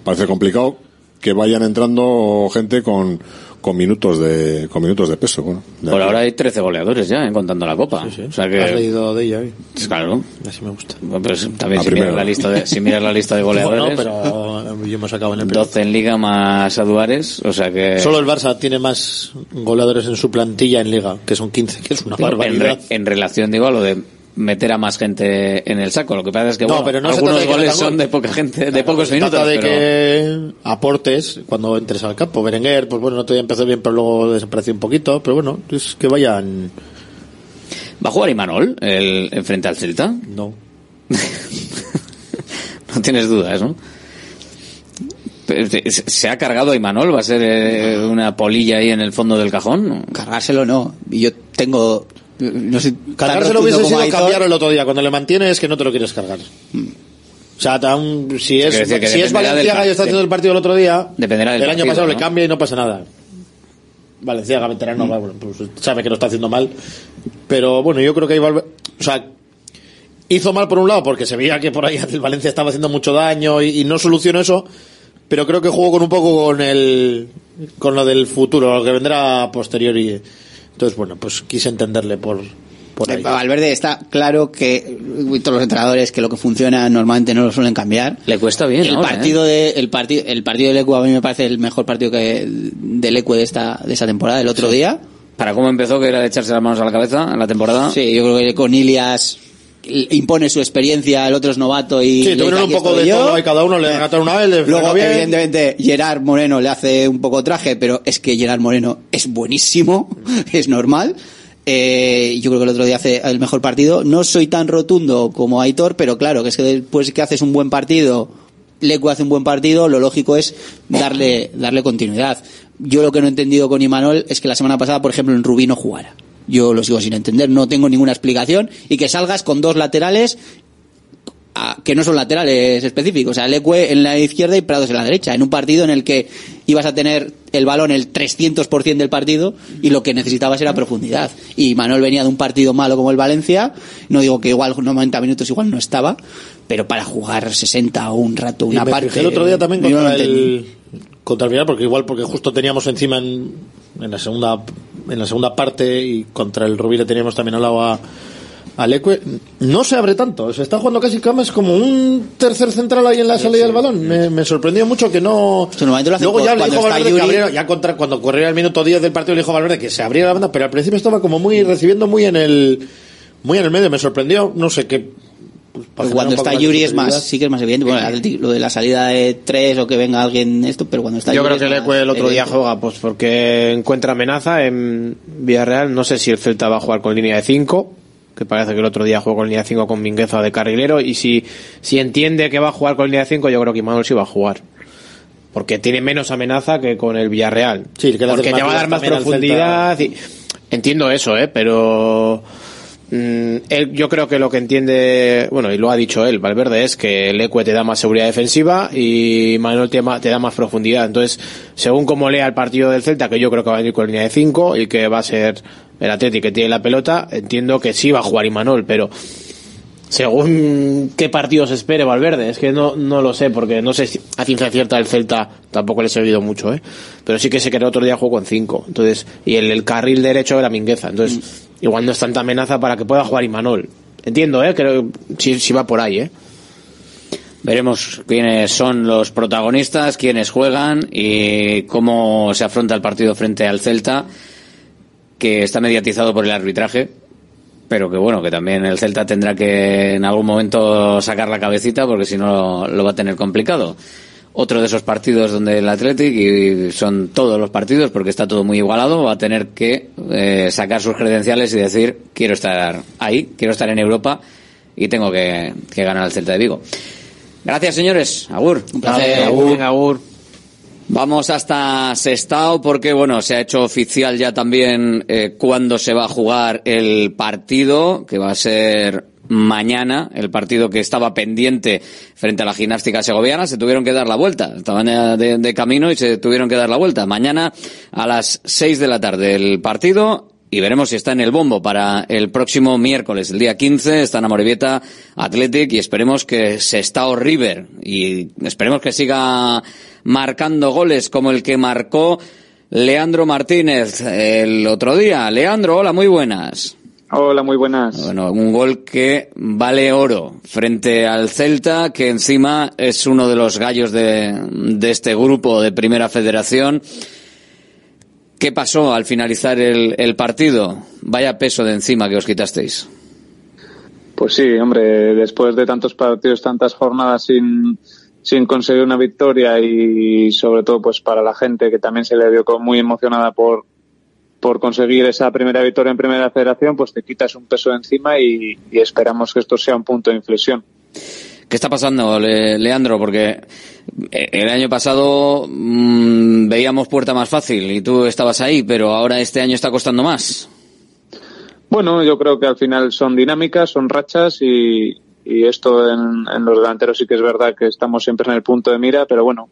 parece complicado que vayan entrando gente con, con minutos de, con minutos de peso. Bueno, de
Por
aquí.
ahora hay 13 goleadores ya, eh, contando la Copa. O sea que...
Has leído de ella hoy.
Pues Claro.
Así me gusta.
Bueno, pues también
La
si miras, la lista de, si miras la lista de goleadores,
Bueno, pero yo hemos sacado en el primero.
12 en Liga más Aduares, o sea que...
Solo el Barça tiene más goleadores en su plantilla en Liga, que son 15, que es una
en,
barbaridad.
re- en relación, digo, a lo de meter a más gente en el saco. Lo que pasa es que
No,
bueno,
pero no
algunos goles son
gol.
de poca gente, de pocos
Se
minutos.
trata de
pero-
que aportes cuando entres al campo. Berenguer, pues bueno, no todavía empezó bien, pero luego desapareció un poquito. Pero bueno, es que vayan.
¿Va a jugar Imanol el, en frente al Celta?
No.
no tienes dudas, ¿no? Pero, ¿Se se ha cargado a Imanol? ¿Va a ser eh, una polilla ahí en el fondo del cajón?
Cargárselo no. Y Yo tengo... No sé,
Cargárselo hubiese sido
Aitor.
cambiarlo el otro día. Cuando le mantienes, que no te lo quieres cargar. O sea, tan- si es,
Quiero decir que
si es
dependerá del
Valenciaga y está
par-
haciendo el partido el otro día,
Dependerá del
el año
partido,
pasado
¿no?
le cambia y no pasa nada. Valenciaga, veterano, bueno, pues sabe que lo está haciendo mal. Pero bueno, yo creo que ahí Valver- O sea, hizo mal por un lado porque se veía que por ahí el Valencia estaba haciendo mucho daño y, y no solucionó eso. Pero creo que jugó con un poco con el con lo del futuro, lo que vendrá a posteriori. Entonces, bueno, pues quise entenderle por, por ahí.
Eh, Valverde está claro que eh, todos los entrenadores que lo que funciona normalmente no lo suelen cambiar.
Le cuesta bien,
El
ahora,
partido de el partido el partido del Ecu a mí me parece el mejor partido que del Ecu de esta de esta temporada, el otro día.
¿Para cómo empezó, que era de echarse las manos a la cabeza en la temporada?
Sí, yo creo que con Ilias impone su experiencia, el otro es novato y
Sí, tuvieron un
"Aquí
poco de
yo".
todo y cada uno le gataron una vez, le
Luego,
bien.
evidentemente, Gerard Moreno le hace un poco traje, pero es que Gerard Moreno es buenísimo, es normal. Eh, yo creo que el otro día hace el mejor partido. No soy tan rotundo como Aitor, pero claro, que es que después que haces un buen partido, Lecu hace un buen partido, lo lógico es darle, darle continuidad. Yo lo que no he entendido con Imanol es que la semana pasada, por ejemplo, en Rubí no jugara. Yo lo sigo sin entender, no tengo ninguna explicación. Y que salgas con dos laterales a- que no son laterales específicos. O sea, Leque en la izquierda y Prados en la derecha. En un partido en el que ibas a tener el balón el 300% del partido y lo que necesitabas era profundidad. Y Manuel venía de un partido malo como el Valencia. No digo que igual 90 minutos igual no estaba, pero para jugar 60 o un rato, una
y me
parte.
el otro día también contra el contra el Villarreal, porque igual porque justo teníamos encima en, en la segunda en la segunda parte y contra el Rubí le teníamos también al lado a al Ecue. no se abre tanto, se está jugando casi Camas como un tercer central ahí en la salida del balón. Me, me sorprendió mucho que no.
lo
Luego ya le dijo Valverde que abriera, ya contra, cuando corría el minuto 10 del partido le dijo Valverde que se abriera la banda, pero al principio estaba como muy recibiendo muy en el muy en el medio, me sorprendió, no sé qué. Pues, para
Cuando está Yuri es más, sí que es más evidente. Bueno, Athletic, lo de la salida de tres o que venga alguien esto, pero cuando está
Yo
Yuri
creo que
es
el otro día juega pues porque encuentra amenaza en Villarreal. No sé si el Celta va a jugar con línea de 5, que parece que el otro día jugó con línea de 5 con Mingueza de carrilero. Y si, si entiende que va a jugar con línea de 5, yo creo que Imanol sí va a jugar. Porque tiene menos amenaza que con el Villarreal.
Sí, que
porque te va a dar más profundidad. y- entiendo eso, ¿eh? Pero él, yo creo que lo que entiende, bueno, y lo ha dicho él, Valverde, es que el Ecue te da más seguridad defensiva y Manuel te, da más profundidad. Entonces, según como lea el partido del Celta, que yo creo que va a venir con línea de 5 y que va a ser el Atleti que tiene la pelota, entiendo que sí va a jugar Imanol, pero según qué partido se espere Valverde, es que no, no lo sé, porque no sé si a ciencia cierta el Celta tampoco le he seguido mucho, ¿eh? pero sí que sé que el otro día jugó con 5, entonces, y el, el carril derecho era Mingueza, entonces, igual no es tanta amenaza para que pueda jugar Imanol. Entiendo, ¿eh? Creo, si, si va por ahí, ¿eh?
Veremos quiénes son los protagonistas, quiénes juegan y cómo se afronta el partido frente al Celta, que está mediatizado por el arbitraje, pero que bueno, que también el Celta tendrá que en algún momento sacar la cabecita porque si no lo va a tener complicado. Otro de esos partidos donde el Athletic, y son todos los partidos porque está todo muy igualado, va a tener que eh, sacar sus credenciales y decir quiero estar ahí, quiero estar en Europa y tengo que, que ganar al Celta de Vigo. Gracias, señores. Agur.
Un placer.
Agur. Agur.
Vamos hasta Sestao porque, bueno, se ha hecho oficial ya también eh, cuándo se va a jugar el partido, que va a ser mañana, el partido que estaba pendiente frente a la gimnástica segoviana, se tuvieron que dar la vuelta. Estaban de, de camino y se tuvieron que dar la vuelta. Mañana a las seis de la tarde el partido y veremos si está en el bombo para el próximo miércoles, el día 15, está en Amorebieta Athletic y esperemos que Sestao River y esperemos que siga marcando goles como el que marcó Leandro Martínez el otro día. Leandro, hola, muy buenas.
Hola, muy buenas.
Bueno, un gol que vale oro frente al Celta, que encima es uno de los gallos de, de este grupo de Primera Federación. ¿Qué pasó al finalizar el, el partido? Vaya peso de encima que os quitasteis.
Pues sí, hombre, después de tantos partidos, tantas jornadas sin, sin conseguir una victoria y sobre todo pues para la gente que también se le vio muy emocionada por, por conseguir esa primera victoria en primera federación, pues te quitas un peso de encima y, y esperamos que esto sea un punto de inflexión.
¿Qué está pasando, Le Leandro? Porque eh, el año pasado mmm, veíamos puerta más fácil y tú estabas ahí, pero ahora este año está costando más.
Bueno, yo creo que al final son dinámicas, son rachas y, y esto en, en, los delanteros sí que es verdad que estamos siempre en el punto de mira, pero bueno,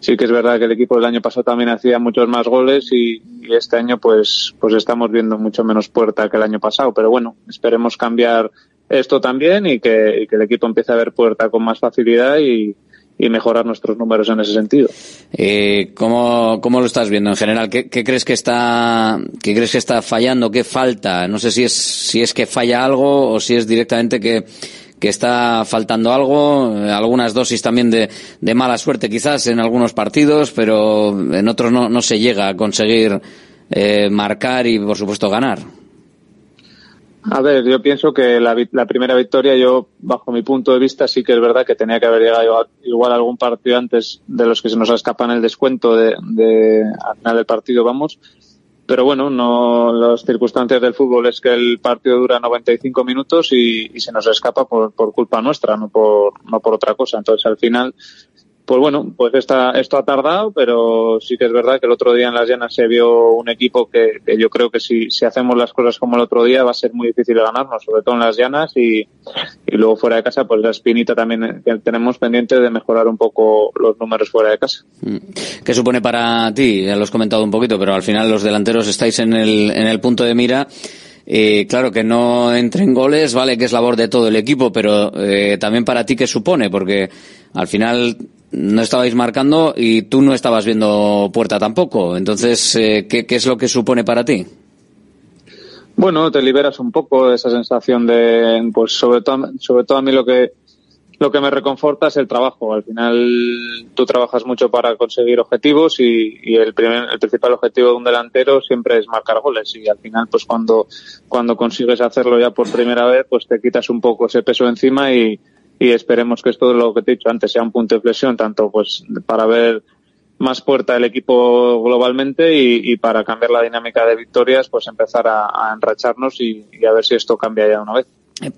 sí que es verdad que el equipo del año pasado también hacía muchos más goles y, este año pues pues estamos viendo mucho menos puerta que el año pasado, pero bueno, esperemos cambiar esto también y que, el equipo empiece a ver puerta con más facilidad y, y mejorar nuestros números en ese sentido.
Eh, ¿cómo, ¿Cómo lo estás viendo en general? ¿Qué, ¿Qué, crees que está, qué crees que está fallando? ¿Qué falta? No sé si es, si es que falla algo o si es directamente que, que está faltando algo, algunas dosis también de, mala suerte quizás en algunos partidos, pero en otros no, no se llega a conseguir eh, marcar y por supuesto ganar.
A ver, yo pienso que la, la, primera victoria, yo, bajo mi punto de vista, sí que es verdad que tenía que haber llegado igual algún partido antes de los que se nos escapan el descuento de, de al final del partido, vamos. Pero bueno, no, las circunstancias del fútbol es que el partido dura 95 minutos y, y se nos escapa por, por culpa nuestra, no por, no por otra cosa. Entonces, al final, pues bueno, pues esta, esto ha tardado, pero sí que es verdad que el otro día en las llanas se vio un equipo que, yo creo que si, hacemos las cosas como el otro día va a ser muy difícil ganarnos, sobre todo en las llanas y, y luego fuera de casa, pues la espinita también que tenemos pendiente de mejorar un poco los números fuera de casa.
¿Qué supone para ti? Ya lo has comentado un poquito, pero al final los delanteros estáis en el, en el punto de mira. Eh, claro que no entren goles, vale que es labor de todo el equipo, pero eh, también para ti qué supone, porque al final no estabais marcando y tú no estabas viendo puerta tampoco. Entonces, eh, ¿qué, ¿qué, es lo que supone para ti?
Bueno, te liberas un poco de esa sensación de, pues sobre todo, sobre todo a mí lo que lo que me reconforta es el trabajo. Al final tú trabajas mucho para conseguir objetivos y, y el, primer, el principal objetivo de un delantero siempre es marcar goles y al final pues cuando cuando consigues hacerlo ya por primera vez pues te quitas un poco ese peso encima y, y esperemos que esto lo que te he dicho antes sea un punto de inflexión tanto pues para ver más puerta el equipo globalmente y, y, para cambiar la dinámica de victorias, pues empezar a, enracharnos y, a ver si esto cambia ya una vez.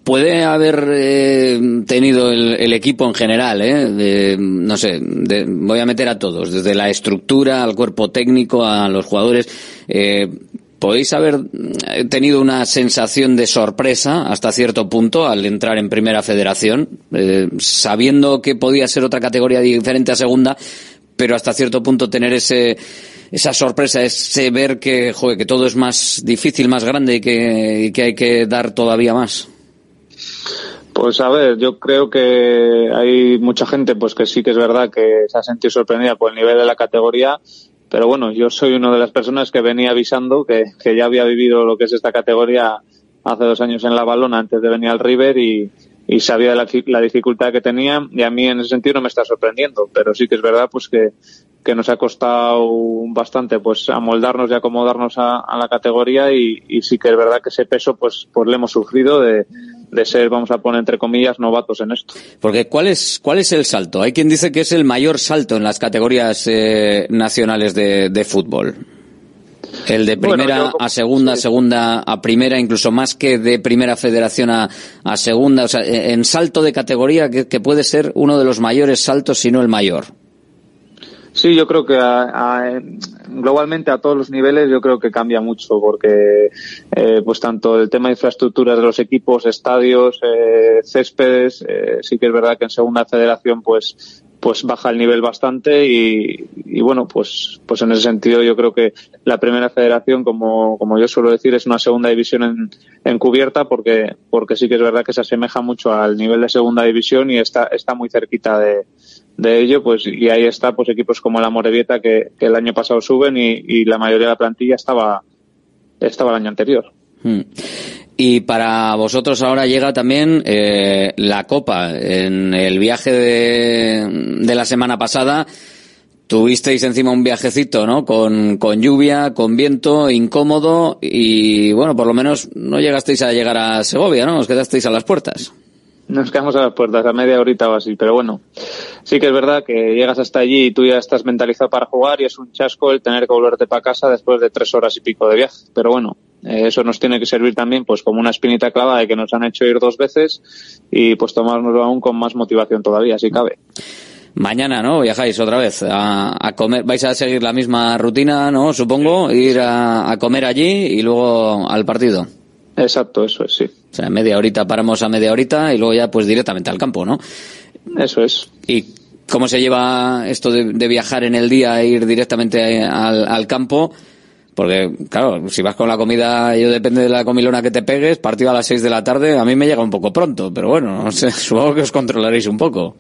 Puede haber eh, tenido el, equipo en general, ¿eh? de, no sé, de, voy a meter a todos, desde la estructura, al cuerpo técnico, a los jugadores. Eh, ¿Podéis haber tenido una sensación de sorpresa hasta cierto punto al entrar en Primera Federación, eh, sabiendo que podía ser otra categoría diferente a Segunda, pero hasta cierto punto tener ese esa sorpresa, ese ver que, joder, que todo es más difícil, más grande y que, que hay que dar todavía más?
Pues a ver, yo creo que hay mucha gente pues que sí que es verdad que se ha sentido sorprendida por el nivel de la categoría, pero bueno, yo soy una de las personas que venía avisando que, que ya había vivido lo que es esta categoría hace dos años en la balona antes de venir al River y, y sabía la, dificultad que tenía y a mí en ese sentido no me está sorprendiendo, pero sí que es verdad pues que, que nos ha costado bastante pues amoldarnos y acomodarnos a, a la categoría y, y, sí que es verdad que ese peso pues pues le hemos sufrido de, de ser, vamos a poner entre comillas, novatos en esto.
Porque ¿cuál es, cuál es el salto? Hay quien dice que es el mayor salto en las categorías eh, nacionales de, de fútbol. El de primera bueno, a segunda, sí. segunda a primera, incluso más que de primera federación a, a segunda, o sea, en salto de categoría que, que, puede ser uno de los mayores saltos, si no el mayor.
Sí, yo creo que globalmente a todos los niveles yo creo que cambia mucho porque eh, pues tanto el tema de infraestructuras de los equipos, estadios, eh, céspedes, eh, sí que es verdad que en segunda federación pues pues baja el nivel bastante y, y, bueno pues pues en ese sentido yo creo que la primera federación como, como yo suelo decir es una segunda división en, en cubierta porque porque sí que es verdad que se asemeja mucho al nivel de segunda división y está está muy cerquita de, de ello, pues, y ahí está, pues, equipos como la Morevieta que, el año pasado suben y, y, la mayoría de la plantilla estaba, estaba el año anterior.
Hmm. Y para vosotros ahora llega también eh, la Copa. En el viaje de, de, la semana pasada tuvisteis encima un viajecito, ¿no? Con, con lluvia, con viento, incómodo y bueno, por lo menos no llegasteis a llegar a Segovia, ¿no? Os quedasteis a las puertas.
Nos quedamos a las puertas, a media horita o así, pero bueno, sí que es verdad que llegas hasta allí y tú ya estás mentalizado para jugar y es un chasco el tener que volverte para casa después de tres horas y pico de viaje. Pero bueno, eh, eso nos tiene que servir también pues como una espinita clavada de que nos han hecho ir dos veces y pues tomárnoslo aún con más motivación todavía, si cabe.
Mañana, ¿no? Viajáis otra vez a, a, comer. Vais a seguir la misma rutina, ¿no? Supongo, ir a, a comer allí y luego al partido.
Exacto, eso es, sí.
O sea, media horita paramos a media horita y luego ya pues directamente al campo, ¿no?
Eso es.
¿Y cómo se lleva esto de, de viajar en el día e ir directamente al, al, campo? Porque, claro, si vas con la comida, yo depende de la comilona que te pegues, partido a las seis de la tarde, a mí me llega un poco pronto, pero bueno, no sé, supongo que os controlaréis un poco.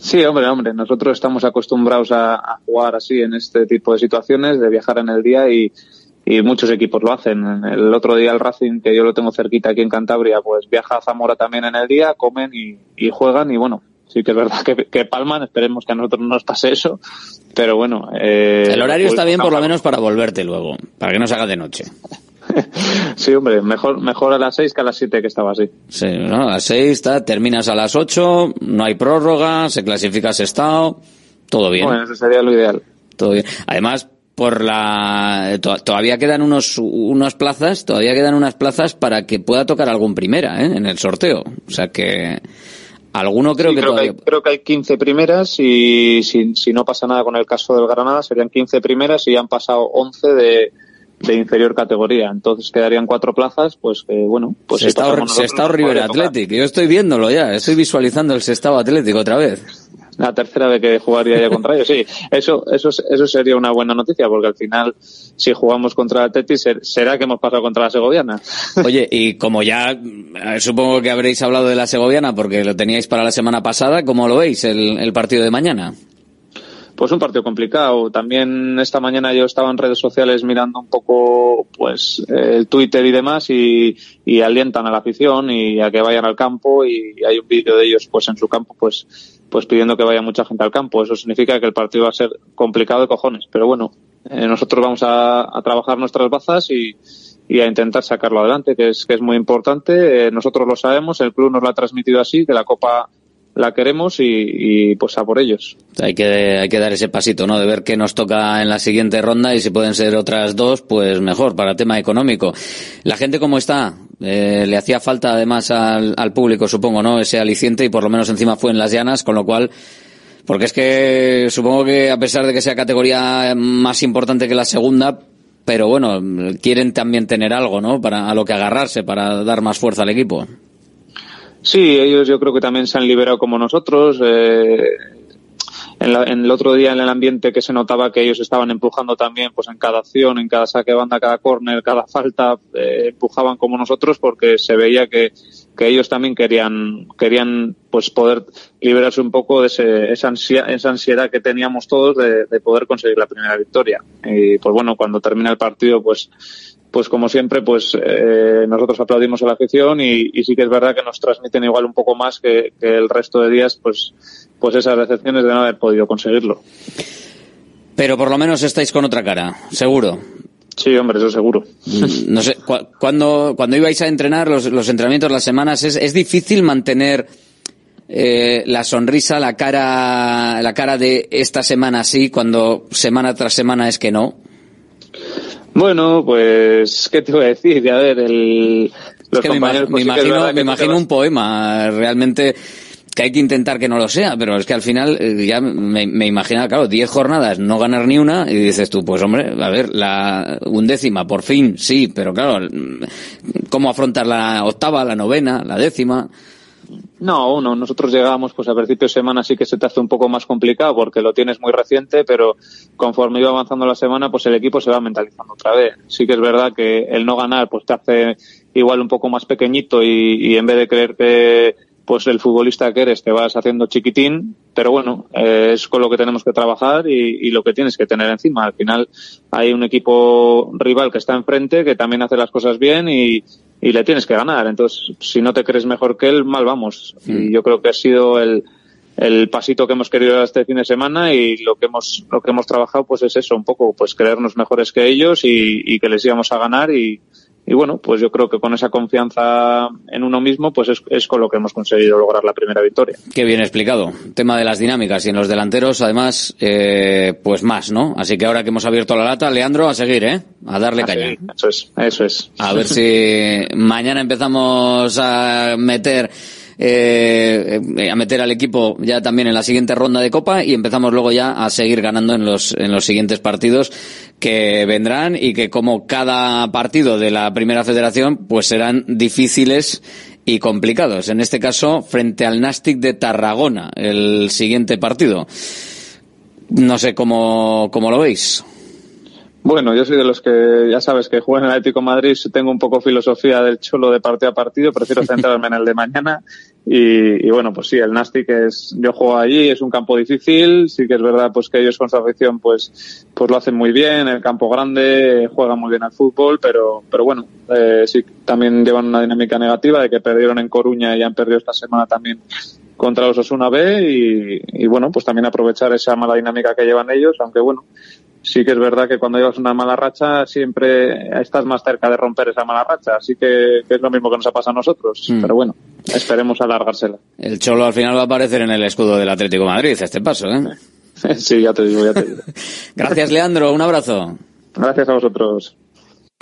Sí, hombre, hombre, nosotros estamos acostumbrados a, a jugar así en este tipo de situaciones, de viajar en el día y, y muchos equipos lo hacen. El otro día el Racing, que yo lo tengo cerquita aquí en Cantabria, pues viaja a Zamora también en el día, comen y, y juegan y bueno, sí que es verdad que, que, palman, esperemos que a nosotros no nos pase eso, pero bueno. Eh,
el horario está bien por lo menos para volverte luego, para que no se haga de noche.
sí, hombre, mejor, mejor a las seis que a las siete que estaba así.
Sí, ¿no? a las seis está, terminas a las ocho, no hay prórroga, se clasifica ese estado, todo bien.
Bueno, eso sería lo ideal.
Todo bien. Además, por la to todavía quedan unos unas plazas todavía quedan unas plazas para que pueda tocar algún primera ¿eh? en el sorteo o sea que alguno creo
sí,
que
creo
todavía
que hay, creo que hay 15 primeras y si, si no pasa nada con el caso del Granada serían 15 primeras y han pasado 11 de de inferior categoría. Entonces quedarían cuatro plazas, pues que bueno, pues
se está, se está River Athletic. Yo estoy viéndolo ya, estoy visualizando el Sestao Atlético otra vez
la tercera vez que jugaría ya contra ellos. Sí, eso, eso, eso sería una buena noticia, porque al final, si jugamos contra el Atleti, será que hemos pasado contra la Segoviana.
Oye, y como ya supongo que habréis hablado de la Segoviana, porque lo teníais para la semana pasada, ¿cómo lo veis el, el partido de mañana?
Pues un partido complicado. También esta mañana yo estaba en redes sociales mirando un poco pues el Twitter y demás y, y alientan a la afición y a que vayan al campo y hay un vídeo de ellos pues en su campo pues pues pidiendo que vaya mucha gente al campo. Eso significa que el partido va a ser complicado de cojones. Pero bueno, eh, nosotros vamos a, a, trabajar nuestras bazas y, y, a intentar sacarlo adelante, que es, que es muy importante. Eh, nosotros lo sabemos, el club nos lo ha transmitido así, que la Copa la queremos y, y, pues a por ellos.
Hay que, hay que dar ese pasito, ¿no? De ver qué nos toca en la siguiente ronda y si pueden ser otras dos, pues mejor para tema económico. La gente cómo está, eh, le hacía falta además al, al, público, supongo, ¿no? Ese aliciente y por lo menos encima fue en las llanas, con lo cual, porque es que supongo que a pesar de que sea categoría más importante que la segunda, pero bueno, quieren también tener algo, ¿no? Para a lo que agarrarse, para dar más fuerza al equipo.
Sí, ellos yo creo que también se han liberado como nosotros. Eh, en, la, en, el otro día en el ambiente que se notaba que ellos estaban empujando también pues en cada acción, en cada saque banda, cada córner, cada falta, eh, empujaban como nosotros porque se veía que, que ellos también querían, querían pues poder liberarse un poco de ese, esa, ansia, esa ansiedad que teníamos todos de, de poder conseguir la primera victoria. Y pues bueno, cuando termina el partido pues pues como siempre, pues eh, nosotros aplaudimos a la afición y, y, sí que es verdad que nos transmiten igual un poco más que, que, el resto de días, pues, pues esas decepciones de no haber podido conseguirlo.
Pero por lo menos estáis con otra cara, seguro.
Sí, hombre, eso seguro.
No sé, cu cuando, cuando ibais a entrenar los, los entrenamientos, las semanas, es, es difícil mantener eh, la sonrisa, la cara, la cara de esta semana así, cuando semana tras semana es que no.
Bueno, pues, ¿qué te voy a decir? A ver, el,
los es que compañeros, me, pues, imagino, me imagino un poema, realmente, que hay que intentar que no lo sea, pero es que al final eh, ya me, me imaginaba, claro, 10 jornadas, no ganar ni una, y dices tú, pues hombre, a ver, la undécima, por fin, sí, pero claro, ¿cómo afrontar la octava, la novena, la décima?
No, uno, nosotros llegamos pues a principio de semana sí que se te hace un poco más complicado porque lo tienes muy reciente, pero conforme iba avanzando la semana pues el equipo se va mentalizando otra vez. Sí que es verdad que el no ganar pues te hace igual un poco más pequeñito y, y en vez de creerte pues el futbolista que eres te vas haciendo chiquitín, pero bueno, eh, es con lo que tenemos que trabajar y, y, lo que tienes que tener encima. Al final hay un equipo rival que está enfrente, que también hace las cosas bien y, y le tienes que ganar. Entonces, si no te crees mejor que él, mal vamos. Y yo creo que ha sido el, el pasito que hemos querido este fin de semana y lo que hemos lo que hemos trabajado pues es eso un poco pues creernos mejores que ellos y, y que les íbamos a ganar y, y bueno, pues yo creo que con esa confianza en uno mismo, pues es, es, con lo que hemos conseguido lograr la primera victoria.
Qué bien explicado. Tema de las dinámicas y en los delanteros, además, eh, pues más, ¿no? Así que ahora que hemos abierto la lata, Leandro, a seguir, ¿eh? A darle
a
caña.
Seguir. Eso es, eso es.
A ver si mañana empezamos a meter eh, a meter al equipo ya también en la siguiente ronda de Copa y empezamos luego ya a seguir ganando en los, en los siguientes partidos que vendrán y que como cada partido de la primera federación pues serán difíciles y complicados. En este caso, frente al Nastic de Tarragona, el siguiente partido. No sé cómo, cómo lo veis.
Bueno, yo soy de los que ya sabes que juegan en el Atlético de Madrid, tengo un poco filosofía del cholo de partido a partido, prefiero centrarme en el de mañana y, y, bueno, pues sí, el Nastic es, yo juego allí, es un campo difícil, sí que es verdad pues que ellos con su afición pues, pues lo hacen muy bien, el campo grande, juegan muy bien al fútbol, pero, pero bueno, eh, sí, también llevan una dinámica negativa de que perdieron en Coruña y han perdido esta semana también contra los Osuna B y, y bueno, pues también aprovechar esa mala dinámica que llevan ellos, aunque bueno, sí que es verdad que cuando llevas una mala racha siempre estás más cerca de romper esa mala racha, así que, que es lo mismo que nos ha pasado a nosotros, mm. pero bueno, esperemos alargársela.
El Cholo al final va a aparecer en el escudo del Atlético de Madrid, este paso, ¿eh?
sí, ya te digo, ya te digo.
Gracias, Leandro, un abrazo.
Gracias a vosotros.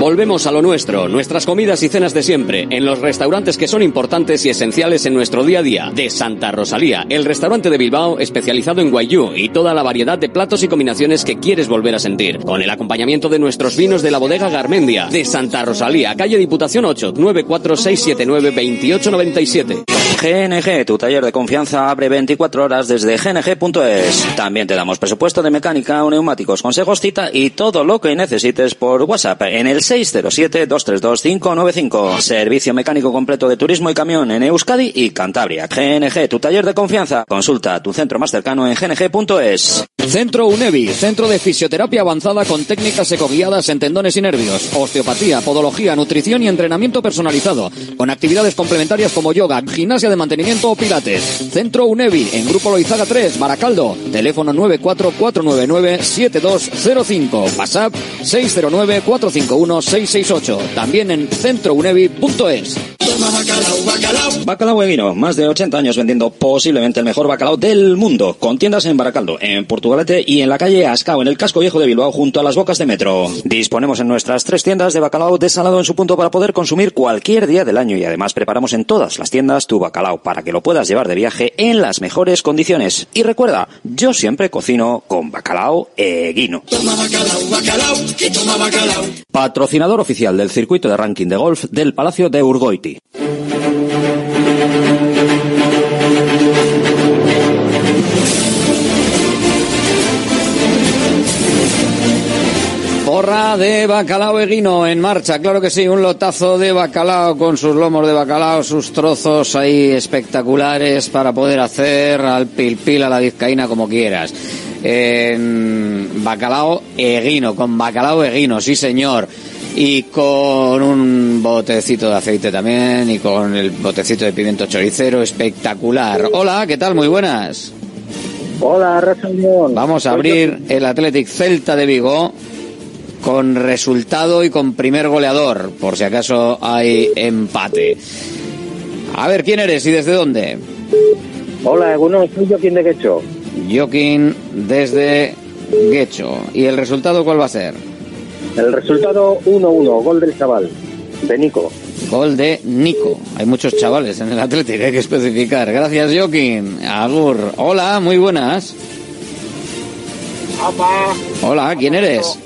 Volvemos a lo nuestro, nuestras comidas y cenas de siempre, en los restaurantes que son importantes y esenciales en nuestro día a día. De Santa Rosalía, el restaurante de Bilbao especializado en guayú y toda la variedad de platos y combinaciones que quieres volver a sentir. Con el acompañamiento de nuestros vinos de la bodega Garmendia. De Santa Rosalía, calle Diputación 8, 946792897.
GNG, tu taller de confianza abre 24 horas desde gng.es. También te damos presupuesto de mecánica o neumáticos, consejos, cita y todo lo que necesites por WhatsApp en el 607-232-595. Servicio mecánico completo de turismo y camión en Euskadi y Cantabria. GNG, tu taller de confianza. Consulta tu centro más cercano en gng.es.
Centro UNEVI, centro de fisioterapia avanzada con técnicas ecoguiadas en tendones y nervios, osteopatía, podología, nutrición y entrenamiento personalizado, con actividades complementarias como yoga, gimnasia de mantenimiento o pilates. Centro UNEVI, en Grupo Loizaga 3, Baracaldo, teléfono 944997205, WhatsApp 609451668, también en centrounevi.es.
Bacalao Eguino, más de 80 años vendiendo posiblemente el mejor bacalao del mundo, con tiendas en Baracaldo, en Portugalete y en la calle Ascao, en el casco viejo de Bilbao, junto a las bocas de metro. Disponemos en nuestras tres tiendas de bacalao desalado en su punto para poder consumir cualquier día del año y además preparamos en todas las tiendas tu bacalao para que lo puedas llevar de viaje en las mejores condiciones. Y recuerda, yo siempre cocino con bacalao Eguino. Patrocinador oficial del circuito de ranking de golf del Palacio de Urgoiti.
Porra de bacalao eguino en marcha, claro que sí, un lotazo de bacalao con sus lomos de bacalao, sus trozos ahí espectaculares para poder hacer al pil pil a la vizcaína como quieras. En bacalao eguino, con bacalao eguino, sí señor. Y con un botecito de aceite también y con el botecito de pimiento choricero espectacular. Hola, ¿qué tal? Muy buenas.
Hola, Rafa
Vamos a abrir el Athletic Celta de Vigo con resultado y con primer goleador, por si acaso hay empate. A ver, ¿quién eres y desde dónde?
Hola, bueno, soy Joaquín de Quecho.
Joaquín desde Guecho. ¿Y el resultado cuál va a ser?
El resultado 1-1, gol del chaval, de Nico.
Gol de Nico. Hay muchos chavales en el Atlético, hay que especificar. Gracias, Joaquín. Agur. Hola, muy buenas. Hola, ¿quién eres?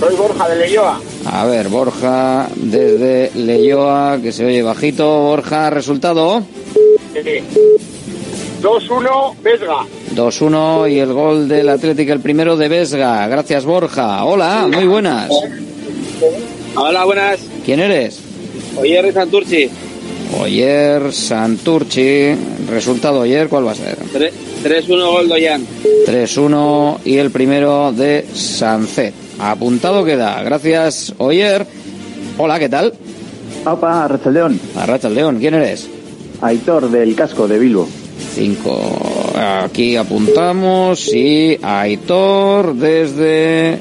Soy Borja de Leyoa.
A ver, Borja desde Leyoa, que se oye bajito. Borja, resultado.
2-1, Vesga.
2-1 y el gol del Atlético, el primero de Vesga. Gracias, Borja. Hola, muy buenas.
Hola, buenas.
¿Quién eres?
Oyer Santurci.
Oyer Santurci. Resultado ayer, ¿cuál va a ser?
3-1 gol de Ollán.
3-1 y el primero de Sancet. Apuntado queda. Gracias, Oyer. Hola, ¿qué tal?
Opa, León.
Arracha León. ¿Quién eres?
Aitor del casco de Bilbo.
5. Aquí apuntamos y Aitor desde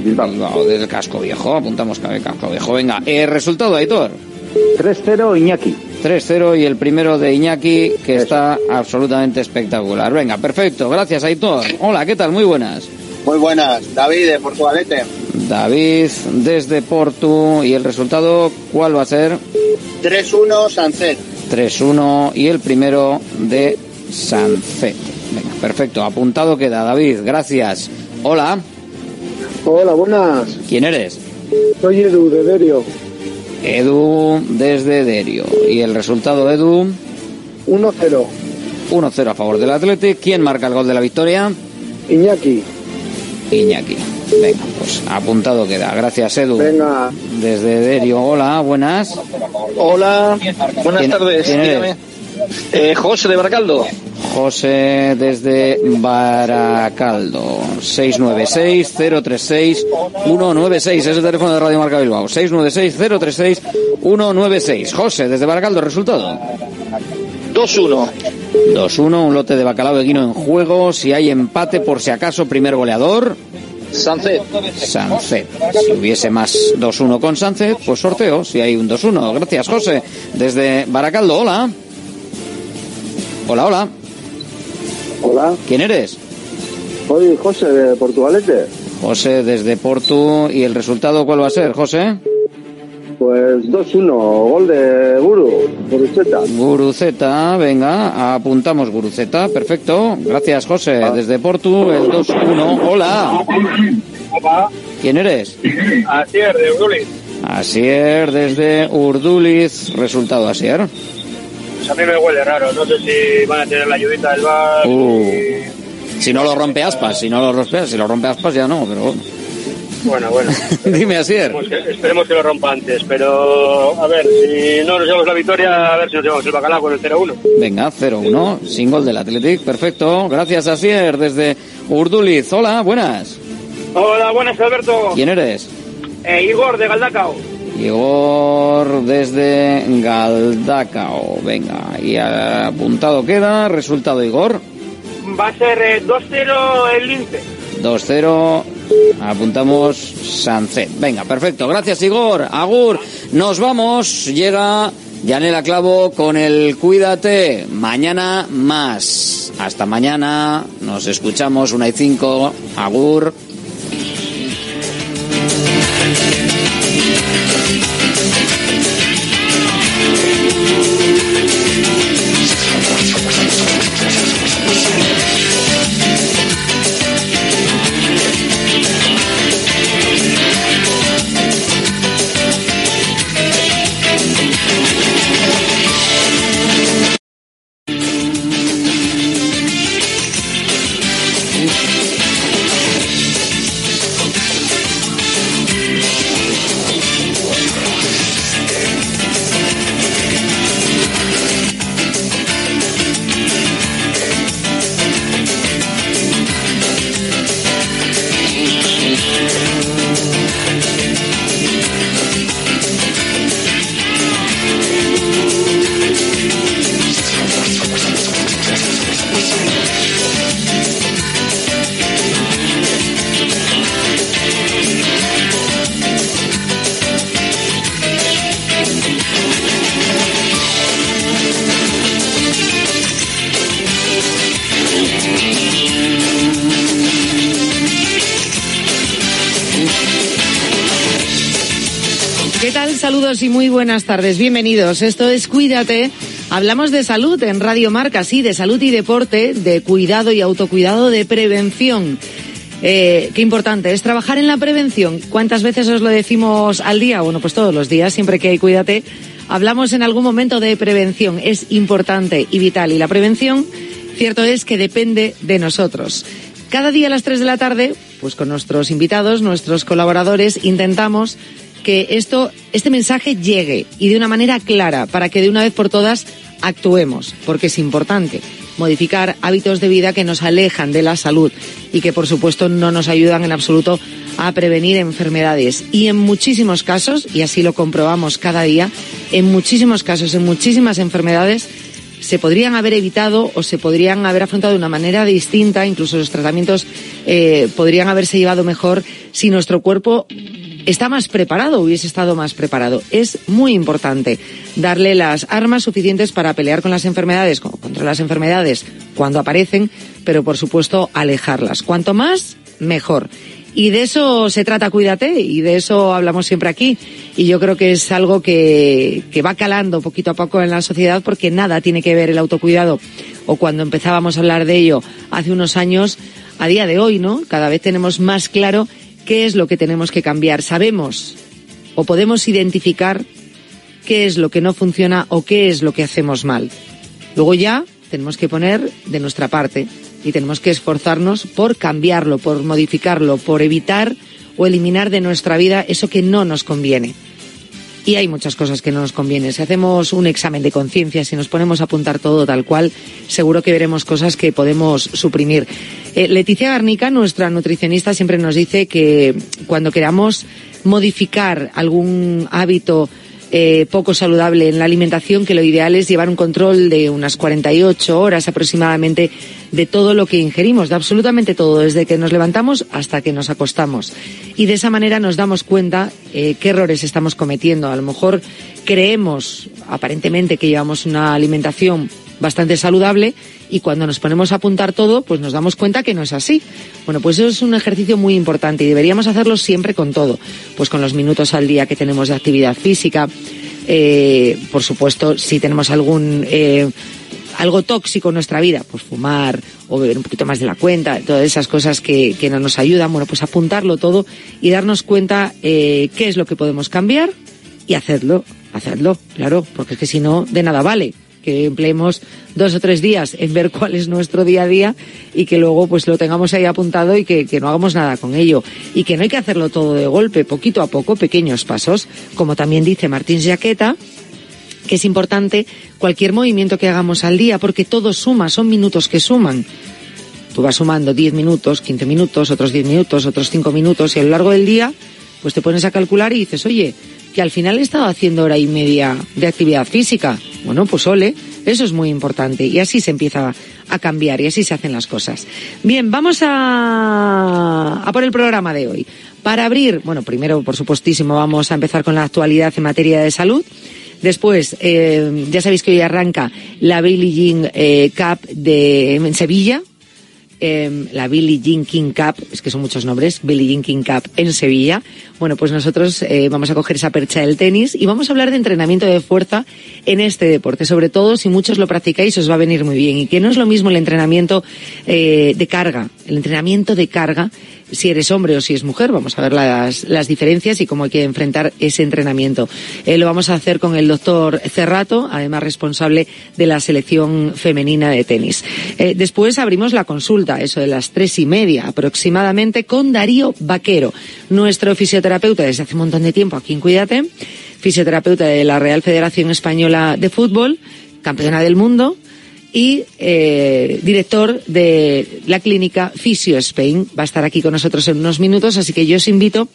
Bilbao. desde el casco viejo. Apuntamos que casco viejo. Venga, el resultado, Aitor.
3-0 Iñaki.
3-0 y el primero de Iñaki que está absolutamente espectacular. Venga, perfecto. Gracias, Aitor. Hola, ¿qué tal? Muy buenas.
Muy buenas. David de Portugalete.
David desde Portu. ¿Y el resultado cuál va a ser?
3-1 Sancet.
3-1 y el primero de Sancet. Venga, perfecto. Apuntado queda, David. Gracias. Hola.
Hola, buenas.
¿Quién eres?
Soy Edu de Derio.
Edu desde Derio. ¿Y el resultado, Edu?
1-0.
1-0 a favor del Athletic. ¿Quién marca el gol de la victoria?
Iñaki.
Iñaki. Venga, pues apuntado queda. Gracias, Edu.
Venga.
Desde Derio. Hola, buenas.
Hola, buenas
¿Quién-
tardes.
quién eres?
Eh, José de Baracaldo.
José desde Baracaldo. 696-036-196. Es el teléfono de Radio Marca Bilbao. 696-036-196. José desde Baracaldo. ¿Resultado?
2-1.
2-1. Un lote de bacalao de guino en juego. Si hay empate, por si acaso, primer goleador.
Sancet.
Sancet. Si hubiese más 2-1 con Sancet, pues sorteo. Si hay un 2-1. Gracias, José. Desde Baracaldo. Hola. Hola, hola.
Hola.
¿Quién eres?
Soy José de Portugalete.
José desde Portu. ¿Y el resultado cuál va a ser, José?
Pues 2-1, gol de Guru, Guruceta.
Guruceta, venga, apuntamos Guruceta, perfecto. Gracias, José. Desde Portu, el 2-1. Hola. ¿Quién eres?
Asier, de Urduliz.
Asier desde Urduliz. Resultado, Asier.
Pues a mí me huele raro, no sé si van a tener la ayudita del bar.
Uh. Si no lo rompe aspas, si no lo rompe, si lo rompe aspas ya no, pero bueno.
Bueno, bueno.
Dime, Asier.
Esperemos que, esperemos que lo rompa antes, pero a ver, si no nos llevamos la victoria, a ver si nos llevamos el bacalao con el 0-1.
Venga, 0-1, sin gol del Athletic, perfecto. Gracias, Asier, desde Urduliz. Hola, buenas.
Hola, buenas, Alberto.
¿Quién eres?
Eh, Igor, de Galdacao.
Igor desde Galdacao. Venga, y apuntado queda. Resultado, Igor.
Va a ser eh, 2-0 el Lince.
2-0. Apuntamos Sancet. Venga, perfecto. Gracias, Igor. Agur. Nos vamos. Llega Yanela Clavo con el Cuídate. Mañana más. Hasta mañana. Nos escuchamos. Una y cinco. Agur.
Buenas tardes. Bienvenidos. Esto es Cuídate. Hablamos de salud en Radio Marca, sí, de salud y deporte, de cuidado y autocuidado, de prevención. Eh, qué importante es trabajar en la prevención. ¿Cuántas veces os lo decimos al día? Bueno, pues todos los días, siempre que hay Cuídate, hablamos en algún momento de prevención. Es importante y vital. Y la prevención, cierto es que depende de nosotros. Cada día a las 3 de la tarde, pues con nuestros invitados, nuestros colaboradores, intentamos que esto, este mensaje llegue y de una manera clara para que de una vez por todas actuemos, porque es importante modificar hábitos de vida que nos alejan de la salud y que por supuesto no nos ayudan en absoluto a prevenir enfermedades. Y en muchísimos casos, y así lo comprobamos cada día, en muchísimos casos, en muchísimas enfermedades, se podrían haber evitado o se podrían haber afrontado de una manera distinta, incluso los tratamientos eh, podrían haberse llevado mejor si nuestro cuerpo está más preparado, hubiese estado más preparado. Es muy importante darle las armas suficientes para pelear con las enfermedades, contra las enfermedades cuando aparecen, pero por supuesto alejarlas. Cuanto más, mejor. Y de eso se trata Cuídate y de eso hablamos siempre aquí. Y yo creo que es algo que, que va calando poquito a poco en la sociedad porque nada tiene que ver el autocuidado o cuando empezábamos a hablar de ello hace unos años, a día de hoy, ¿no? Cada vez tenemos más claro qué es lo que tenemos que cambiar. Sabemos o podemos identificar qué es lo que no funciona o qué es lo que hacemos mal. Luego ya tenemos que poner de nuestra parte y tenemos que esforzarnos por cambiarlo, por modificarlo, por evitar o eliminar de nuestra vida eso que no nos conviene. Y hay muchas cosas que no nos convienen. Si hacemos un examen de conciencia, si nos ponemos a apuntar todo tal cual, seguro que veremos cosas que podemos suprimir. Eh, Leticia Garnica, nuestra nutricionista, siempre nos dice que cuando queramos modificar algún hábito eh, poco saludable en la alimentación, que lo ideal es llevar un control de unas 48 horas aproximadamente de todo lo que ingerimos, de absolutamente todo, desde que nos levantamos hasta que nos acostamos. Y de esa manera nos damos cuenta eh, qué errores estamos cometiendo. A lo mejor creemos aparentemente que llevamos una alimentación bastante saludable y cuando nos ponemos a apuntar todo, pues nos damos cuenta que no es así. Bueno, pues eso es un ejercicio muy importante y deberíamos hacerlo siempre con todo, pues con los minutos al día que tenemos de actividad física, eh, por supuesto, si tenemos algún eh, algo tóxico en nuestra vida, pues fumar o beber un poquito más de la cuenta, todas esas cosas que, que no nos ayudan, bueno, pues apuntarlo todo y darnos cuenta eh, qué es lo que podemos cambiar y hacerlo, hacerlo, claro, porque es que si no, de nada vale que empleemos dos o tres días en ver cuál es nuestro día a día y que luego pues lo tengamos ahí apuntado y que, que no hagamos nada con ello. Y que no hay que hacerlo todo de golpe, poquito a poco, pequeños pasos, como también dice Martín Jaqueta, que es importante cualquier movimiento que hagamos al día, porque todo suma, son minutos que suman. Tú vas sumando 10 minutos, 15 minutos, otros 10 minutos, otros 5 minutos, y a lo largo del día, pues te pones a calcular y dices, oye, que al final he estado haciendo hora y media de actividad física. Bueno, pues ole, eso es muy importante. Y así se empieza a cambiar y así se hacen las cosas. Bien, vamos a, a por el programa de hoy. Para abrir, bueno, primero, por supuestísimo, vamos a empezar con la actualidad en materia de salud. Después, eh, ya sabéis que hoy arranca la Billie Jean eh, Cup de en Sevilla, eh, la Billie Jean Cup, es que son muchos nombres, Billie Jean Cup en Sevilla. Bueno, pues nosotros eh, vamos a coger esa percha del tenis y vamos a hablar de entrenamiento de fuerza en este deporte. Sobre todo, si muchos lo practicáis, os va a venir muy bien. Y que no es lo mismo el entrenamiento eh, de carga. El entrenamiento de carga si eres hombre o si es mujer. Vamos a ver las, las diferencias y cómo hay que enfrentar ese entrenamiento. Eh, lo vamos a hacer con el doctor Cerrato, además responsable de la selección femenina de tenis. Eh, después abrimos la consulta, eso de las tres y media aproximadamente, con Darío Vaquero, nuestro fisioterapeuta desde hace un montón de tiempo aquí en Cuídate, fisioterapeuta de la Real Federación Española de Fútbol, campeona del mundo, y eh, director de la clínica Fisio Spain. Va a estar aquí con nosotros en unos minutos, así que yo os invito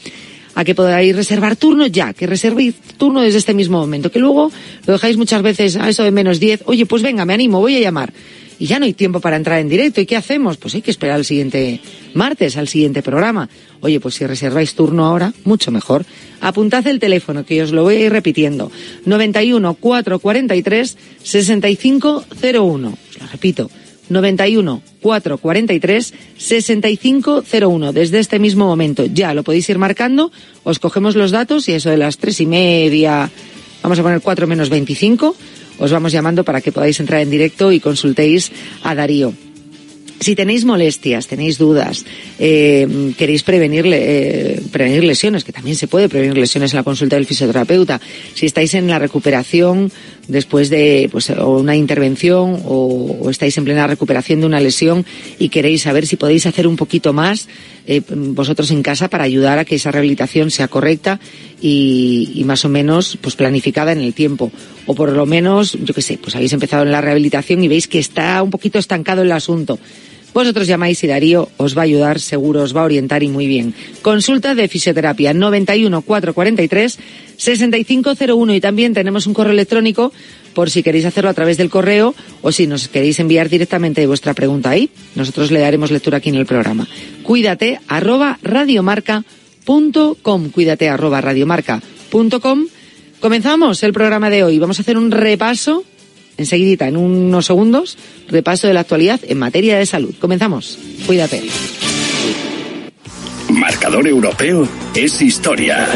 a que podáis reservar turno ya, que reservéis turno desde este mismo momento, que luego lo dejáis muchas veces a eso de menos 10, oye, pues venga, me animo, voy a llamar. Y ya no hay tiempo para entrar en directo. ¿Y qué hacemos? Pues hay que esperar al siguiente martes, al siguiente programa. Oye, pues si reserváis turno ahora, mucho mejor. Apuntad el teléfono, que os lo voy a ir repitiendo. 91 443 6501. Os lo repito. 91 443 6501. Desde este mismo momento ya lo podéis ir marcando, os cogemos los datos y eso de las tres y media, vamos a poner cuatro menos 25, os vamos llamando para que podáis entrar en directo y consultéis a Darío. Si tenéis molestias, tenéis dudas, eh, queréis prevenir, eh, prevenir lesiones, que también se puede prevenir lesiones en la consulta del fisioterapeuta, si estáis en la recuperación después de pues, o una intervención o, estáis en plena recuperación de una lesión y queréis saber si podéis hacer un poquito más eh, vosotros en casa para ayudar a que esa rehabilitación sea correcta y, y, más o menos pues planificada en el tiempo. O por lo menos yo qué sé pues habéis empezado en la rehabilitación y veis que está un poquito estancado el asunto vosotros llamáis y Darío os va a ayudar, seguro os va a orientar y muy bien. Consulta de fisioterapia 91 443 6501 y también tenemos un correo electrónico por si queréis hacerlo a través del correo o si nos queréis enviar directamente vuestra pregunta ahí. Nosotros le daremos lectura aquí en el programa. Cuídate arroba radiomarca.com. Cuídate arroba radiomarca.com. Comenzamos el programa de hoy. Vamos a hacer un repaso enseguidita, en unos segundos, repaso de la actualidad en materia de salud. Comenzamos. Cuídate.
Marcador europeo es historia.